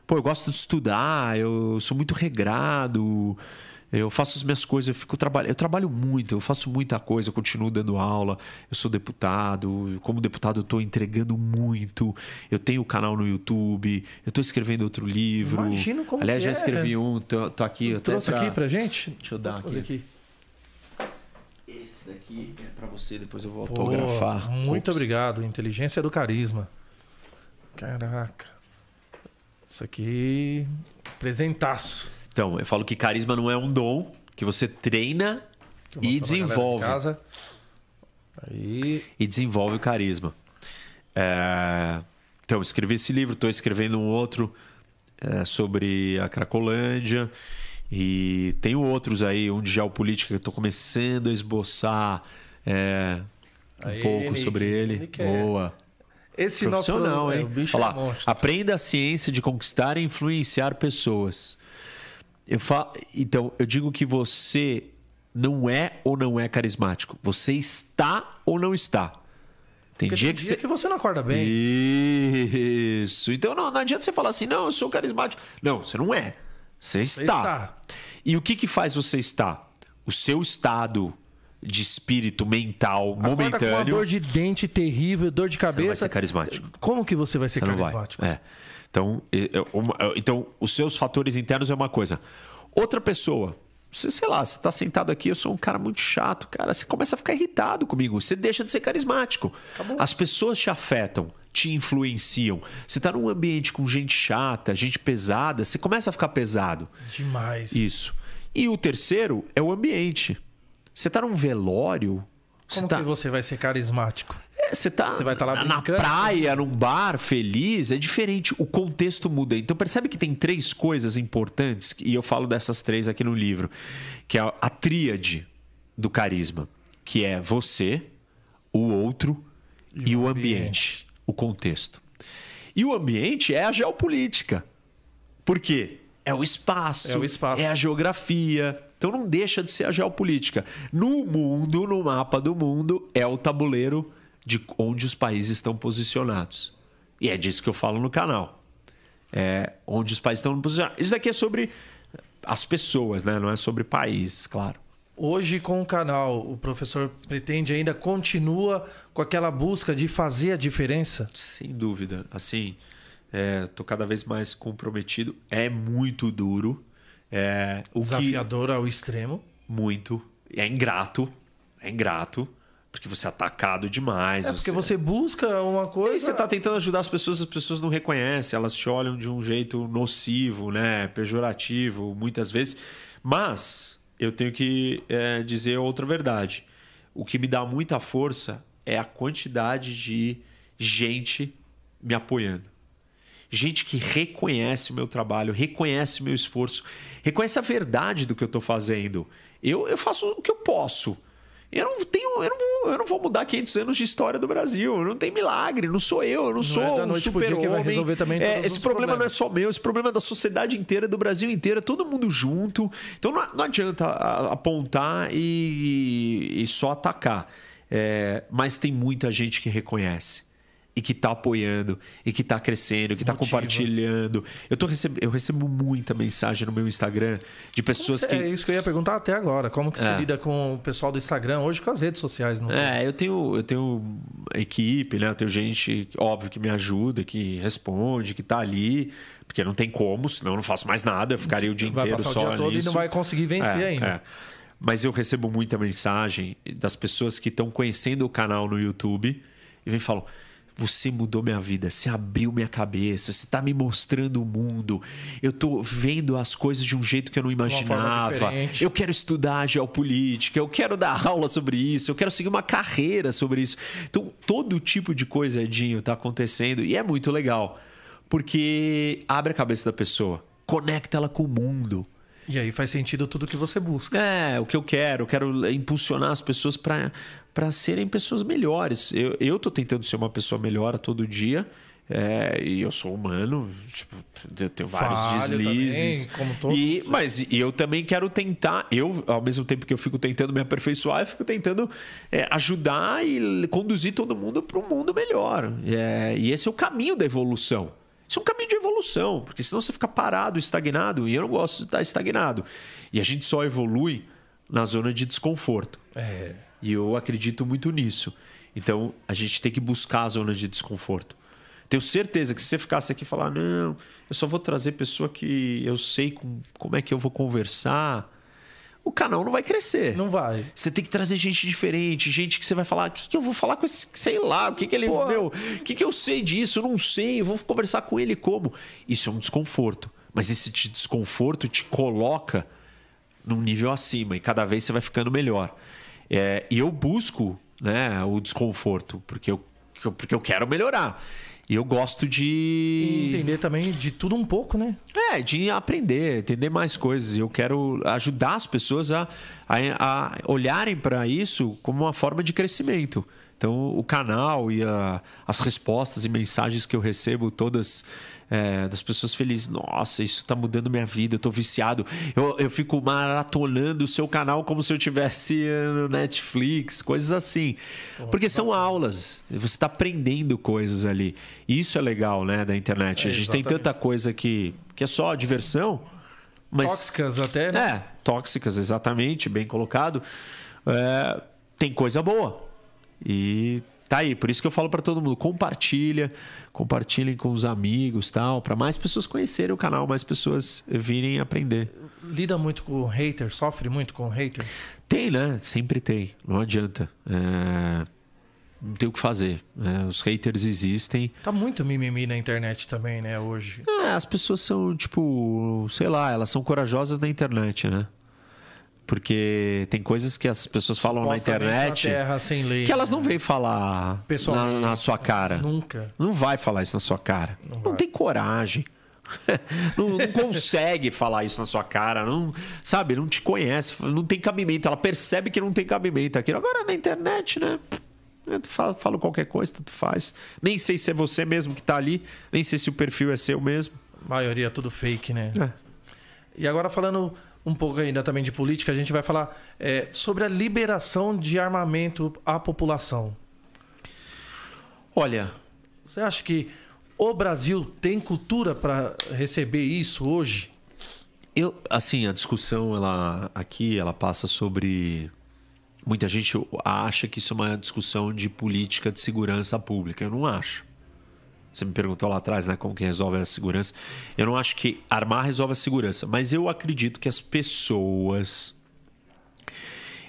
C: pô, eu gosto de estudar, eu sou muito regrado. Eu faço as minhas coisas, eu fico trabalhando, eu trabalho muito, eu faço muita coisa, eu continuo dando aula, eu sou deputado, como deputado eu estou entregando muito, eu tenho o canal no YouTube, eu estou escrevendo outro livro.
A: Imagino como
C: Aliás,
A: que
C: já
A: é.
C: escrevi um, tô, tô aqui. até
A: Trouxe
C: pra-
A: aqui pra gente?
C: Deixa eu dar aqui.
A: aqui.
C: Esse daqui é pra você, depois eu vou
A: Pô,
C: autografar.
A: Muito obrigado. Inteligência do carisma. Caraca. Isso aqui. Presentaço.
C: Então, eu falo que carisma não é um dom que você treina
A: eu
C: e desenvolve.
A: Casa. Aí.
C: E desenvolve o carisma. É, Então, escrevi esse livro, estou escrevendo um outro é, sobre a Cracolândia. E tenho outros aí, um de geopolítica que eu estou começando a esboçar é, um pouco
A: Nick.
C: sobre ele.
A: Nick é
C: Boa.
A: Esse nosso
C: Profissional,
A: é,
C: hein?
A: o bicho
C: Olha
A: é
C: lá, aprenda a ciência de conquistar e influenciar pessoas. Eu fa... Então, eu digo que você não é ou não é carismático. Você está ou não está. Tem
A: Porque
C: dia
A: tem
C: que
A: dia
C: você.
A: que você não acorda bem.
C: Isso. Então não, não adianta você falar assim, não, eu sou carismático. Não, você não é. Você está.
A: está.
C: E o que, que faz você estar? O seu estado de espírito mental
A: Acorda com uma
C: momentâneo.
A: dor de dente terrível, dor de
C: Você não vai
A: cabeça.
C: ser carismático.
A: Como que você vai ser
C: Você não vai.
A: carismático?
C: É. Então, é, é, então, os seus fatores internos é uma coisa. Outra pessoa, você, sei lá, você tá sentado aqui, eu sou um cara muito chato, cara, você começa a ficar irritado comigo, você deixa de ser carismático. As pessoas te afetam, te influenciam. Você tá num ambiente com gente chata, gente pesada, você começa a ficar pesado.
A: Demais.
C: Isso. E o terceiro é o ambiente. Você tá num velório,
A: Como
C: tá...
A: que você vai ser carismático?
C: É, Você tá,
A: Você vai tá lá
C: na
A: brincando?
C: praia, num bar, feliz, é diferente. O contexto muda. Então percebe que tem três coisas importantes, e eu falo dessas três aqui no livro, que é a, a tríade do carisma, que é você, o outro e, o ambiente.
A: ambiente.
C: o contexto. E o ambiente é a geopolítica. Por quê? É o espaço,
A: É o espaço.
C: é a geografia. Então não deixa de ser a geopolítica. No mundo, no mapa do mundo, é o tabuleiro de onde os países estão posicionados. E é disso que eu falo no canal. É onde os países estão posicionados. Isso daqui é sobre as pessoas, né? Não é sobre países, claro.
A: Hoje, com o canal, o professor pretende ainda continua com aquela busca de fazer a diferença?
C: Sem dúvida. Assim, estou é, cada vez mais comprometido. É muito duro. É,
A: o Desafiador que... ao extremo.
C: Muito. É ingrato. É ingrato. Porque você é atacado demais.
A: É porque você, busca uma coisa.
C: E você está tentando ajudar as pessoas, as pessoas não reconhecem, elas te olham de um jeito nocivo, né? Pejorativo, muitas vezes. Mas eu tenho que é, dizer outra verdade. O que me dá muita força é a quantidade de gente me apoiando. Gente que reconhece o meu trabalho, reconhece o meu esforço, reconhece a verdade do que eu estou fazendo. Eu, eu faço o que eu posso. Eu não tenho, eu não, vou, eu não vou mudar 500 anos de história do Brasil. Não tem milagre, não sou eu, eu não, não sou é um super-homem. É, esse problema não é só meu, esse problema é da sociedade inteira, do Brasil inteiro, é todo mundo junto. Então não, não adianta apontar e, e só atacar. É, mas tem muita gente que reconhece e que está apoiando, e que está crescendo, que está compartilhando. Eu, tô receb... eu recebo muita mensagem no meu Instagram de pessoas
A: você...
C: que.
A: É isso que eu ia perguntar até agora. Como que é. você lida com o pessoal do Instagram hoje com as redes sociais?
C: Não é, eu tenho, eu tenho equipe, né? Eu tenho gente, óbvio, que me ajuda, que responde, que está ali. Porque não tem como, senão eu não faço mais nada, eu ficaria o dia vai inteiro só. O dia todo
A: nisso. e não vai conseguir vencer é, ainda. É.
C: Mas eu recebo muita mensagem das pessoas que estão conhecendo o canal no YouTube e vem e falam você mudou minha vida, você abriu minha cabeça, você está me mostrando o mundo. Eu estou vendo as coisas de um jeito que eu não imaginava. Eu quero estudar geopolítica, eu quero dar aula sobre isso, eu quero seguir uma carreira sobre isso. Então, todo tipo de coisa, Edinho, está acontecendo e é muito legal, porque abre a cabeça da pessoa, conecta ela com o mundo.
A: E aí faz sentido tudo que você busca.
C: É, o que eu quero. Eu quero impulsionar as pessoas para serem pessoas melhores. Eu, eu tô tentando ser uma pessoa melhor a todo dia. É, e eu sou humano, tipo, eu tenho vários Falho deslizes.
A: Também, como todos.
C: E, mas e eu também quero tentar, eu, ao mesmo tempo que eu fico tentando me aperfeiçoar, eu fico tentando é, ajudar e conduzir todo mundo para um mundo melhor. É, e esse é o caminho da evolução. Isso é um caminho de evolução, porque senão você fica parado, estagnado, e eu não gosto de estar estagnado. E a gente só evolui na zona de desconforto.
A: É.
C: E eu acredito muito nisso. Então, a gente tem que buscar a zona de desconforto. Tenho certeza que se você ficasse aqui e falar, não, eu só vou trazer pessoa que eu sei com, como é que eu vou conversar, o canal não vai crescer.
A: Não vai.
C: Você tem que trazer gente diferente, gente que você vai falar, o que, que eu vou falar com esse, sei lá, o que, que ele, Porra. meu, o que, que eu sei disso? Eu não sei, eu vou conversar com ele como? Isso é um desconforto. Mas esse desconforto te coloca num nível acima e cada vez você vai ficando melhor. É, e eu busco né, o desconforto, porque eu, porque eu quero melhorar. E eu gosto de.
A: Entender também de tudo um pouco, né?
C: É, de aprender, entender mais coisas. Eu quero ajudar as pessoas a, a, a olharem para isso como uma forma de crescimento. Então, o canal e a, as respostas e mensagens que eu recebo, todas é, das pessoas felizes. Nossa, isso está mudando minha vida, eu estou viciado. Eu, eu fico maratonando o seu canal como se eu tivesse no Netflix, coisas assim. Porque são aulas, você está aprendendo coisas ali. E isso é legal, né, da internet. É, a gente tem tanta coisa que, que é só diversão. Mas,
A: tóxicas até, né?
C: É, tóxicas, exatamente, bem colocado. É, tem coisa boa. E tá aí, por isso que eu falo para todo mundo, compartilha, compartilhem com os amigos, tal, para mais pessoas conhecerem o canal, mais pessoas virem aprender.
A: Lida muito com hater, sofre muito com hater?
C: Tem, né? Sempre tem, não adianta. É... Não tem o que fazer. É, os haters existem.
A: Tá muito mimimi na internet também, né, hoje.
C: É, as pessoas são, tipo, sei lá, elas são corajosas na internet, né? Porque tem coisas que as pessoas falam na internet
A: na lei,
C: que elas não vêm falar na, na, sua cara.
A: Nunca.
C: Não vai falar isso na sua cara. Não, não tem coragem. não, não, consegue falar isso na sua cara, não sabe, não te conhece, não tem cabimento. Ela percebe que não tem cabimento aquilo. Agora na internet, né? Eu falo, falo qualquer coisa, tu faz. Nem sei se é você mesmo que tá ali, nem sei se o perfil é seu mesmo.
A: A maioria é tudo fake, né?
C: É.
A: E agora falando um pouco ainda também de política, a gente vai falar é, sobre a liberação de armamento à população.
C: Olha,
A: Você acha que o Brasil tem cultura para receber isso hoje?
C: Eu, assim, a discussão ela aqui ela passa sobre muita gente acha que isso é uma discussão de política de segurança pública. Eu não acho. Você me perguntou lá atrás, né, como que resolve a segurança. Eu não acho que armar resolve a segurança, mas eu acredito que as pessoas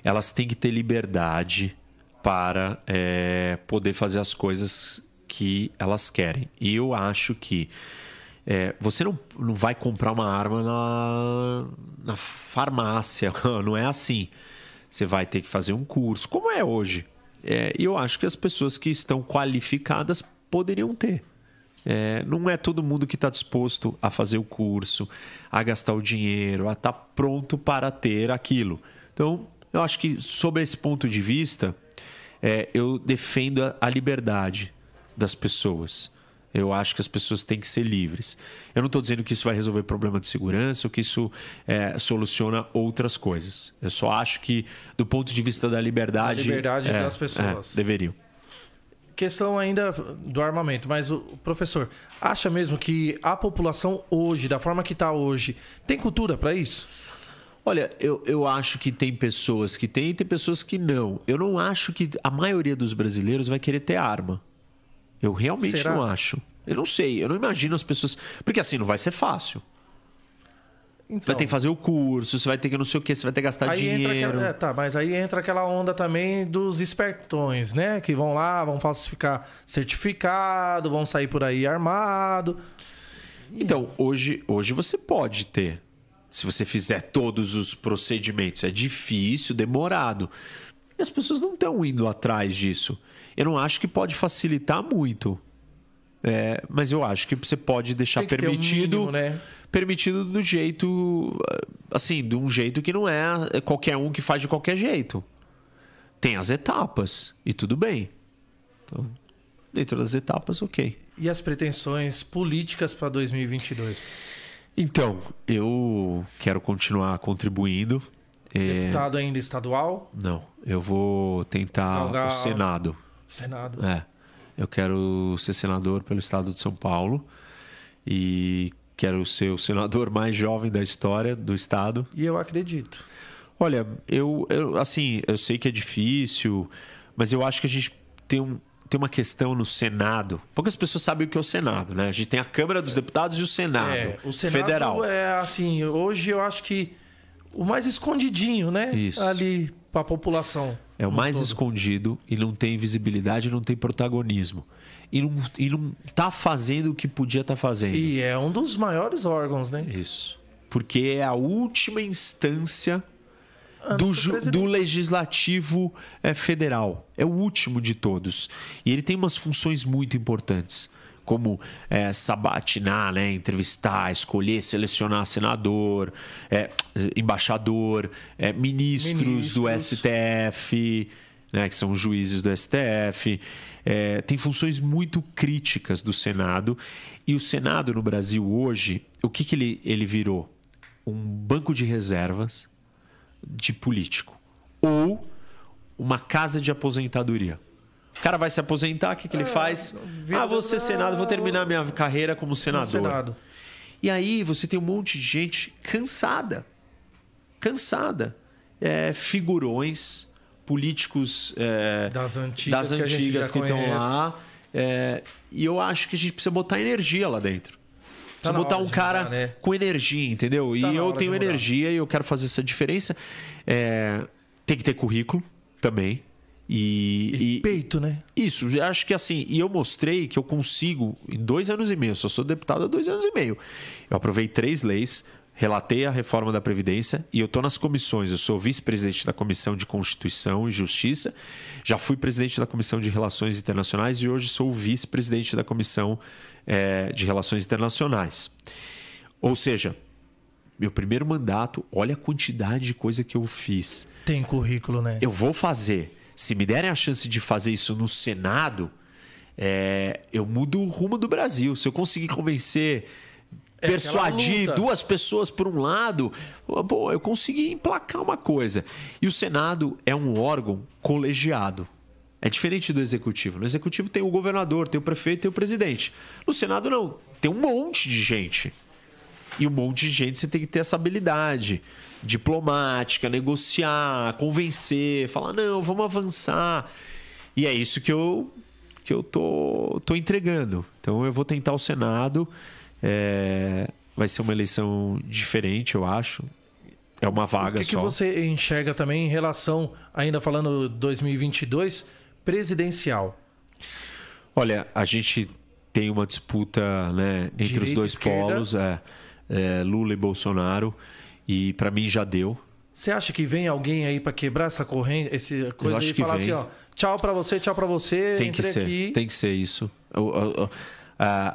C: elas têm que ter liberdade para é, poder fazer as coisas que elas querem. E eu acho que é, você não, não vai comprar uma arma na, na farmácia, não é assim. Você vai ter que fazer um curso, como é hoje. É, e eu acho que as pessoas que estão qualificadas poderiam ter. É, não é todo mundo que está disposto a fazer o curso, a gastar o dinheiro, a estar tá pronto para ter aquilo. Então, eu acho que, sob esse ponto de vista, é, eu defendo a, a liberdade das pessoas. Eu acho que as pessoas têm que ser livres. Eu não estou dizendo que isso vai resolver problema de segurança ou que isso é, soluciona outras coisas. Eu só acho que, do ponto de vista da liberdade.
A: A liberdade
C: é,
A: das pessoas.
C: É, deveriam.
A: Questão ainda do armamento, mas o professor acha mesmo que a população hoje, da forma que está hoje, tem cultura para isso?
C: Olha, eu, eu acho que tem pessoas que têm e tem pessoas que não. Eu não acho que a maioria dos brasileiros vai querer ter arma. Eu realmente
A: Será?
C: não acho. Eu não sei, eu não imagino as pessoas. Porque assim, não vai ser fácil.
A: Então,
C: Vai ter que fazer o curso, você vai ter que não sei o que, você vai ter que gastar dinheiro.
A: aquela, é, tá, mas aí entra aquela onda também dos espertões, né? Que vão lá, vão falsificar certificado, vão sair por aí armado.
C: Então, hoje, hoje você pode ter. Se você fizer todos os procedimentos. É difícil, demorado. E as pessoas não estão indo atrás disso. Eu não acho que pode facilitar muito. É, mas eu acho que você pode deixar
A: ter um
C: permitido.
A: mínimo, né?
C: Permitido do jeito. Assim, de um jeito que não é qualquer um que faz de qualquer jeito. Tem as etapas. E tudo bem. Então, dentro das etapas, ok.
A: E as pretensões políticas para 2022?
C: Então, eu quero continuar contribuindo. É,
A: Deputado ainda estadual?
C: Não, eu vou tentar
A: Galgar-
C: o Senado.
A: Senado.
C: É. Eu quero ser senador pelo estado de São Paulo e quero ser o senador mais jovem da história do estado.
A: E eu acredito.
C: Olha, eu, eu assim, eu sei que é difícil, mas eu acho que a gente tem um tem uma questão no Senado. Poucas pessoas sabem o que é o Senado, né? A gente tem a Câmara dos Deputados e o Senado,
A: É, o Senado
C: federal.
A: é assim, hoje eu acho que o mais escondidinho, né?
C: Isso.
A: Ali para a população.
C: É o
A: no
C: mais
A: todo.
C: escondido e não tem visibilidade, não tem protagonismo. E não, e não tá fazendo o que podia estar fazendo.
A: E é um dos maiores órgãos, né?
C: Isso. Porque é a última instância do,
A: do
C: do legislativo eh, federal. É o último de todos. E ele tem umas funções muito importantes. Como eh, sabatinar, né? entrevistar, escolher, selecionar senador, eh, embaixador, eh, ministros, do
A: Ministros.
C: STF, né, que são juízes do STF. É, tem funções muito críticas do Senado. E o Senado no Brasil hoje, o que, que ele, ele virou? Um banco de reservas de político. Ou uma casa de aposentadoria. O cara vai se aposentar, o que, que ele faz?
A: vira-
C: Ah, vou ser Senado, vou terminar minha carreira como senador.
A: Senado.
C: E aí você tem um monte de gente cansada. Cansada. É, figurões, políticos é,
A: Das antigas
C: das antigas que estão lá. É, e eu acho que a gente precisa botar energia lá dentro.
A: Tá
C: Precisa botar um cara
A: mudar, né?
C: com energia, entendeu?
A: Tá
C: e eu tenho energia e eu quero fazer essa diferença. É, tem que ter currículo também.
A: E,
C: E, e-
A: peito, né?
C: isso, acho que assim, e eu mostrei que eu consigo, em dois anos e meio, eu só sou deputado há dois anos e meio. Eu aprovei três leis, relatei a reforma da Previdência e eu estou nas comissões. Eu sou vice-presidente da Comissão de Constituição e Justiça, já fui presidente da Comissão de Relações Internacionais e hoje sou vice-presidente da Comissão eh, de Relações Internacionais. Ou seja, meu primeiro mandato, olha a quantidade de coisa que eu fiz
A: Tem currículo, né?
C: eu vou fazer. Se me derem a chance de fazer isso no Senado, é, eu mudo o rumo do Brasil. Se eu conseguir convencer
A: É
C: persuadir duas pessoas por um lado, pô, eu consegui emplacar uma coisa. E o Senado é um órgão colegiado. É diferente do executivo. No executivo tem o governador, tem o prefeito, tem o presidente. No Senado não, tem um monte de gente. E um monte de gente você tem que ter essa habilidade diplomática, negociar, convencer, falar, não, vamos avançar. E é isso que eu, que eu tô, tô entregando. Então eu vou tentar o Senado. É, vai ser uma eleição diferente, eu acho. É uma vaga
A: O que, que
C: só.
A: você enxerga também em relação, ainda falando 2022, presidencial?
C: Olha, a gente tem uma disputa né, entre
A: Direita
C: os dois
A: esquerda.
C: polos, é, é, Lula e Bolsonaro. E para mim já deu.
A: Você acha que vem alguém aí pra quebrar essa corrente, essa coisa e
C: que
A: falar
C: vem.
A: assim, ó, tchau pra você, tchau pra você,
C: Tem que ser,
A: aqui.
C: tem que ser isso.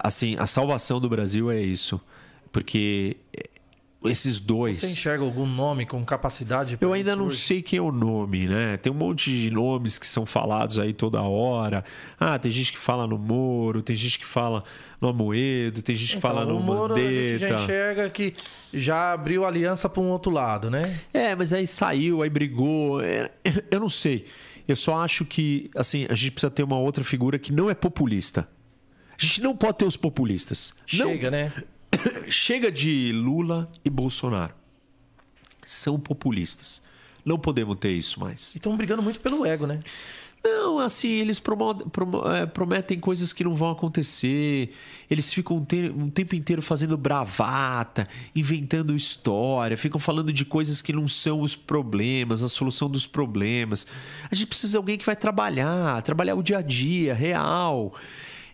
C: Assim, a salvação do Brasil é isso, porque esses dois.
A: Você enxerga algum nome com capacidade?
C: Eu ainda não
A: hoje?
C: sei quem é o nome, né? Tem um monte de nomes que são falados aí toda hora. Ah, tem gente que fala no Moro, tem gente que fala no Amoedo, tem gente que fala
A: Então,
C: no
A: o Moro, a gente já
C: Mandetta.
A: enxerga que já abriu aliança pra um outro lado, né?
C: É, mas aí saiu, aí brigou. É, Eu não sei. Eu só acho que, assim, a gente precisa ter uma outra figura que não é populista. A gente não pode ter os populistas. Não-
A: Chega, né?
C: Chega de Lula e Bolsonaro. São populistas. Não podemos ter isso mais.
A: E estão brigando muito pelo ego, né?
C: Não, assim, eles é, prometem coisas que não vão acontecer. Eles ficam um, te- tempo inteiro fazendo bravata, inventando história, ficam falando de coisas que não são os problemas, a solução dos problemas. A gente precisa de alguém que vai trabalhar, trabalhar o dia a dia, real.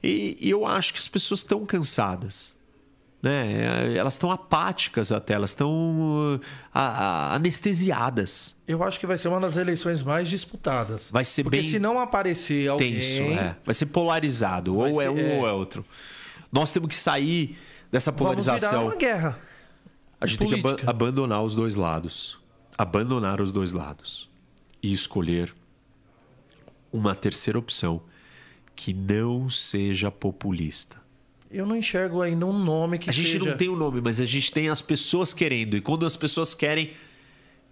C: E eu acho que as pessoas estão cansadas. Né? Elas estão apáticas até, elas estão ah, ah, anestesiadas.
A: Eu acho que vai ser uma das eleições mais disputadas.
C: Vai ser
A: Porque
C: bem
A: se não aparecer alguém...
C: tenso, é. Vai ser polarizado.
A: Vai
C: ou é
A: ser-
C: um
A: é.
C: ou é outro. Nós temos que sair dessa
A: Vamos virar
C: polarização.
A: uma guerra.
C: A gente tem que
A: política.
C: abandonar os dois lados. Abandonar os dois lados. E escolher uma terceira opção que não seja populista.
A: Eu não enxergo ainda um nome que
C: A gente
A: seja...
C: não tem o nome, mas a gente tem as pessoas querendo. E quando as pessoas querem,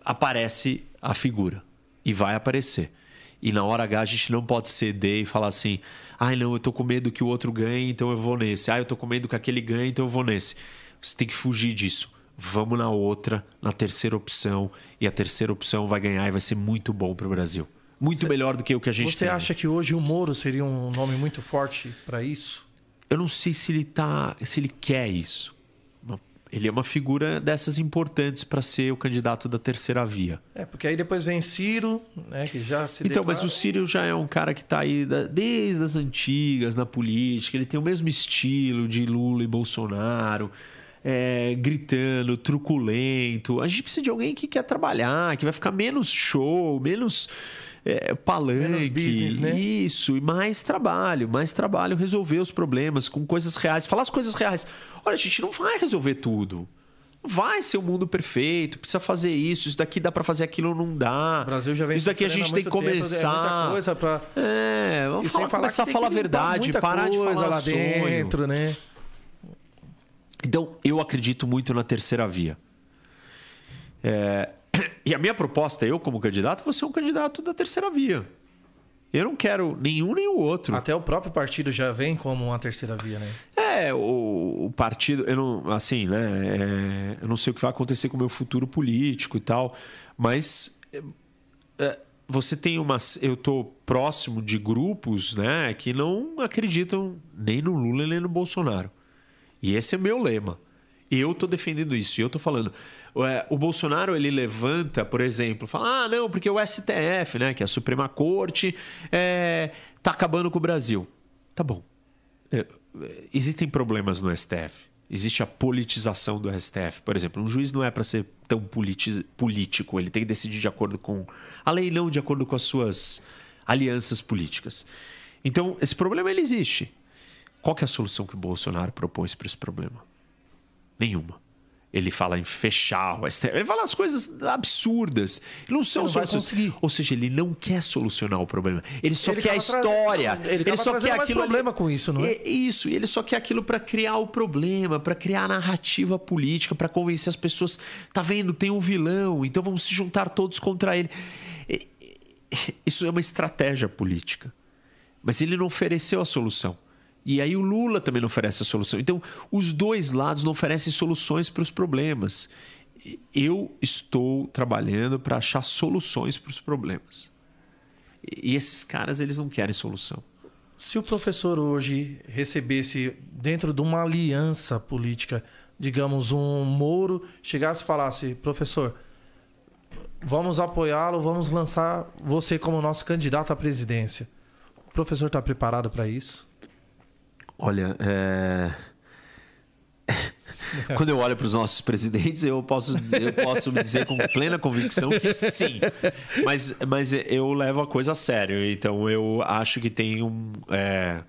C: aparece a figura. E vai aparecer. E na hora H a gente não pode ceder e falar assim: ai não, eu tô com medo que o outro ganhe, então eu vou nesse. Ah, eu tô com medo que aquele ganhe, então eu vou nesse. Você tem que fugir disso. Vamos na outra, na terceira opção. E a terceira opção vai ganhar e vai ser muito bom para o Brasil. Muito melhor do que o que a gente
A: Você
C: tem.
A: acha que hoje o Moro seria um nome muito forte para isso?
C: Eu não sei se ele tá, se ele quer isso. Ele é uma figura dessas importantes para ser o candidato da terceira via.
A: É, porque aí depois vem Ciro, né, que já se
C: Então, mas o
A: declara-
C: Ciro já é um cara que está aí da- desde as antigas na política. Ele tem o mesmo estilo de Lula e Bolsonaro, é, gritando, truculento. A gente precisa de alguém que quer trabalhar, que vai ficar menos show, menos é, palanque.
A: Business, né?
C: Isso, e mais trabalho, mais trabalho, resolver os problemas com coisas reais, falar as coisas reais. Olha, a gente não vai resolver tudo. Vai ser o mundo perfeito, precisa fazer isso, isso daqui dá para fazer aquilo não dá.
A: O Brasil já vem
C: Isso daqui a gente tem que
A: tempo,
C: começar.
A: É muita coisa pra...
C: É, vamos falar,
A: falar
C: começar a falar a verdade, parar de falar
A: lá
C: sonho.
A: dentro, né?
C: Então, eu acredito muito na terceira via. É, E a minha proposta, eu como candidato, vou ser um candidato da terceira via. Eu não quero nenhum nem o outro.
A: Até o próprio partido já vem como uma terceira via, né?
C: É, o, o partido, eu não, assim, né? é, eu não sei o que vai acontecer com o meu futuro político e tal, mas é, é, você tem uma. Eu tô próximo de grupos, né, que não acreditam nem no Lula nem no Bolsonaro. E esse é meu lema. Eu tô defendendo isso. E eu tô falando. É, o Bolsonaro, ele levanta, por exemplo, fala: ah, não, porque o STF, né, que é a Suprema Corte, é, tá acabando com o Brasil. Tá bom. É, existem problemas no STF. Existe a politização do STF. Por exemplo, um juiz não é para ser tão político. Ele tem que decidir de acordo com a lei, não de acordo com as suas alianças políticas. Então, esse problema ele existe. Qual é a solução que o Bolsonaro propõe para esse problema? Nenhuma. Ele fala em fechar o STF. Ele fala as coisas absurdas. Ele não são
A: Ele não
C: soluções.
A: conseguir.
C: Ou seja, ele não quer solucionar o problema. Ele só
A: Ele
C: quer a
A: acaba trazendo-
C: história.
A: ele acaba
C: só quer aquilo. ali-
A: problema com isso, não é?
C: Isso. e Ele só quer aquilo para criar o problema, para criar a narrativa política, para convencer as pessoas. Tá vendo? Tem um vilão, então vamos se juntar todos contra ele. Isso é uma estratégia política. Mas ele não ofereceu a solução. E aí o Lula também não oferece a solução. Então, os dois lados não oferecem soluções para os problemas. Eu estou trabalhando para achar soluções para os problemas. E esses caras, eles não querem solução.
A: Se o professor hoje recebesse dentro de uma aliança política, digamos, um Moro, chegasse e falasse, professor, vamos apoiá-lo, vamos lançar você como nosso candidato à presidência. O professor está preparado para isso?
C: Olha, é... quando eu olho para os nossos presidentes, eu posso, eu posso me dizer com plena convicção que sim. Mas, mas eu levo a coisa a sério. Então eu acho que tem um, é,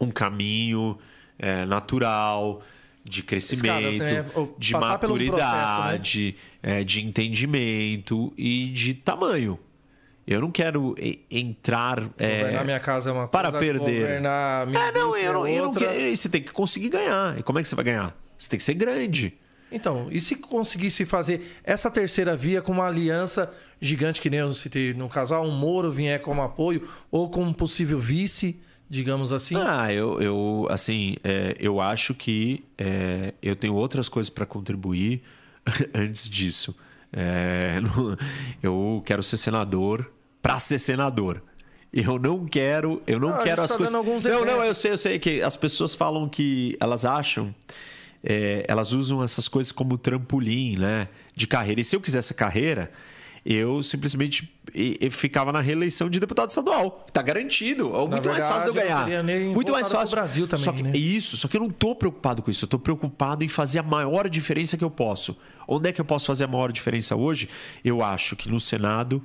C: um caminho é, natural de crescimento,
A: Escadas, né?
C: De
A: passar pelo
C: maturidade, é, de entendimento e de tamanho. Eu não quero entrar. é,
A: Governar minha casa é uma
C: para
A: coisa,
C: perder.
A: governar minha
C: É, não, eu não,
A: é
C: eu não quero. Você tem que conseguir ganhar. E como é que você vai ganhar? Você tem que ser grande.
A: Então, e se conseguisse fazer essa terceira via com uma aliança gigante, que nem eu citei no caso, ah, um Moro vier como apoio, ou como um possível vice, digamos assim?
C: Ah, eu, eu assim, é, eu acho que é, eu tenho outras coisas para contribuir antes disso. É, não- eu quero ser senador para ser senador. Eu não quero, eu não
A: a
C: quero as
A: tá
C: coisas.
A: alguns
C: não, não, eu sei, eu sei que as pessoas falam que elas acham, é, elas usam essas coisas como trampolim, né, de carreira. E se eu quisesse carreira, eu simplesmente e- e ficava na reeleição de deputado estadual. Tá garantido. É muito mais fácil de eu
A: verdade, eu
C: ganhar.
A: nem
C: muito mais fácil.
A: Brasil também,
C: só que,
A: né?
C: Isso, só que eu não tô preocupado com isso. Eu tô preocupado em fazer a maior diferença que eu posso. Onde é que eu posso fazer a maior diferença hoje? Eu acho que no Senado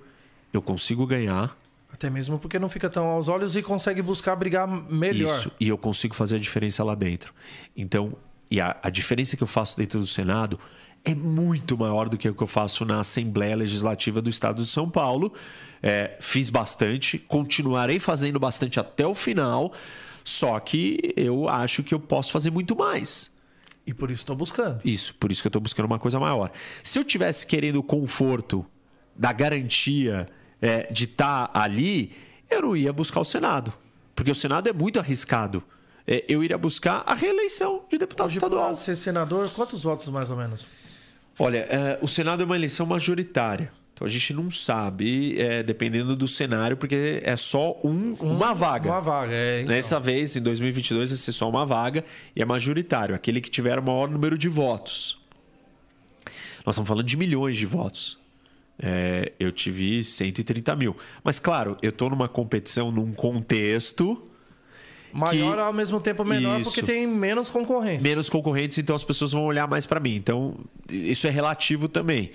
C: eu consigo ganhar
A: Até mesmo porque não fica tão aos olhos e consegue buscar brigar melhor.
C: isso e eu consigo fazer a diferença lá dentro. Então, e a, a diferença que eu faço dentro do Senado é muito maior do que o que eu faço na Assembleia Legislativa do Estado de São Paulo. É, fiz bastante, continuarei fazendo bastante até o final, só que eu acho que eu posso fazer muito mais.
A: E por isso estou buscando.
C: Isso, por isso que eu estou buscando uma coisa maior. Se eu tivesse querendo o conforto da garantia é, de estar ali, eu não ia buscar o Senado. Porque o Senado é muito arriscado. É, eu iria buscar a reeleição de deputado
A: Hoje,
C: estadual.
A: para ser senador, quantos votos mais ou menos?
C: Olha, é, o Senado é uma eleição majoritária. Então a gente não sabe, é, dependendo do cenário, porque é só um, uma vaga.
A: Uma vaga, é. então.
C: Nessa vez, em 2022, vai ser só uma vaga e é majoritário, aquele que tiver o maior número de votos. Nós estamos falando de milhões de votos. É, eu tive 130 mil. Mas, claro, eu estou numa competição, num contexto
A: Maior
C: que-
A: ao mesmo tempo menor,
C: Isso.
A: porque tem menos concorrência.
C: menos concorrentes, então as pessoas vão olhar mais para mim. Então, isso é relativo também.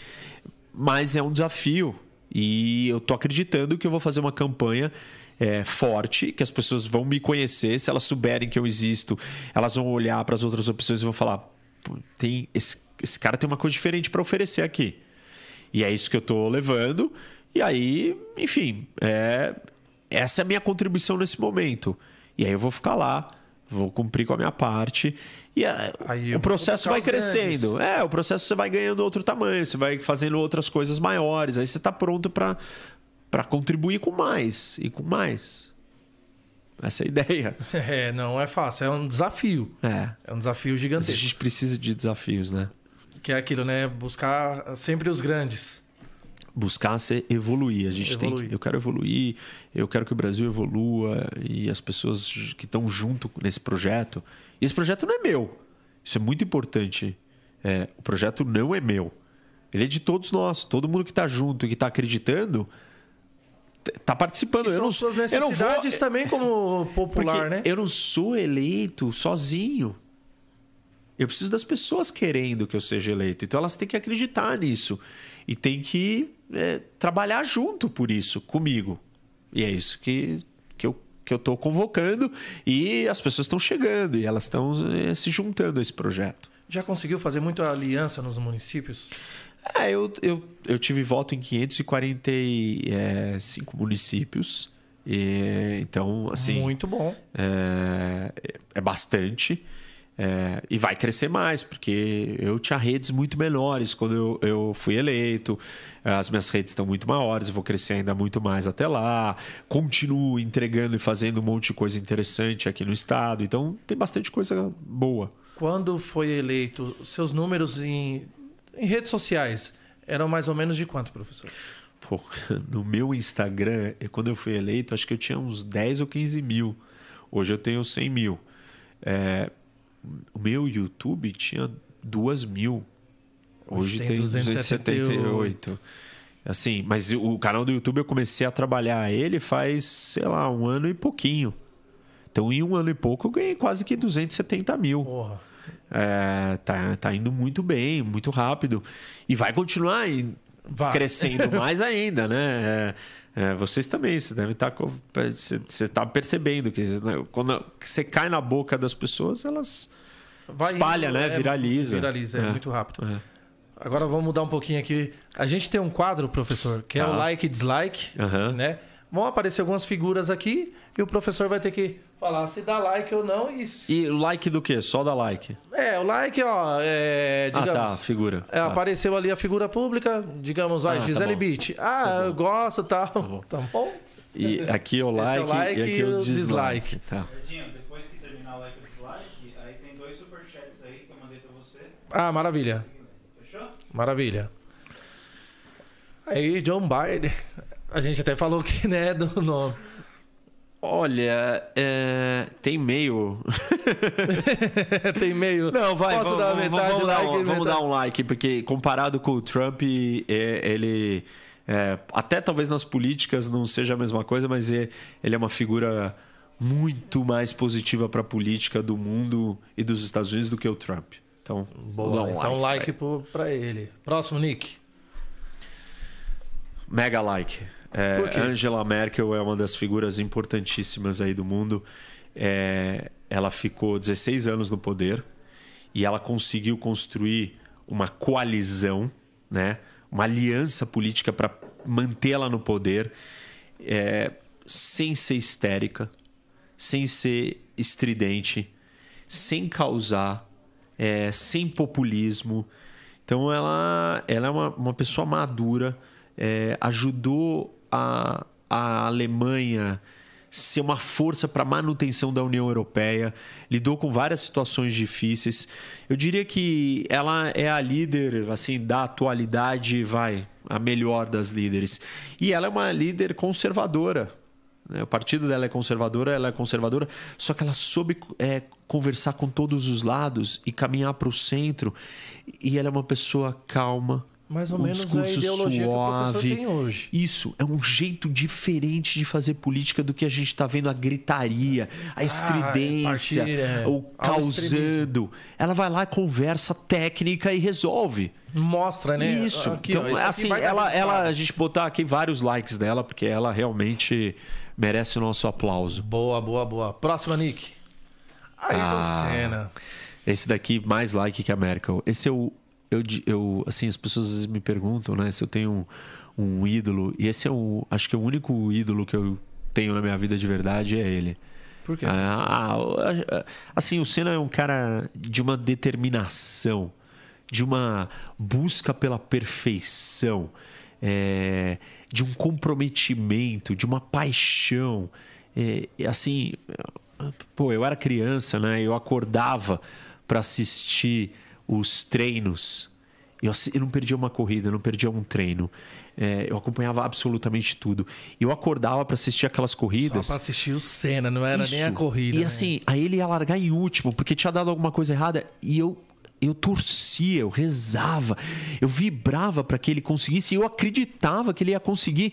C: Mas é um desafio. E eu tô acreditando que eu vou fazer uma campanha é, forte, que as pessoas vão me conhecer. Se elas souberem que eu existo, elas vão olhar para as outras opções e vão falar: "Pô, tem esse, esse cara tem uma coisa diferente para oferecer aqui. E é isso que eu tô levando. E aí, enfim, é, essa é a minha contribuição nesse momento. E aí eu vou ficar lá, vou cumprir com a minha parte. E o processo vai crescendo. É, o processo você vai ganhando outro tamanho, você vai fazendo outras coisas maiores. Aí você está pronto para contribuir com mais e com mais. Essa é a ideia.
A: É, não é fácil, é um desafio.
C: É.
A: É um desafio
C: Mas a
A: gigantesco.
C: gente precisa de desafios, né?
A: Que é aquilo, né? Buscar sempre os grandes.
C: Buscar ser evoluir. A gente tem
A: Evoluir.
C: que, eu quero evoluir, eu quero que o Brasil evolua e as pessoas que estão junto nesse projeto. E esse projeto não é meu. Isso é muito importante. É, o projeto não é meu. Ele é de todos nós. Todo mundo que está junto e que está acreditando está participando. Eu não,
A: suas
C: eu não vou,
A: necessidades também como popular, né?
C: eu não sou eleito sozinho. Eu preciso das pessoas querendo que eu seja eleito. Então elas têm que acreditar nisso. E tem que é, trabalhar junto por isso, comigo. E é isso que, que eu que eu estou convocando e as pessoas estão chegando e elas estão é, se juntando a esse projeto.
A: Já conseguiu fazer muita aliança nos municípios?
C: É, eu, eu, eu tive voto em 545 municípios. E, então, assim.
A: Muito bom.
C: É, é bastante. É, e vai crescer mais, porque eu tinha redes muito menores quando eu, eu fui eleito. As minhas redes estão muito maiores, eu vou crescer ainda muito mais até lá. Continuo entregando e fazendo um monte de coisa interessante aqui no estado. Então, tem bastante coisa boa.
A: Quando foi eleito, seus números em, em redes sociais eram mais ou menos de quanto, professor?
C: Pô, no meu Instagram, quando eu fui eleito, acho que eu tinha uns 10 ou 15 mil. Hoje eu tenho 100 mil. É, o meu YouTube tinha 2 mil. Hoje, Hoje tem, tem 278. Assim, mas o canal do YouTube eu comecei a trabalhar ele faz, sei lá, um ano e pouquinho. Então, em um ano e pouco, eu ganhei quase que 270 mil. Porra. É, tá, tá indo muito bem, muito rápido. E vai continuar vai. crescendo mais ainda, né? É, é, vocês também, vocês devem estar. Tá você está percebendo que quando você cai na boca das pessoas, elas vai espalha, indo, né? É, viraliza.
A: Viraliza, é, muito rápido. É. Agora vamos mudar um pouquinho aqui. A gente tem um quadro, professor, que tá. é o like e dislike, uhum. né? Vão aparecer algumas figuras aqui e o professor vai ter que falar se dá like ou não. E,
C: e like do quê? Só dá like?
A: É, o like, ó, é, digamos... Ah,
C: tá, figura.
A: É,
C: tá.
A: Apareceu ali a figura pública, digamos, vai, ah, tá Gisele tá Beach. Ah, tá eu gosto tal. Tá bom. Tá bom?
C: E aqui é o like, é o like e aqui é o dislike. dislike.
D: Tá. depois que terminar o like e o dislike, aí tem dois superchats aí que eu mandei pra você.
A: Ah, maravilha. Fechou? Maravilha. Aí, John Biden. A gente até falou que, né, do nome.
C: Olha, é... tem meio.
A: tem meio.
C: Não, vai, Posso vamos, dar metade vamos, like, dar, um, vamos dar um like, porque comparado com o Trump, é, ele. É, até talvez nas políticas não seja a mesma coisa, mas é, ele é uma figura muito mais positiva para a política do mundo e dos Estados Unidos do que o Trump. Então,
A: Boa, um então like, like para ele. Próximo, Nick.
C: Mega like. É, Angela Merkel é uma das figuras importantíssimas aí do mundo. É, ela ficou 16 anos no poder e ela conseguiu construir uma coalizão, né? uma aliança política para mantê-la no poder, é, sem ser histérica, sem ser estridente, sem causar, é, sem populismo. Então ela, ela é uma, uma pessoa madura, é, ajudou a, a Alemanha ser uma força para a manutenção da União Europeia, lidou com várias situações difíceis. Eu diria que ela é a líder assim da atualidade, vai, a melhor das líderes. E ela é uma líder conservadora. Né? O partido dela é conservadora, ela é conservadora, só que ela soube é, conversar com todos os lados e caminhar para o centro. E ela é uma pessoa calma,
A: mais ou um menos a ideologia suave. que o professor tem hoje.
C: Isso, é um jeito diferente de fazer política do que a gente está vendo a gritaria, a ah, estridência, ah, o causando. Ela vai lá, conversa técnica e resolve.
A: Mostra, né?
C: Isso. Aqui, então, ó, assim, ela, ela, a gente botar aqui vários likes dela, porque ela realmente merece o nosso aplauso.
A: Boa, boa, boa. Próxima, Nick. Aí ah, você, né?
C: Esse daqui, mais like que a Merkel. Esse é o eu, eu assim, as pessoas às vezes me perguntam, né, se eu tenho um, um ídolo, e esse é o, acho que é o único ídolo que eu tenho na minha vida de verdade é ele.
A: Por quê?
C: Ah, ah, assim, o Senna é um cara de uma determinação, de uma busca pela perfeição, é, de um comprometimento, de uma paixão. É, assim, pô, eu era criança, né? Eu acordava para assistir os treinos. Eu, eu não perdia uma corrida, eu não perdia um treino. É, eu acompanhava absolutamente tudo. Eu acordava para assistir aquelas corridas.
A: Só pra assistir o Senna, não era Isso. nem a corrida.
C: E
A: né?
C: assim, aí ele ia largar em último, porque tinha dado alguma coisa errada. E eu eu torcia, eu rezava, eu vibrava para que ele conseguisse, e eu acreditava que ele ia conseguir.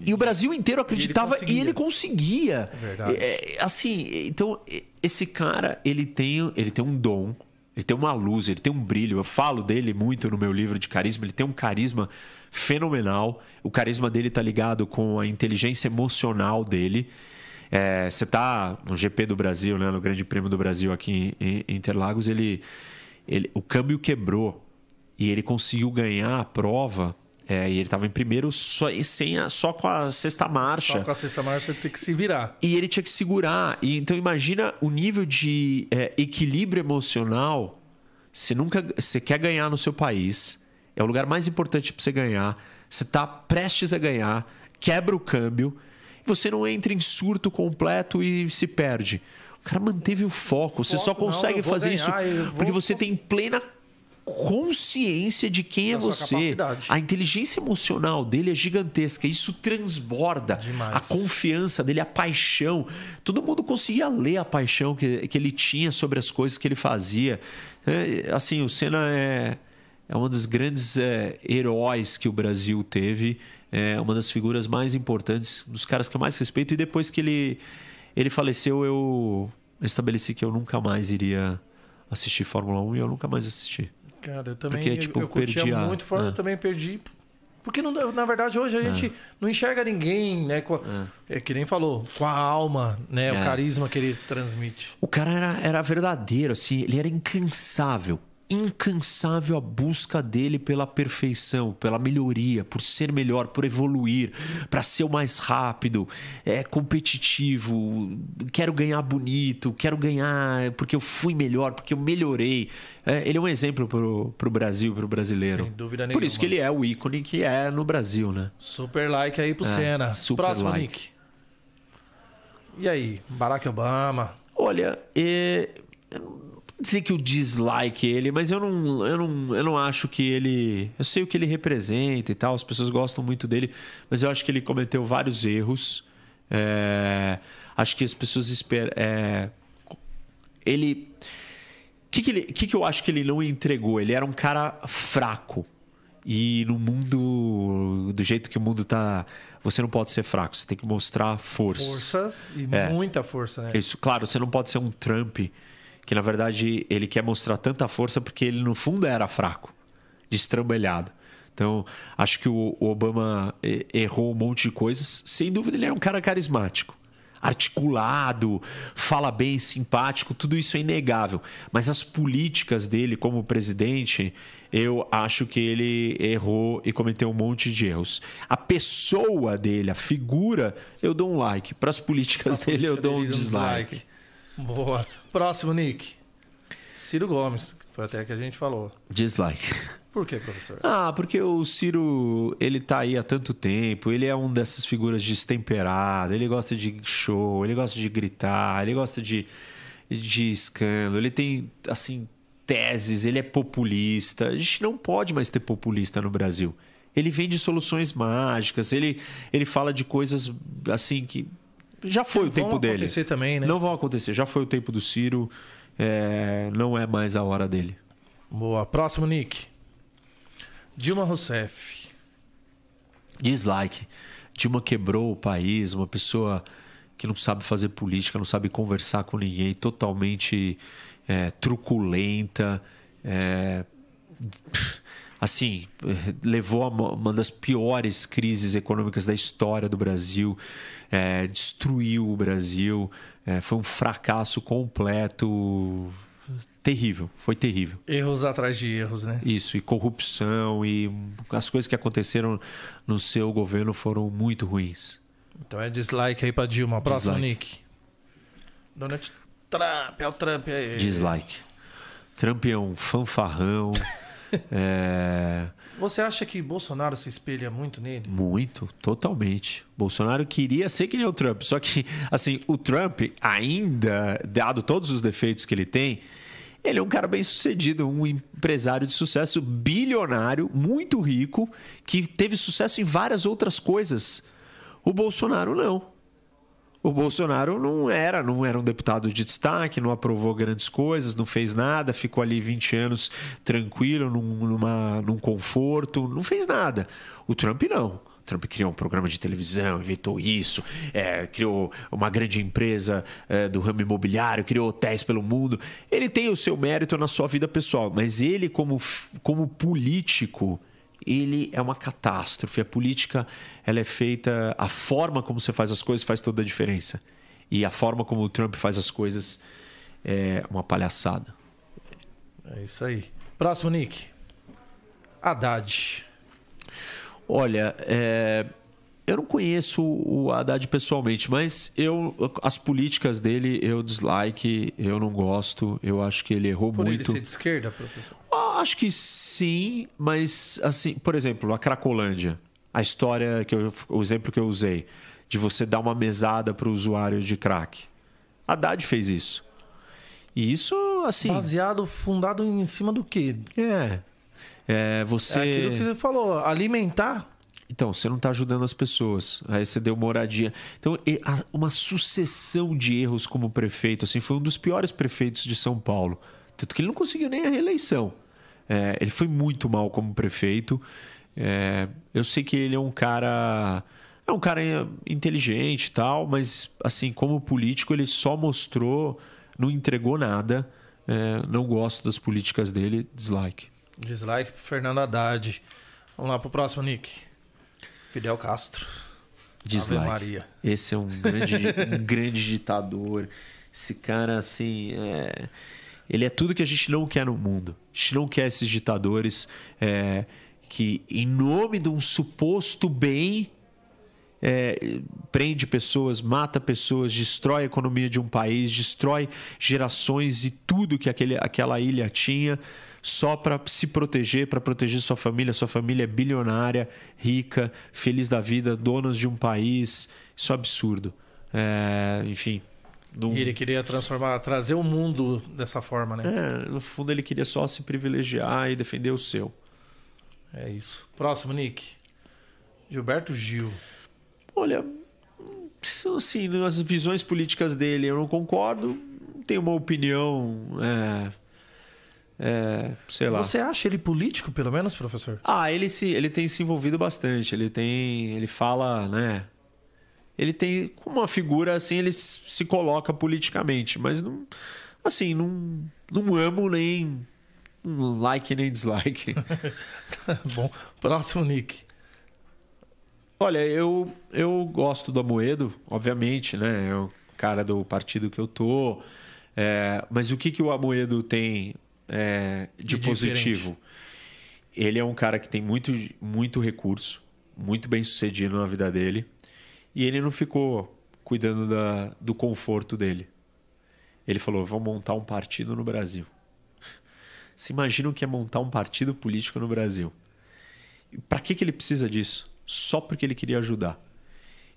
C: E o Brasil inteiro acreditava e ele conseguia. E ele conseguia. É verdade. É, assim, então esse cara, ele tem, ele tem um dom ele tem uma luz, ele tem um brilho. Eu falo dele muito no meu livro de carisma. Ele tem um carisma fenomenal. O carisma dele está ligado com a inteligência emocional dele. É, você está no GP do Brasil, né, no Grande Prêmio do Brasil aqui em Interlagos, ele ele, o câmbio quebrou e ele conseguiu ganhar a prova. É, e ele estava em primeiro só, e sem a- só com a sexta marcha.
A: Só com a sexta marcha tem que se virar.
C: E ele tinha que segurar. E, então imagina o nível de é, equilíbrio emocional. Você nunca, você quer ganhar no seu país. É o lugar mais importante para você ganhar. Você está prestes a ganhar, quebra o câmbio. Você não entra em surto completo e se perde. O cara manteve o foco. Você só
A: Foco, não,
C: consegue
A: vou
C: fazer
A: ganhar,
C: isso porque você
A: cons-
C: tem plena consciência de quem é
A: Da sua
C: você.
A: capacidade.
C: A inteligência emocional dele é gigantesca. Isso transborda
A: Demais.
C: a confiança dele, a paixão. Todo mundo conseguia ler a paixão que, que ele tinha sobre as coisas que ele fazia. É, assim, o Senna é, é um dos grandes é, heróis que o Brasil teve. É uma das figuras mais importantes, dos caras que eu mais respeito. E depois que ele, ele faleceu, eu estabeleci que eu nunca mais iria assistir Fórmula 1 e eu nunca mais assisti.
A: Cara, eu também
C: Porque,
A: eu-
C: tipo,
A: eu, curtia
C: perdi a-
A: muito fora, eu
C: é.
A: também perdi. Porque não, na verdade hoje a gente não enxerga ninguém, né? Com a- é. que nem falou, com a alma, né? O
C: É.
A: carisma que ele transmite.
C: O cara era, era verdadeiro, assim, ele era incansável. Incansável a busca dele pela perfeição, pela melhoria, por ser melhor, por evoluir, para ser o mais rápido, é competitivo, quero ganhar bonito, quero ganhar porque eu fui melhor, porque eu melhorei. É, ele é um exemplo pro, pro Brasil, pro brasileiro.
A: Sem dúvida
C: Por isso
A: nenhuma.
C: que ele é o ícone que é no Brasil, né?
A: Super like aí pro
C: É,
A: Senna.
C: super
A: Próximo,
C: like.
A: Nick. E aí, Barack Obama.
C: Olha, é, eu dizer que eu dislike ele, mas eu não, eu, não, eu não acho que ele. Eu sei o que ele representa e tal, as pessoas gostam muito dele, mas eu acho que ele cometeu vários erros. É, acho que as pessoas esperam. É, ele. O que, que, ele- que, que eu acho que ele não entregou? Ele era um cara fraco. E no mundo. Do jeito que o mundo tá. Você não pode ser fraco, você tem que mostrar força.
A: Forças e
C: É.
A: muita força, né?
C: Isso, claro, você não pode ser um Trump que na verdade ele quer mostrar tanta força porque ele no fundo era fraco, destrambelhado. Então, acho que o Obama errou um monte de coisas. Sem dúvida, ele é um cara carismático, articulado, fala bem, simpático, tudo isso é inegável. Mas as políticas dele como presidente, eu acho que ele errou e cometeu um monte de erros. A pessoa dele, a figura, eu dou um like. Para as políticas dele, eu dou um
A: Dele,
C: dislike.
A: Boa. Próximo, Nick. Ciro Gomes. que Foi até que a gente falou.
C: Dislike.
A: Por quê, professor?
C: Ah, porque o Ciro, ele tá aí há tanto tempo, ele é um dessas figuras destemperadas, ele gosta de show, ele gosta de gritar, ele gosta de, de escândalo, ele tem, assim, teses, ele é populista. A gente não pode mais ter populista no Brasil. Ele vende soluções mágicas, ele, ele fala de coisas, assim, que já foi o
A: Vão
C: tempo dele.
A: acontecer também, né?
C: Não vão acontecer, já foi o tempo do Ciro, é, não é mais a hora dele.
A: Boa. Próximo, Nick. Dilma Rousseff.
C: Dislike. Dilma quebrou o país, uma pessoa que não sabe fazer política, não sabe conversar com ninguém, totalmente é, truculenta. é, assim, levou a uma das piores crises econômicas da história do Brasil, é, destruiu o Brasil, é, foi um fracasso completo. Terrível, foi terrível.
A: Erros atrás de erros, né?
C: Isso, e corrupção e as coisas que aconteceram no seu governo foram muito ruins.
A: Então é dislike aí pra Dilma. Próximo,
C: Dislike.
A: Nick. Donald Trump. É o Trump aí.
C: Dislike. Trump é um fanfarrão. é,
A: Você acha que Bolsonaro se espelha muito nele?
C: muito, totalmente. Bolsonaro queria ser que nem o Trump, só que, assim, o Trump, ainda, dado todos os defeitos que ele tem, ele é um cara bem sucedido, um empresário de sucesso, bilionário, muito rico, que teve sucesso em várias outras coisas. O Bolsonaro não. O Bolsonaro não era, não era um deputado de destaque, não aprovou grandes coisas, não fez nada, ficou ali 20 anos tranquilo, num, numa, num conforto, não fez nada. O Trump não. O Trump criou um programa de televisão, inventou isso, é, criou uma grande empresa é, do ramo imobiliário, criou hotéis pelo mundo. Ele tem o seu mérito na sua vida pessoal, mas ele, como, como político, ele é uma catástrofe. A política, ela é feita, a forma como você faz as coisas faz toda a diferença. E a forma como o Trump faz as coisas é uma palhaçada.
A: É isso aí. Próximo, Nick. Haddad.
C: Olha, é, eu não conheço o Haddad pessoalmente, mas eu as políticas dele eu dislike, eu não gosto, eu acho que ele errou
A: Por
C: muito.
A: ele ser de esquerda, professor?
C: Ah, Acho que sim, mas assim, por exemplo, a Cracolândia, a história que eu, o exemplo que eu usei de você dar uma mesada para o usuário de crack. Haddad fez isso. E isso, assim,
A: Baseado, fundado em cima do quê?
C: é, é você
A: É aquilo que você falou, alimentar.
C: Então, você não está ajudando as pessoas. Aí você deu moradia. Então, uma sucessão de erros como prefeito. Assim, foi um dos piores prefeitos de São Paulo. Tanto que ele não conseguiu nem a reeleição. É, ele foi muito mal como prefeito. É, eu sei que ele é um cara. É um cara inteligente e tal, mas, assim, como político, ele só mostrou, não entregou nada. É, não gosto das políticas dele, dislike.
A: Dislike pro Fernando Haddad. Vamos lá pro próximo, Nick. Fidel Castro.
C: Dislike.
A: Ave Maria.
C: Esse é um grande, um grande ditador. Esse cara, assim, é... ele é tudo que a gente não quer no mundo. A gente não quer esses ditadores é, que, em nome de um suposto bem, é, prende pessoas, mata pessoas, destrói a economia de um país, destrói gerações e tudo que aquele, aquela ilha tinha só para se proteger, para proteger sua família. Sua família é bilionária, rica, feliz da vida, donos de um país. Isso é absurdo. É, enfim. não-
A: E ele queria transformar, trazer o mundo dessa forma, né?
C: é, no fundo, ele queria só se privilegiar e defender o seu.
A: É isso. Próximo, Nick. Gilberto Gil.
C: Olha, assim, nas visões políticas dele eu não concordo. Tenho uma opinião. É, é, sei lá.
A: Você acha ele político, pelo menos, professor?
C: Ah, ele, se, ele tem se envolvido bastante. Ele tem. Ele fala, né? Ele tem. Como uma figura assim, ele se coloca politicamente, mas não. Assim, não, não amo nem. um like nem dislike.
A: Bom. Próximo, Nick.
C: Olha, eu, eu gosto do Amoedo, obviamente, né? É o cara do partido que eu tô. É, mas o que, que o Amoedo tem é, de,
A: De
C: positivo? Ele é um cara que tem muito, muito recurso, muito bem sucedido na vida dele. E ele não ficou cuidando da, do conforto dele. Ele falou: vou montar um partido no Brasil. Se imagina o que é montar um partido político no Brasil. Para que, que ele precisa disso? Só porque ele queria ajudar.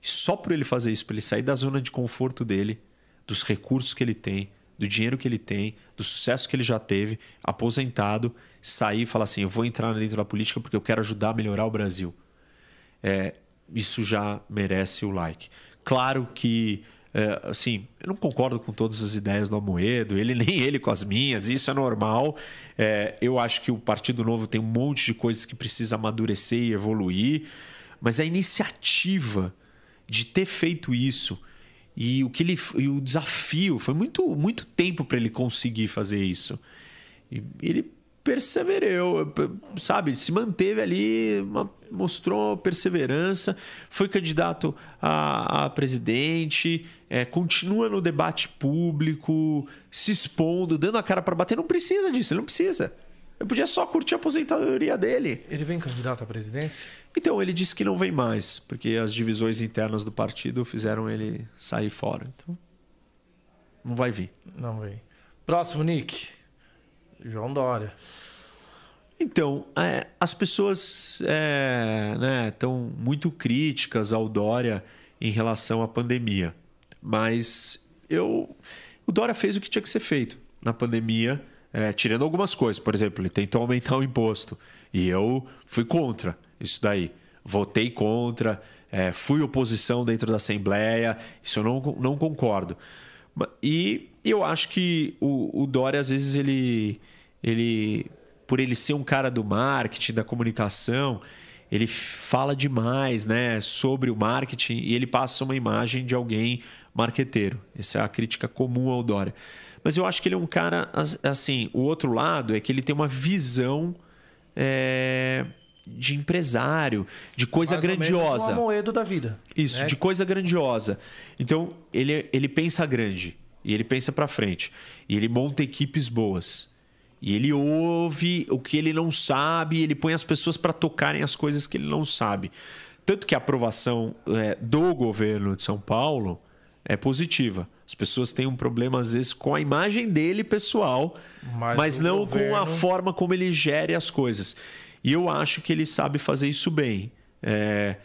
C: Só por ele fazer isso, para ele sair da zona de conforto dele, dos recursos que ele tem, do dinheiro que ele tem, do sucesso que ele já teve, aposentado, sair e falar assim: eu vou entrar dentro da política porque eu quero ajudar a melhorar o Brasil. É, isso já merece o like. Claro que, é, assim, eu não concordo com todas as ideias do Amoedo, ele nem ele com as minhas, isso é normal. É, eu acho que o Partido Novo tem um monte de coisas que precisa amadurecer e evoluir, mas a iniciativa de ter feito isso e o que ele e o desafio foi muito muito tempo para ele conseguir fazer isso. E ele perseverou, sabe? Se manteve ali, mostrou perseverança, foi candidato a, a presidente, é, continua no debate público, se expondo, dando a cara para bater. Não precisa disso, ele não precisa. Eu podia só curtir a aposentadoria dele.
A: Ele vem candidato à presidência?
C: Então, ele disse que não vem mais, porque as divisões internas do partido fizeram ele sair fora. Então, não vai vir.
A: Não vem. Próximo, Nick. João Dória.
C: Então, é, as pessoas estão muito críticas ao Dória em relação à pandemia. Mas eu, o Dória fez o que tinha que ser feito na pandemia, é, tirando algumas coisas. Por exemplo, ele tentou aumentar o imposto. E eu fui contra isso daí. Votei contra, é, fui oposição dentro da Assembleia. Isso eu não, não concordo. E eu acho que o, o Dória, às vezes, ele, ele, por ele ser um cara do marketing, da comunicação, ele fala demais né, sobre o marketing e ele passa uma imagem de alguém marqueteiro. Essa é a crítica comum ao Dória. Mas eu acho que ele é um cara, as- assim, o outro lado é que ele tem uma visão é, de empresário, de coisa
A: Mais ou menos
C: grandiosa.
A: O Amoedo da vida.
C: Isso,
A: né?
C: de coisa grandiosa. Então, ele, ele pensa grande e ele pensa para frente. E ele monta equipes boas. E ele ouve o que ele não sabe, ele põe as pessoas para tocarem as coisas que ele não sabe. Tanto que a aprovação é, do governo de São Paulo é positiva. As pessoas têm um problema, às vezes, com a imagem dele pessoal,
A: Mas
C: mas, não com a
A: governo-
C: forma como ele gere as coisas. E eu acho que ele sabe fazer isso bem. É,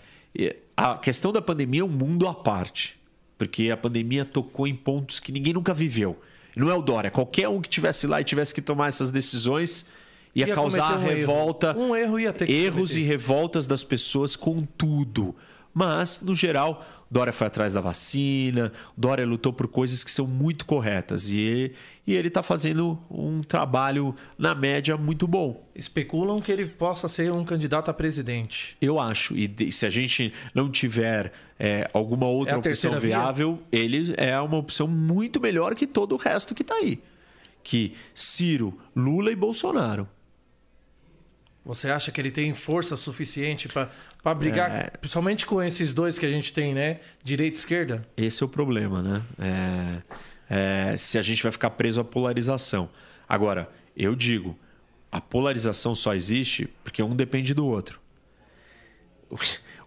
C: a questão da pandemia é um mundo à parte. Porque a pandemia tocou em pontos que ninguém nunca viveu. Não é o Dória. Qualquer um que tivesse lá e tivesse que tomar essas decisões ia,
A: Ia
C: causar
A: um erro.
C: revolta.
A: Um erro ia ter que
C: Erros
A: cometer.
C: e revoltas das pessoas com tudo. Mas, no geral, Dória foi atrás da vacina, Dória lutou por coisas que são muito corretas. E, e ele está fazendo um trabalho, na média, muito bom.
A: Especulam que ele possa ser um candidato a presidente.
C: Eu acho. E se a gente não tiver é, alguma outra
A: É
C: opção
A: terceira via?
C: viável, ele é uma opção muito melhor que todo o resto que está aí. Que Ciro, Lula e Bolsonaro.
A: Você acha que ele tem força suficiente para brigar,
C: É.
A: principalmente com esses dois que a gente tem, né? Direita e esquerda?
C: Esse é o problema, né? É, é, se a gente vai ficar preso à polarização. Agora, eu digo, a polarização só existe porque um depende do outro.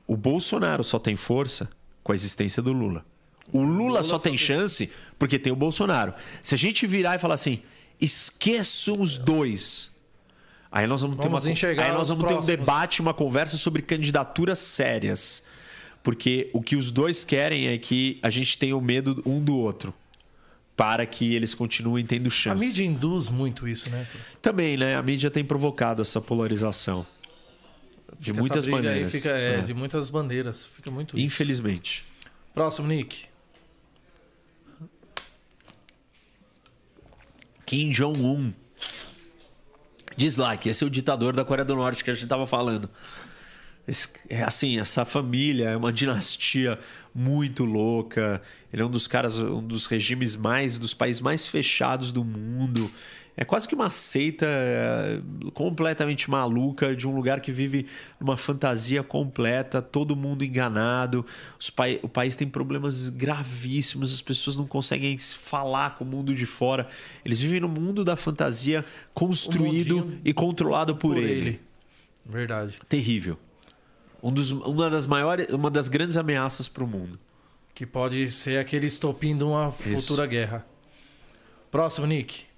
C: O Bolsonaro só tem força com a existência do Lula. O Lula, só tem chance porque tem o Bolsonaro. Se a gente virar e falar assim, esqueçam os dois. Aí nós vamos ter,
A: Vamos
C: uma,
A: enxergar
C: aí nós
A: os
C: vamos ter um
A: próximos.
C: debate, uma conversa sobre candidaturas sérias. Porque o que os dois querem é que a gente tenha o medo um do outro. Para que eles continuem tendo
A: A
C: chance.
A: mídia induz muito isso, né?
C: Também, né? A mídia tem provocado essa polarização. De
A: Fica
C: muitas
A: briga aí,
C: maneiras.
A: fica, é,
C: É.
A: De muitas bandeiras. Fica muito isso.
C: Infelizmente.
A: Próximo, Nick.
C: Kim Jong-un. Dislike, esse é o ditador da Coreia do Norte que a gente estava falando. É assim, essa família é uma dinastia muito louca. Ele é um dos caras, um dos regimes mais, dos países mais fechados do mundo. É quase que uma seita é, completamente maluca de um lugar que vive numa fantasia completa, todo mundo enganado. Pai- o país tem problemas gravíssimos, as pessoas não conseguem se falar com o mundo de fora. Eles vivem no mundo da fantasia construído e controlado por, ele.
A: Verdade.
C: Terrível. Um dos, uma das maiores, uma das grandes ameaças para o mundo.
A: Que pode ser aquele estopim de uma
C: Isso.
A: futura guerra. Próximo, Nick.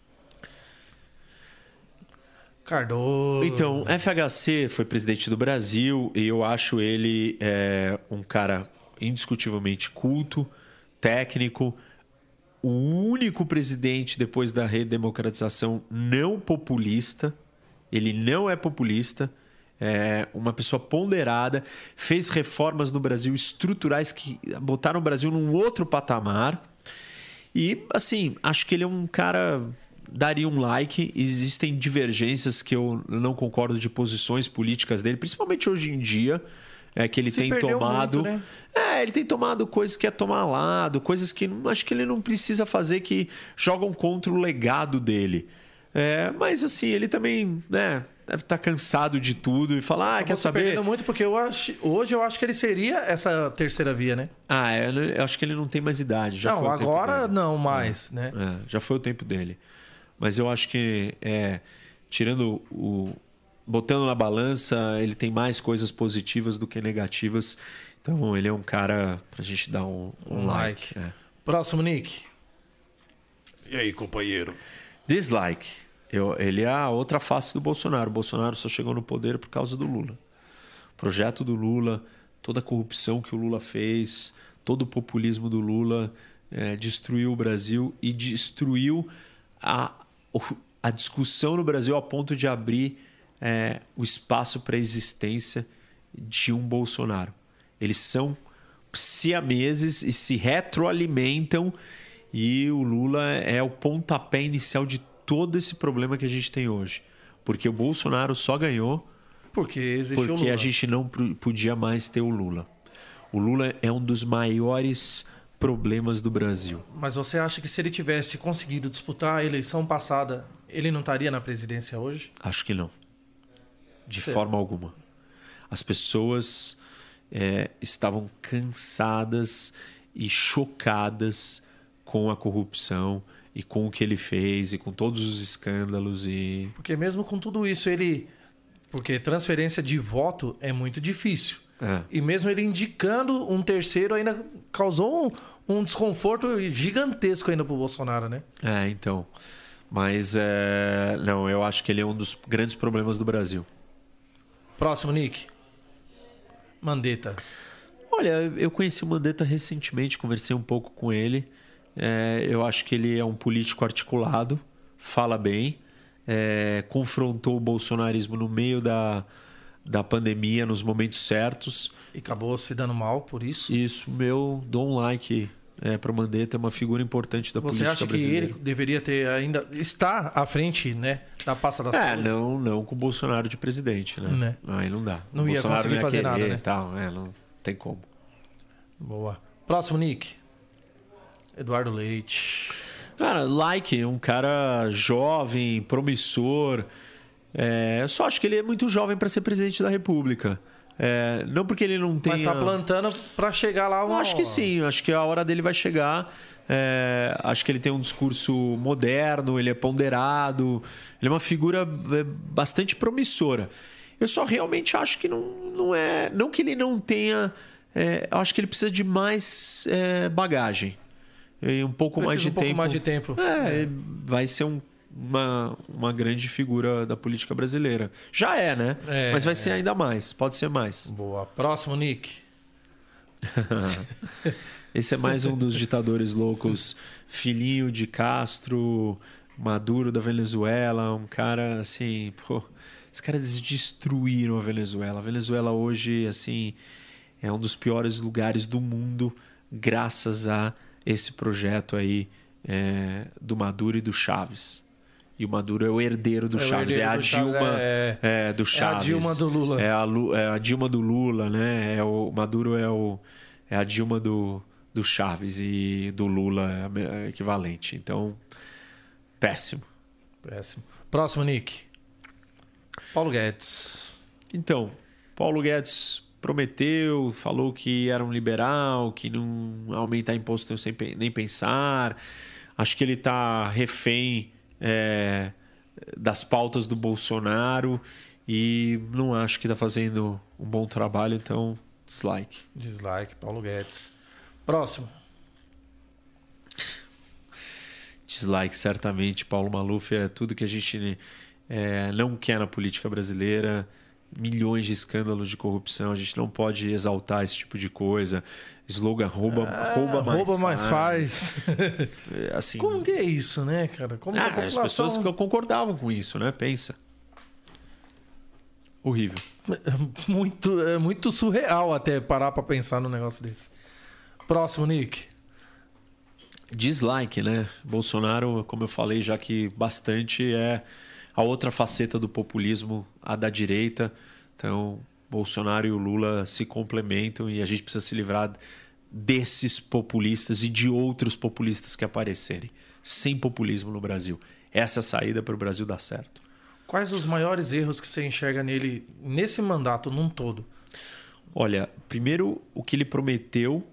A: Cardoso.
C: Então, FHC foi presidente do Brasil e eu acho ele é, um cara indiscutivelmente culto, técnico, o único presidente depois da redemocratização não populista. Ele não é populista, é uma pessoa ponderada, fez reformas no Brasil estruturais que botaram o Brasil num outro patamar. E, assim, acho que ele é um cara. Daria um like. Existem divergências que eu não concordo de posições políticas dele, principalmente hoje em dia. É que ele
A: Se
C: tem tomado.
A: muito, né?
C: É, ele tem tomado coisas que é tomar lado, coisas que acho que ele não precisa fazer que jogam contra o legado dele. É, mas assim, ele também, né, deve estar cansado de tudo e falar, ah, quer saber?
A: perdendo muito porque eu acho, hoje eu acho que ele seria essa terceira via, né?
C: Ah, eu, eu acho que ele não tem mais idade. Já
A: não, agora não mais, né?
C: É, já foi o tempo dele. Mas eu acho que, é, tirando o. Botando na balança, ele tem mais coisas positivas do que negativas. Então, ele é um cara pra gente dar um, um
A: Um
C: like.
A: like.
C: é.
A: Próximo, Nick.
E: E aí, companheiro?
C: Dislike. Eu, ele é a outra face do Bolsonaro. O Bolsonaro só chegou no poder por causa do Lula. O projeto do Lula, toda a corrupção que o Lula fez, todo o populismo do Lula eh, destruiu o Brasil e destruiu a, a discussão no Brasil a ponto de abrir eh, o espaço para a existência de um Bolsonaro. Eles são siameses e se retroalimentam e o Lula é o pontapé inicial de todo esse problema que a gente tem hoje. Porque o Bolsonaro só ganhou
A: Porque
C: porque a gente não podia mais ter o Lula. O Lula é um dos maiores problemas do Brasil.
A: Mas você acha que se ele tivesse conseguido disputar a eleição passada, ele não estaria na presidência hoje?
C: Acho que não. De forma alguma. As pessoas é, estavam cansadas e chocadas com a corrupção. e com o que ele fez e com todos os escândalos e
A: Porque mesmo com tudo isso, ele. Porque transferência de voto é muito difícil.
C: É.
A: E mesmo ele indicando um terceiro, ainda causou um, desconforto gigantesco ainda pro Bolsonaro, né?
C: É, então. Mas é, não, eu acho que ele é um dos grandes problemas do Brasil.
A: Próximo, Nick. Mandetta.
C: Olha, eu conheci o Mandetta recentemente, conversei um pouco com ele. É, eu acho que ele é um político articulado, fala bem, é, confrontou o bolsonarismo no meio da, da pandemia, nos momentos certos.
A: E acabou se dando mal por isso.
C: Isso, meu, dou um like é, para o Mandetta, é uma figura importante da
A: Você
C: política
A: acha que
C: brasileira.
A: ele deveria ter ainda. está à frente, né? Da pasta da
C: É,
A: saúde?
C: não, não com o Bolsonaro de presidente, né?
A: Né?
C: Aí não dá.
A: Não
C: O
A: ia
C: Bolsonaro
A: conseguir fazer
C: querer
A: nada, né?
C: Tal, é, não tem como.
A: Boa. Próximo, Nick. Eduardo Leite.
C: Cara, like, um cara jovem, promissor. É, eu só acho que ele é muito jovem para ser presidente da República. É, não porque ele não tenha.
A: Mas tá plantando pra chegar lá
C: Eu
A: uma
C: acho que sim, acho que a hora dele vai chegar. É, acho que ele tem um discurso moderno, ele é ponderado, ele é uma figura é, bastante promissora. Eu só realmente acho que não, não é. Não que ele não tenha. é, eu acho que ele precisa de mais é, bagagem. E um pouco mais de
A: um pouco
C: tempo.
A: mais de tempo.
C: É, vai ser um- uma, uma grande figura da política brasileira. Já é, né?
A: É,
C: Mas vai ser ainda mais, pode ser mais.
A: Boa. Próximo, Nick.
C: Esse é mais um dos ditadores loucos, filhinho de Castro, Maduro da Venezuela, um cara assim, pô, os caras destruíram a Venezuela. A Venezuela hoje, assim, é um dos piores lugares do mundo, graças a esse projeto aí é, do Maduro e do Chaves. E o Maduro é o herdeiro do
A: É
C: Chaves, é
A: herdeiro
C: a
A: do Chaves,
C: Dilma
A: é-
C: é, do Chaves.
A: Dilma do Lula.
C: É a, Lu- é a Dilma do Lula, né? É o Maduro é o é a Dilma do, do Chaves e do Lula é a é equivalente. Então, péssimo.
A: Péssimo. Próximo, Nick. Paulo Guedes.
C: Então, Paulo Guedes prometeu, falou que era um liberal, que não aumentar imposto sem nem pensar. Acho que ele está refém é, das pautas do Bolsonaro e não acho que está fazendo um bom trabalho, então dislike.
A: Dislike, Paulo Guedes. Próximo.
C: Dislike, certamente. Paulo Maluf é tudo que a gente é, não quer na política brasileira. Milhões de escândalos de corrupção. A gente não pode exaltar esse tipo de coisa. Slogan rouba, rouba mais.
A: Ah, Rouba mais faz.
C: É, Assim,
A: Como que é isso, né, cara? Como
C: Ah, as
A: população-
C: pessoas que concordavam com isso, né? Pensa. Horrível.
A: Muito, é muito surreal até parar pra pensar num negócio desse. Próximo, Nick.
C: Dislike, né? Bolsonaro, como eu falei já que bastante, é a outra faceta do populismo, a da direita. Então, Bolsonaro e o Lula se complementam e a gente precisa se livrar desses populistas e de outros populistas que aparecerem. Sem populismo no Brasil. Essa é a saída para o Brasil dar certo.
A: Quais os maiores erros que você enxerga nele nesse mandato num todo?
C: Olha, primeiro o que ele prometeu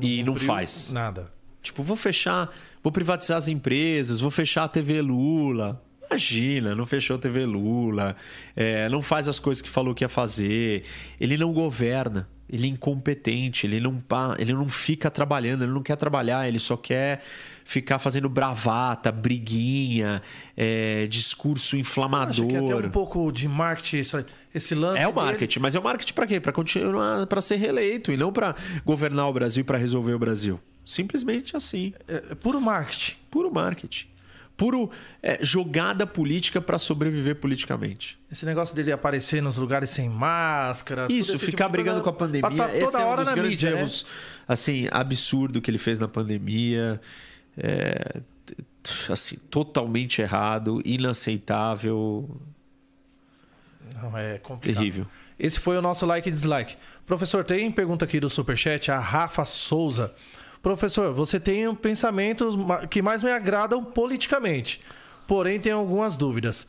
C: e não faz.
A: Nada.
C: Tipo, vou fechar, vou privatizar as empresas, vou fechar a TV Lula. Imagina, não fechou a TV Lula, é, não faz as coisas que falou que ia fazer. Ele não governa, ele é incompetente, ele não, ele não fica trabalhando, ele não quer trabalhar, ele só quer ficar fazendo bravata, briguinha, é, discurso inflamador.
A: Acho que é até um pouco de marketing esse, lance.
C: É o
A: dele.
C: marketing, mas é o marketing para quê? Para continuar, para ser reeleito e não para governar o Brasil e para resolver o Brasil. Simplesmente assim.
A: É, é puro marketing.
C: Puro marketing. Puro é, jogada política para sobreviver politicamente.
A: Esse negócio dele aparecer nos lugares sem máscara.
C: Isso,
A: esse
C: ficar
A: tipo
C: brigando com a pandemia.
A: Tá
C: esse
A: toda
C: é um
A: hora
C: dos
A: na mídia, né?
C: erros, assim, absurdo que ele fez na pandemia. É, assim, totalmente errado, inaceitável,
A: Não, é complicado.
C: terrível.
A: Esse foi o nosso like e dislike. Professor, tem pergunta aqui do Superchat, a Rafa Souza. Professor, você tem um pensamento que mais me agradam politicamente, porém tenho algumas dúvidas.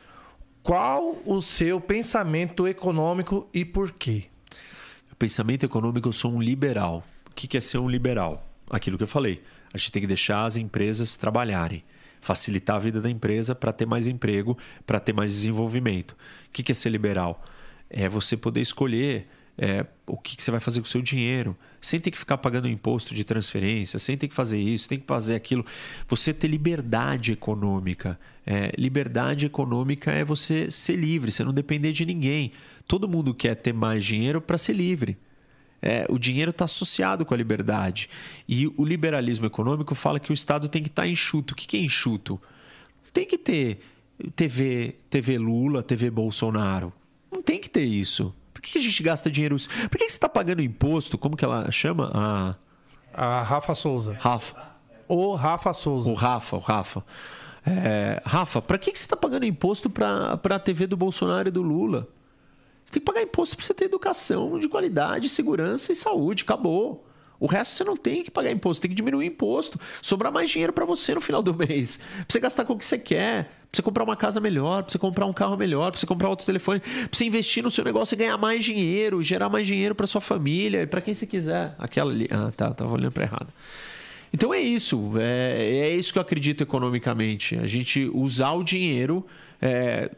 A: Qual o seu pensamento econômico e por quê?
C: Pensamento econômico, eu sou um liberal. O que é ser um liberal? Aquilo que eu falei. A gente tem que deixar as empresas trabalharem, facilitar a vida da empresa para ter mais emprego, para ter mais desenvolvimento. O que é ser liberal? É você poder escolher é, o que você vai fazer com o seu dinheiro, sem ter que ficar pagando imposto de transferência, sem ter que fazer isso, tem que fazer aquilo. Você ter liberdade econômica. É, liberdade econômica é você ser livre, você não depender de ninguém. Todo mundo quer ter mais dinheiro para ser livre. É, o dinheiro está associado com a liberdade. E o liberalismo econômico fala que o Estado tem que estar tá enxuto. O que, que é enxuto? Tem que ter TV, TV Lula, TV Bolsonaro. Não tem que ter isso. Por que a gente gasta dinheiro? Por que você está pagando imposto? Como que ela chama? A
A: A Rafa Souza.
C: Rafa.
A: O Rafa Souza.
C: O Rafa, o Rafa. É, Rafa, para que, que você está pagando imposto para a TV do Bolsonaro e do Lula? Você tem que pagar imposto para você ter educação de qualidade, segurança e saúde. Acabou. O resto você não tem que pagar imposto, tem que diminuir o imposto. Sobrar mais dinheiro para você no final do mês. Pra você gastar com o que você quer. Pra você comprar uma casa melhor, pra você comprar um carro melhor, pra você comprar outro telefone, pra você investir no seu negócio e ganhar mais dinheiro, gerar mais dinheiro para sua família e para quem você quiser. Aquela ali. Ah, tá, tava olhando para errado. Então é isso. É, é isso que eu acredito economicamente. A gente usar o dinheiro é,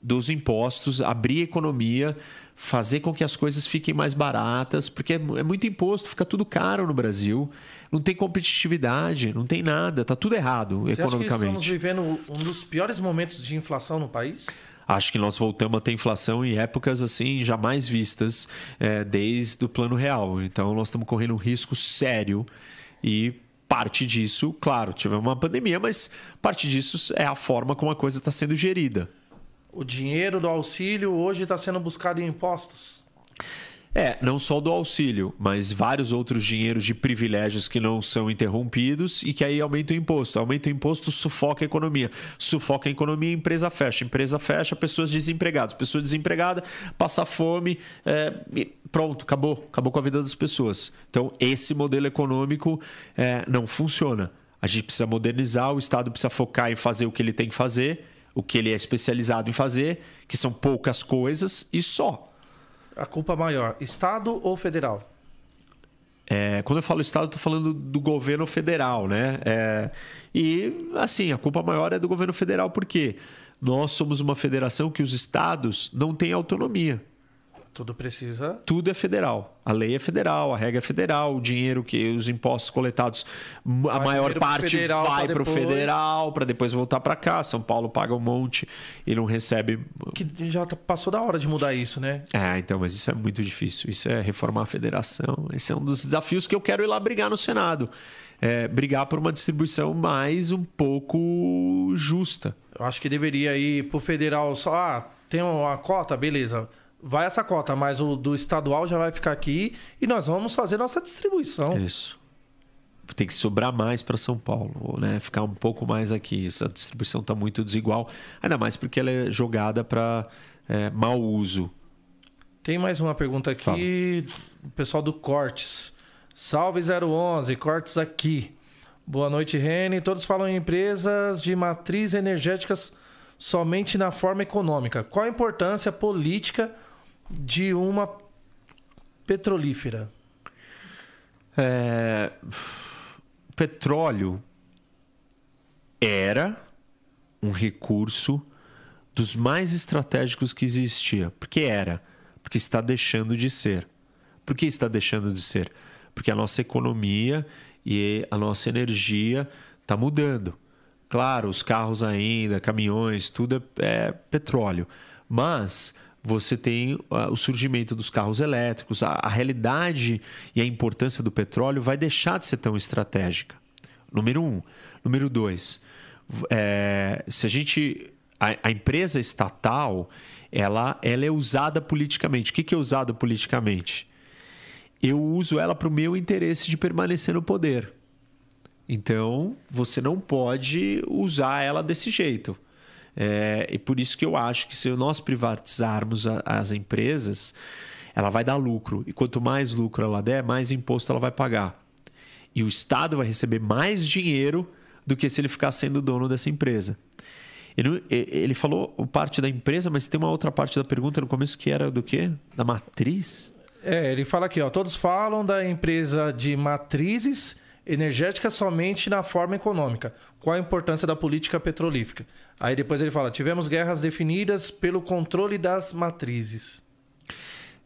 C: dos impostos, abrir a economia fazer com que as coisas fiquem mais baratas, porque é, é muito imposto, fica tudo caro no Brasil, não tem competitividade, não tem nada, tá tudo errado
A: Você
C: economicamente.
A: Acha que estamos vivendo um dos piores momentos de inflação no país?
C: Acho que nós voltamos a ter inflação em épocas assim jamais vistas é, desde o plano real. Então nós estamos correndo um risco sério e parte disso, claro, tivemos uma pandemia, mas parte disso é a forma como a coisa está sendo gerida
A: o dinheiro do auxílio hoje está sendo buscado em impostos?
C: É, não só do auxílio, mas vários outros dinheiros de privilégios que não são interrompidos e que aí aumenta o imposto. Aumenta o imposto, sufoca a economia. Sufoca a economia, empresa fecha. empresa fecha, pessoas desempregadas. Pessoa desempregada, passa fome, é, pronto, acabou. Acabou com a vida das pessoas. Então, esse modelo econômico é, não funciona. A gente precisa modernizar, o Estado precisa focar em fazer o que ele tem que fazer o que ele é especializado em fazer, que são poucas coisas e só.
A: A culpa maior, Estado ou federal?
C: É, quando eu falo Estado, estou falando do governo federal, né? É, e, assim, a culpa maior é do governo federal, porque nós somos uma federação que os estados não têm autonomia.
A: Tudo precisa.
C: Tudo é federal. A lei é federal, a regra é federal, o dinheiro que os impostos coletados, a vai maior parte federal vai para o federal para depois voltar para cá. São Paulo paga um monte e não recebe.
A: Que já tá, passou da hora de mudar isso, né?
C: É, então, mas isso é muito difícil. Isso é reformar a federação. Esse é um dos desafios que eu quero ir lá brigar no Senado. É, brigar por uma distribuição mais um pouco justa.
A: Eu acho que deveria ir para o federal só. Ah, tem uma cota, beleza vai essa cota, mas o do estadual já vai ficar aqui e nós vamos fazer nossa distribuição.
C: Isso. Tem que sobrar mais para São Paulo, né? Ficar um pouco mais aqui. Essa distribuição está muito desigual, ainda mais porque ela é jogada para é, mau uso.
A: Tem mais uma pergunta aqui, Fala. pessoal do Cortes. Salve 011, Cortes aqui. Boa noite, Rene. Todos falam em empresas de matriz energéticas somente na forma econômica. Qual a importância política de uma petrolífera?
C: É... Petróleo era um recurso dos mais estratégicos que existia. Por que era? Porque está deixando de ser. Por que está deixando de ser? Porque a nossa economia e a nossa energia está mudando. Claro, os carros ainda, caminhões, tudo é, é petróleo. Mas você tem uh, o surgimento dos carros elétricos, a, realidade e a importância do petróleo vai deixar de ser tão estratégica. Número um. Número dois, é, se a gente. A, a, empresa estatal ela, ela é usada politicamente. O que, que é usado politicamente? Eu uso ela para o meu interesse de permanecer no poder. Então, você não pode usar ela desse jeito. É, e por isso que eu acho que se nós privatizarmos a, as empresas, ela vai dar lucro. E quanto mais lucro ela der, mais imposto ela vai pagar. E o Estado vai receber mais dinheiro do que se ele ficar sendo dono dessa empresa. Ele, ele falou parte da empresa, mas tem uma outra parte da pergunta no começo que era do quê? Da matriz?
A: É, ele fala aqui, ó, todos falam da empresa de matrizes energética somente na forma econômica. Qual a importância da política petrolífica? Aí depois ele fala: tivemos guerras definidas pelo controle das matrizes.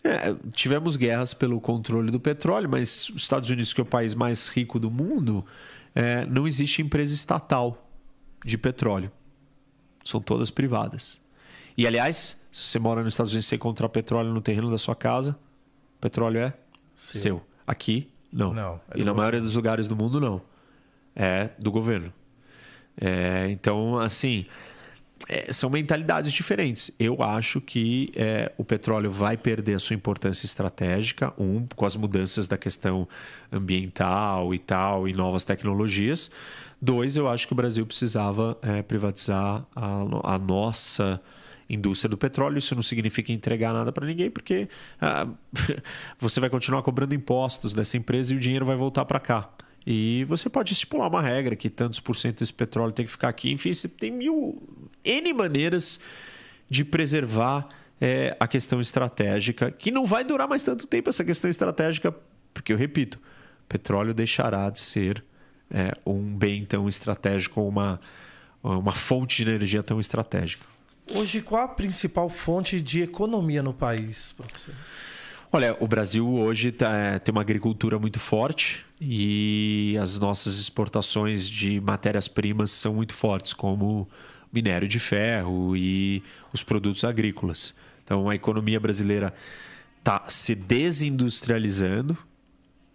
C: É, tivemos guerras pelo controle do petróleo, mas os Estados Unidos, que é o país mais rico do mundo, é, não existe empresa estatal de petróleo. São todas privadas. E, aliás, se você mora nos Estados Unidos e você encontrar petróleo no terreno da sua casa, petróleo é
A: Seu.
C: seu. Aqui, não.
A: Não, é
C: e na
A: governo.
C: maioria dos lugares do mundo, não. É do governo. É, então, assim, é, são mentalidades diferentes. Eu acho que é, o petróleo vai perder a sua importância estratégica, um, com as mudanças da questão ambiental e tal, e novas tecnologias. Dois, eu acho que o Brasil precisava é, privatizar a, a nossa indústria do petróleo. Isso não significa entregar nada para ninguém, porque ah, você vai continuar cobrando impostos dessa empresa e o dinheiro vai voltar para cá. E você pode estipular uma regra que tantos por cento desse petróleo tem que ficar aqui. Enfim, você tem mil N maneiras de preservar é, a questão estratégica, que não vai durar mais tanto tempo essa questão estratégica, porque eu repito, petróleo deixará de ser é, um bem tão estratégico, uma, uma fonte de energia tão estratégica.
A: Hoje, qual a principal fonte de economia no país, professor?
C: Olha, o Brasil hoje tá, é, tem uma agricultura muito forte e as nossas exportações de matérias-primas são muito fortes, como minério de ferro e os produtos agrícolas. Então, a economia brasileira está se desindustrializando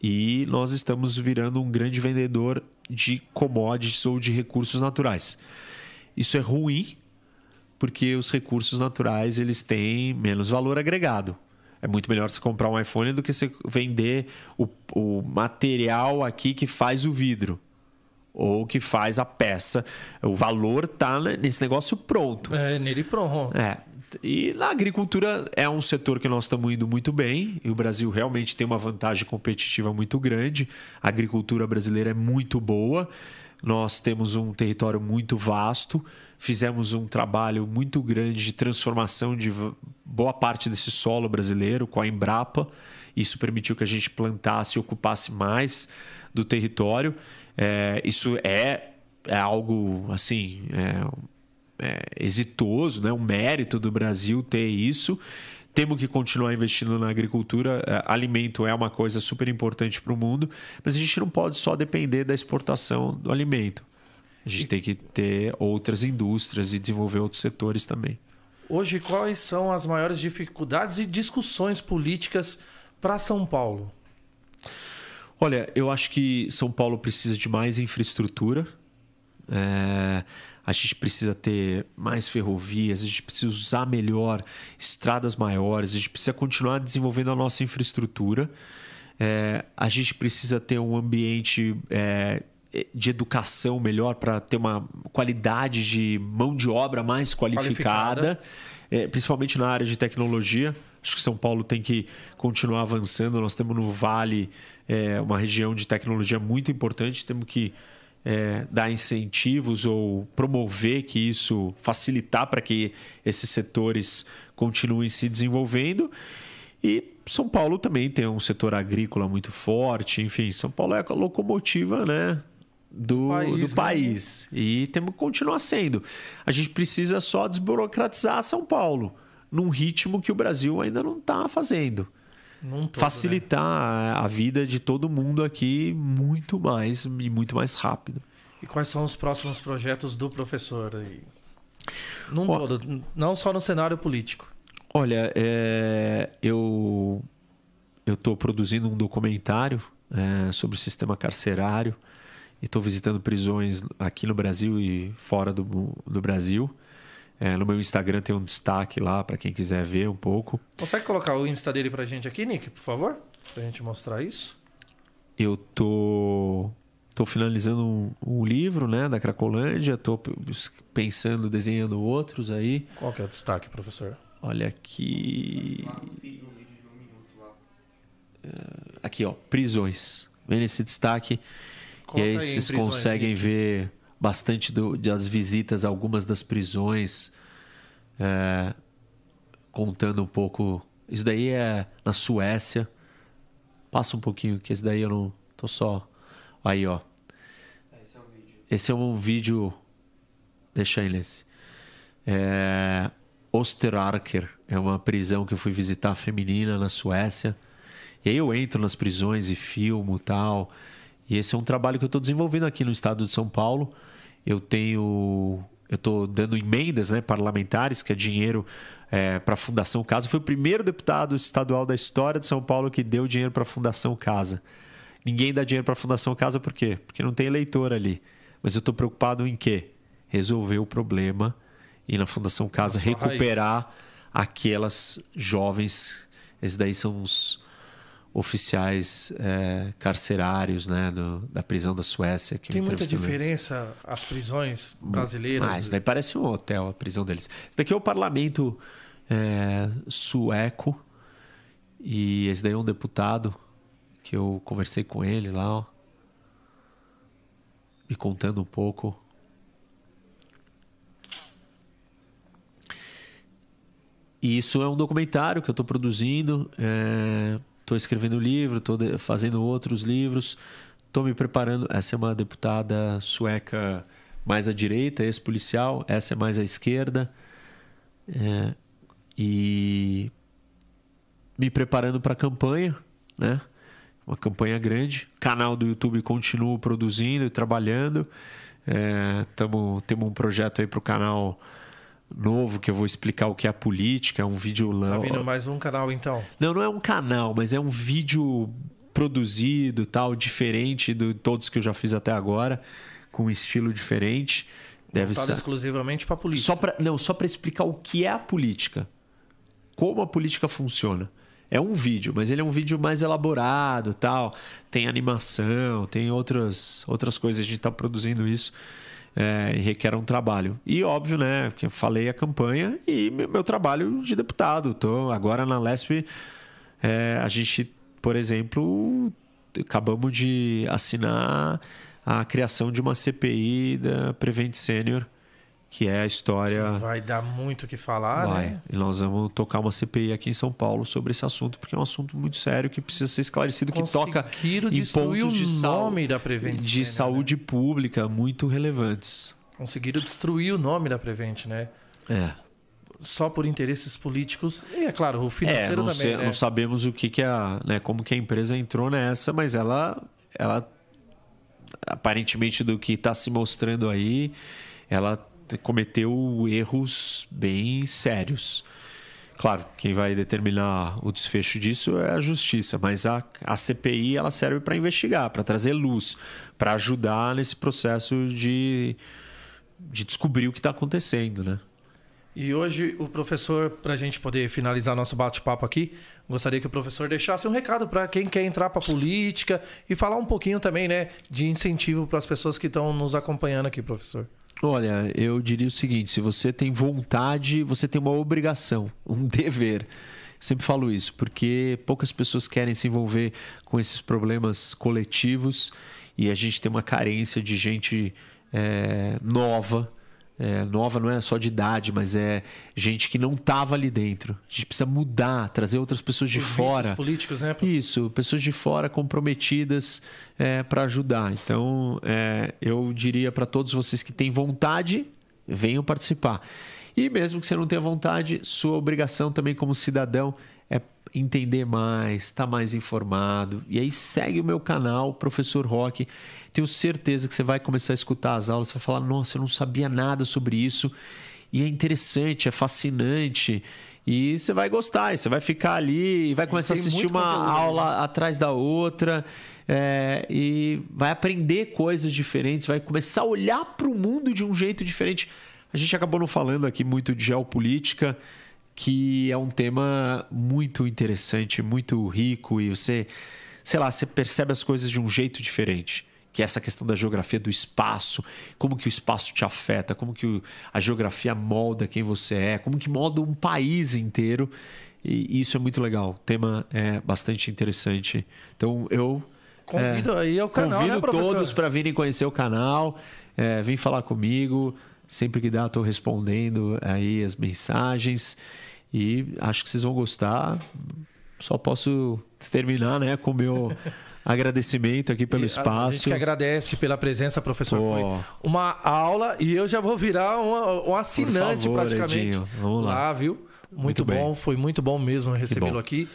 C: e nós estamos virando um grande vendedor de commodities ou de recursos naturais. Isso é ruim porque os recursos naturais eles têm menos valor agregado. É muito melhor você comprar um iPhone do que você vender o, o material aqui que faz o vidro ou que faz a peça. O valor tá nesse negócio pronto.
A: É, nele pronto.
C: É. E na agricultura é um setor que nós estamos indo muito bem. E o Brasil realmente tem uma vantagem competitiva muito grande. A agricultura brasileira é muito boa. Nós temos um território muito vasto. Fizemos um trabalho muito grande de transformação de boa parte desse solo brasileiro com a Embrapa. Isso permitiu que a gente plantasse e ocupasse mais do território. É, isso é, é algo assim. é, é, exitoso, né? um mérito do Brasil ter isso. Temos que continuar investindo na agricultura. É, Alimento é uma coisa super importante para o mundo, mas a gente não pode só depender da exportação do alimento. A gente tem que ter outras indústrias e desenvolver outros setores também.
A: Hoje, quais são as maiores dificuldades e discussões políticas para São Paulo?
C: Olha, eu acho que São Paulo precisa de mais infraestrutura. É, a gente precisa ter mais ferrovias, a gente precisa usar melhor estradas maiores, a gente precisa continuar desenvolvendo a nossa infraestrutura. É, a gente precisa ter um ambiente é, de educação melhor para ter uma qualidade de mão de obra mais qualificada,
A: Qualificada.
C: é, principalmente na área de tecnologia. Acho que São Paulo tem que continuar avançando. Nós temos no Vale é, uma região de tecnologia muito importante. Temos que é, dar incentivos ou promover que isso facilitar para que esses setores continuem se desenvolvendo. E São Paulo também tem um setor agrícola muito forte. Enfim, São Paulo é a locomotiva, né? Do,
A: país,
C: do
A: né?
C: país. E temos que continuar sendo. A gente precisa só desburocratizar São Paulo num ritmo que o Brasil ainda não está fazendo.
A: Num todo, né?
C: Facilitar a vida de todo mundo aqui muito mais e muito mais rápido.
A: E quais são os próximos projetos do professor aí? Num
C: Ó.
A: todo, não só no cenário político.
C: Olha, é, eu eu estou produzindo um documentário é, sobre o sistema carcerário e estou visitando prisões aqui no Brasil e fora do, do Brasil. É, no meu Instagram tem um destaque lá para quem quiser ver um pouco.
A: Consegue colocar o Insta dele pra gente aqui, Nick, por favor? Pra gente mostrar isso.
C: Eu tô tô finalizando um, um livro, né, da Cracolândia. Tô pensando, desenhando outros aí.
A: Qual que é o destaque, professor?
C: Olha aqui. É, Aqui, ó, prisões. Vendo esse destaque.
A: Coloca
C: e aí
A: aí
C: vocês conseguem ver bastante do- das visitas a algumas das prisões. é, contando um pouco. Isso daí é na Suécia. Passa um pouquinho, que esse daí eu não tô só Aí, ó. Esse é um vídeo. Deixa ele esse. É... Osterarker. É uma prisão que eu fui visitar feminina na Suécia. E aí eu entro nas prisões e filmo tal. E esse é um trabalho que eu estou desenvolvendo aqui no estado de São Paulo. Eu tenho. Eu estou dando emendas né, parlamentares, que é dinheiro é, para a Fundação Casa. Foi o primeiro deputado estadual da história de São Paulo que deu dinheiro para a Fundação Casa. Ninguém dá dinheiro para a Fundação Casa por quê? Porque não tem eleitor ali. Mas eu estou preocupado em quê? Resolver o problema e na Fundação Casa recuperar aquelas jovens. Esses daí são os oficiais é, carcerários né, do- da prisão da Suécia. Que
A: Tem muita diferença as prisões brasileiras.
C: Ah, isso daí parece um hotel, a prisão deles. Isso daqui é o parlamento é, sueco. E esse daí é um deputado que eu conversei com ele lá, ó. Me contando um pouco. E isso é um documentário que eu estou produzindo. Estou escrevendo livro, estou fazendo outros livros. Estou me preparando. Essa é uma deputada sueca mais à direita, ex-policial. Essa é mais à esquerda. É, e me preparando para a campanha, né? Uma campanha grande. Canal do YouTube continuo produzindo e trabalhando. É, tamo, temos um projeto aí para o canal novo que eu vou explicar o que é a política. É um vídeo
A: Tá
C: longo.
A: vindo mais um canal, então.
C: Não, não é um canal, mas é um vídeo produzido, tal, diferente de todos que eu já fiz até agora, com um estilo diferente. Deve ser
A: exclusivamente para política.
C: só para não, só para explicar o que é a política. Como a política funciona. É um vídeo, mas ele é um vídeo mais elaborado, tal. Tem animação, tem outras outras coisas. A gente está produzindo isso é, requer um trabalho. E óbvio, né? Que eu falei a campanha e meu, meu trabalho de deputado. Tô agora na Lesp. é, a gente, por exemplo, acabamos de assinar a criação de uma CPI da Prevent Senior, que é a história.
A: Vai dar muito o que falar,
C: Vai.
A: né?
C: E nós vamos tocar uma CPI aqui em São Paulo sobre esse assunto, porque é um assunto muito sério que precisa ser esclarecido, que toca em pontos de,
A: Prevent
C: de
A: Senior,
C: saúde pública muito relevantes.
A: Conseguiram destruir o nome da Prevent, né?
C: É.
A: Só por interesses políticos. E, é claro, o
C: É,
A: financeiro
C: não,
A: também,
C: sei-
A: né?
C: não sabemos o que, que a, né, como que a empresa entrou nessa, mas ela, ela aparentemente do que está se mostrando aí, ela cometeu erros bem sérios. Claro, quem vai determinar o desfecho disso é a justiça, mas a, a CPI ela serve para investigar, para trazer luz, para ajudar nesse processo de, de descobrir o que está acontecendo, né?
A: E hoje, o professor, para a gente poder finalizar nosso bate-papo aqui, gostaria que o professor deixasse um recado para quem quer entrar para a política e falar um pouquinho também, né, de incentivo para as pessoas que estão nos acompanhando aqui, professor.
C: Olha, eu diria o seguinte: se você tem vontade, você tem uma obrigação, um dever. Sempre falo isso, porque poucas pessoas querem se envolver com esses problemas coletivos e a gente tem uma carência de gente é, nova. É, nova não é só de idade, mas é gente que não estava ali dentro. A gente precisa mudar, trazer outras pessoas de
A: Os
C: fora.
A: vícios políticos, né?
C: Isso, pessoas de fora comprometidas para ajudar. Então, é, eu diria para todos vocês que têm vontade, venham participar. E mesmo que você não tenha vontade, sua obrigação também como cidadão é entender mais, estar mais informado. E aí segue o meu canal, Professor Rock. Tenho certeza que você vai começar a escutar as aulas, você vai falar: "Nossa, eu não sabia nada sobre isso". E é interessante, é fascinante. E você vai gostar, você vai ficar ali vai começar a assistir uma
A: conteúdo, né?
C: aula atrás da outra é, e vai aprender coisas diferentes, vai começar a olhar para o mundo de um jeito diferente. A gente acabou não falando aqui muito de geopolítica, que é um tema muito interessante, muito rico e você, sei lá, você percebe as coisas de um jeito diferente. Que é essa questão da geografia do espaço, como que o espaço te afeta, como que a geografia molda quem você é, como que molda um país inteiro. E isso é muito legal. O tema é bastante interessante. Então eu
A: Convido aí ao canal,
C: Convido
A: né,
C: todos para virem conhecer o canal, é, vem falar comigo. Sempre que dá, estou respondendo aí as mensagens. E acho que vocês vão gostar. Só posso terminar né, com o meu, Agradecimento aqui pelo
A: E
C: espaço.
A: A gente que agradece pela presença, professor.
C: Pô.
A: Foi uma aula e eu já vou virar um, um assinante
C: favor,
A: praticamente.
C: Edinho, vamos lá.
A: viu? Muito,
C: Muito bem.
A: bom, foi muito bom mesmo recebê-lo aqui.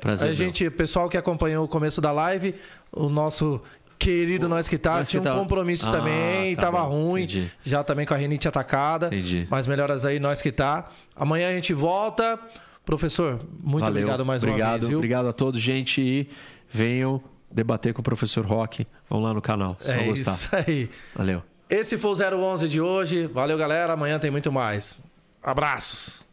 C: Prazer,
A: a gente, pessoal que acompanhou o começo da live, o nosso querido Nós Que Tá
C: Nós Que
A: tinha um
C: Tá.
A: compromisso
C: Ah,
A: também,
C: tá
A: tava
C: bom,
A: ruim,
C: entendi.
A: já também com a renite atacada.
C: Entendi.
A: Mas melhoras aí, Nós Que Tá. Amanhã a gente volta. Professor, muito
C: Valeu.
A: obrigado mais
C: obrigado,
A: uma vez, viu?
C: Obrigado a todos, gente. E venham debater com o professor Rock. Vão lá no canal. Vão
A: É
C: gostar.
A: isso aí.
C: Valeu.
A: Esse foi o 011 de hoje. Valeu, galera. Amanhã tem muito mais. Abraços.